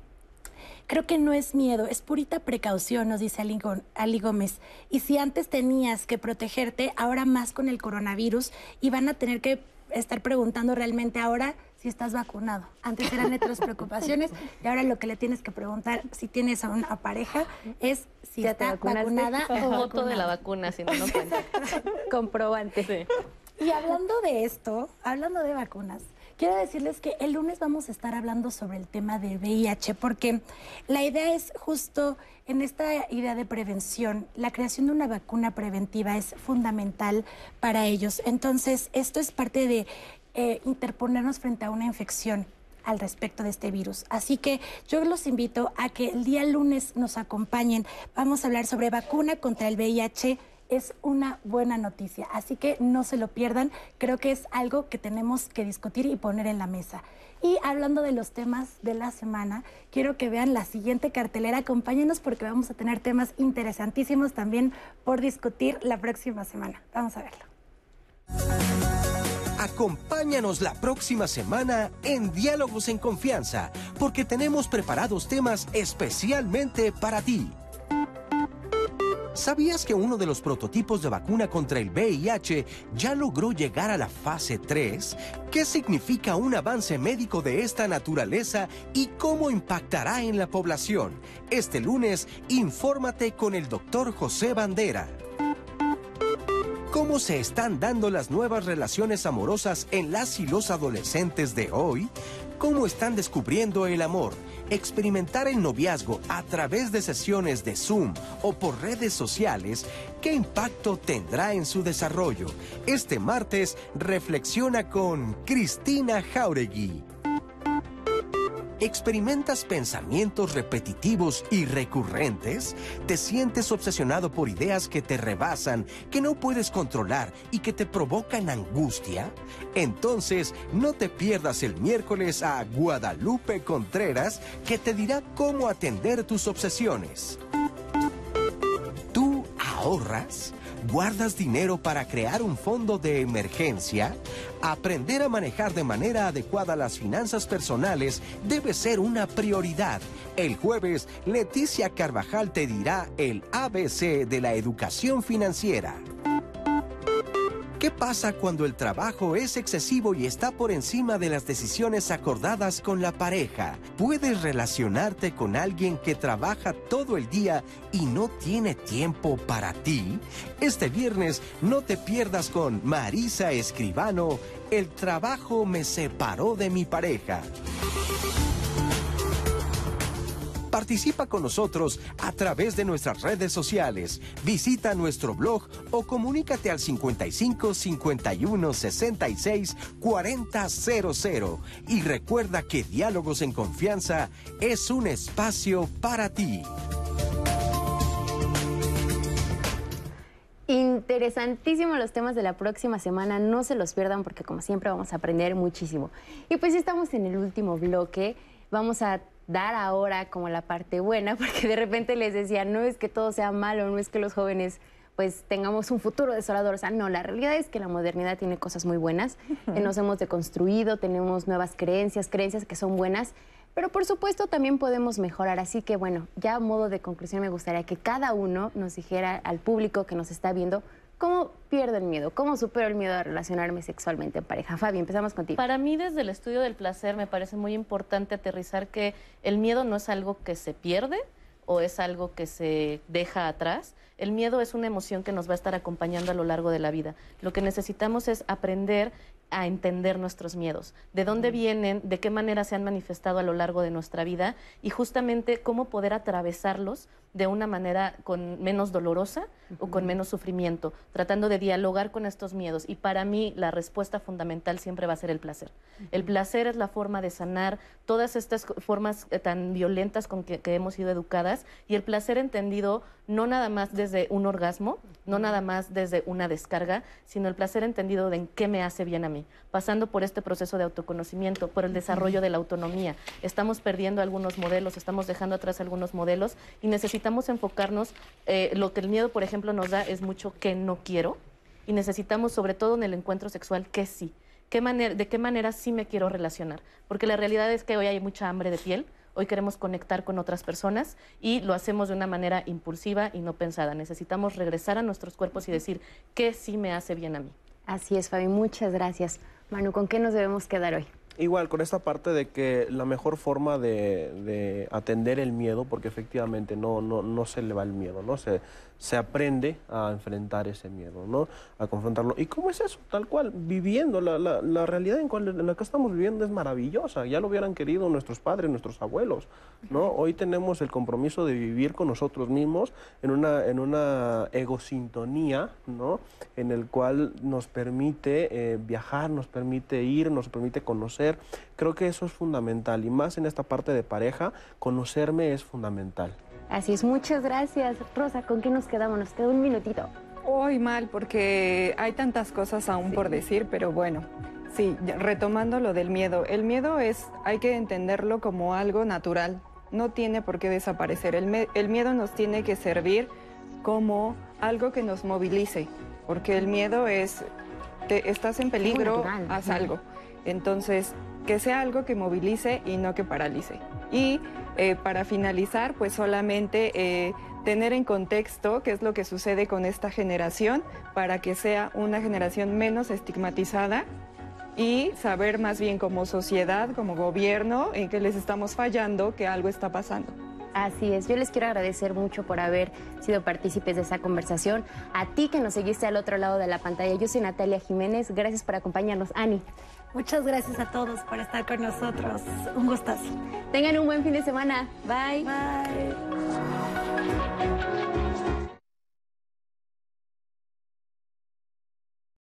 Creo que no es miedo, es purita precaución, nos dice Ali Gómez. Y si antes tenías que protegerte, ahora más con el coronavirus y van a tener que estar preguntando realmente ahora si estás vacunado. Antes eran otras preocupaciones y ahora lo que le tienes que preguntar si tienes a una pareja es si está vacunada o foto de la vacuna, si no, no cuenta. Comprobante. Y hablando de esto, hablando de vacunas, quiero decirles que el lunes vamos a estar hablando sobre el tema del VIH, porque la idea es justo en esta idea de prevención, la creación de una vacuna preventiva es fundamental para ellos. Entonces, esto es parte de eh, interponernos frente a una infección al respecto de este virus. Así que yo los invito a que el día lunes nos acompañen. Vamos a hablar sobre vacuna contra el VIH. Es una buena noticia, así que no se lo pierdan. Creo que es algo que tenemos que discutir y poner en la mesa. Y hablando de los temas de la semana, quiero que vean la siguiente cartelera. Acompáñenos porque vamos a tener temas interesantísimos también por discutir la próxima semana. Vamos a verlo. Acompáñanos la próxima semana en Diálogos en Confianza, porque tenemos preparados temas especialmente para ti. ¿Sabías que uno de los prototipos de vacuna contra el VIH ya logró llegar a la fase 3? ¿Qué significa un avance médico de esta naturaleza y cómo impactará en la población? Este lunes, infórmate con el doctor José Bandera. ¿Cómo se están dando las nuevas relaciones amorosas en las y los adolescentes de hoy? ¿Cómo están descubriendo el amor? Experimentar el noviazgo a través de sesiones de Zoom o por redes sociales, ¿qué impacto tendrá en su desarrollo? Este martes reflexiona con Cristina Jauregui. ¿Experimentas pensamientos repetitivos y recurrentes? ¿Te sientes obsesionado por ideas que te rebasan, que no puedes controlar y que te provocan angustia? Entonces, no te pierdas el miércoles a Guadalupe Contreras, que te dirá cómo atender tus obsesiones. ¿Tú ahorras? ¿Guardas dinero para crear un fondo de emergencia? Aprender a manejar de manera adecuada las finanzas personales debe ser una prioridad. El jueves, Leticia Carvajal te dirá el ABC de la educación financiera. ¿Qué pasa cuando el trabajo es excesivo y está por encima de las decisiones acordadas con la pareja? ¿Puedes relacionarte con alguien que trabaja todo el día y no tiene tiempo para ti? Este viernes no te pierdas con Marisa Escribano, El trabajo me separó de mi pareja. Participa con nosotros a través de nuestras redes sociales. Visita nuestro blog o comunícate al 55 51 66 4000 y recuerda que Diálogos en Confianza es un espacio para ti. Interesantísimos los temas de la próxima semana, no se los pierdan porque como siempre vamos a aprender muchísimo. Y pues estamos en el último bloque, vamos a dar ahora como la parte buena, porque de repente les decía, no es que todo sea malo, no es que los jóvenes pues tengamos un futuro desolador. O sea, no, la realidad es que la modernidad tiene cosas muy buenas, que nos hemos deconstruido, tenemos nuevas creencias, creencias que son buenas, pero por supuesto también podemos mejorar. Así que bueno, ya a modo de conclusión me gustaría que cada uno nos dijera al público que nos está viendo cómo pierdo el miedo, cómo supero el miedo a relacionarme sexualmente en pareja. Fabi, empezamos contigo. Para mí desde el estudio del placer me parece muy importante aterrizar que el miedo no es algo que se pierde o es algo que se deja atrás. El miedo es una emoción que nos va a estar acompañando a lo largo de la vida. Lo que necesitamos es aprender a entender nuestros miedos, de dónde vienen, de qué manera se han manifestado a lo largo de nuestra vida y justamente cómo poder atravesarlos de una manera con menos dolorosa o con menos sufrimiento, tratando de dialogar con estos miedos. Y para mí la respuesta fundamental siempre va a ser el placer. El placer es la forma de sanar todas estas formas eh, tan violentas con que, que hemos sido educadas y el placer entendido no nada más desde un orgasmo, no nada más desde una descarga, sino el placer entendido de en qué me hace bien a mí, pasando por este proceso de autoconocimiento, por el desarrollo de la autonomía. Estamos perdiendo algunos modelos, estamos dejando atrás algunos modelos y necesitamos enfocarnos, eh, lo que el miedo, por ejemplo, nos da es mucho que no quiero y necesitamos, sobre todo en el encuentro sexual, que sí. ¿Qué manera, ¿De qué manera sí me quiero relacionar? Porque la realidad es que hoy hay mucha hambre de piel, Hoy queremos conectar con otras personas y lo hacemos de una manera impulsiva y no pensada. Necesitamos regresar a nuestros cuerpos y decir qué sí me hace bien a mí. Así es, Fabi. Muchas gracias. Manu, ¿con qué nos debemos quedar hoy? Igual, con esta parte de que la mejor forma de, atender el miedo, porque efectivamente no, no, no se le va el miedo, ¿no? Se, se aprende a enfrentar ese miedo, ¿no? A confrontarlo. ¿Y cómo es eso? Tal cual, viviendo. La, la, la realidad en, la que estamos viviendo es maravillosa. Ya lo hubieran querido nuestros padres, nuestros abuelos, ¿no? Hoy tenemos el compromiso de vivir con nosotros mismos en una, en una egosintonía, ¿no? En el cual nos permite eh, viajar, nos permite ir, nos permite conocer. Creo que eso es fundamental. Y más en esta parte de pareja, conocerme es fundamental. Así es, muchas gracias. Rosa, ¿con qué nos quedamos? Nos queda un minutito. Hoy mal, porque hay tantas cosas aún por decir, pero bueno, sí, retomando lo del miedo. El miedo es, hay que entenderlo como algo natural, no tiene por qué desaparecer. El, el miedo nos tiene que servir como algo que nos movilice, porque el miedo es, te, estás en peligro, haz algo. Entonces, que sea algo que movilice y no que paralice. Y eh, para finalizar, pues solamente eh, tener en contexto qué es lo que sucede con esta generación para que sea una generación menos estigmatizada y saber más bien como sociedad, como gobierno, en qué les estamos fallando, que algo está pasando. Así es, yo les quiero agradecer mucho por haber sido partícipes de esa conversación. A ti que nos seguiste al otro lado de la pantalla, yo soy Natalia Jiménez, gracias por acompañarnos. Ani. Muchas gracias a todos por estar con nosotros. Un gustazo. Tengan un buen fin de semana. Bye. Bye.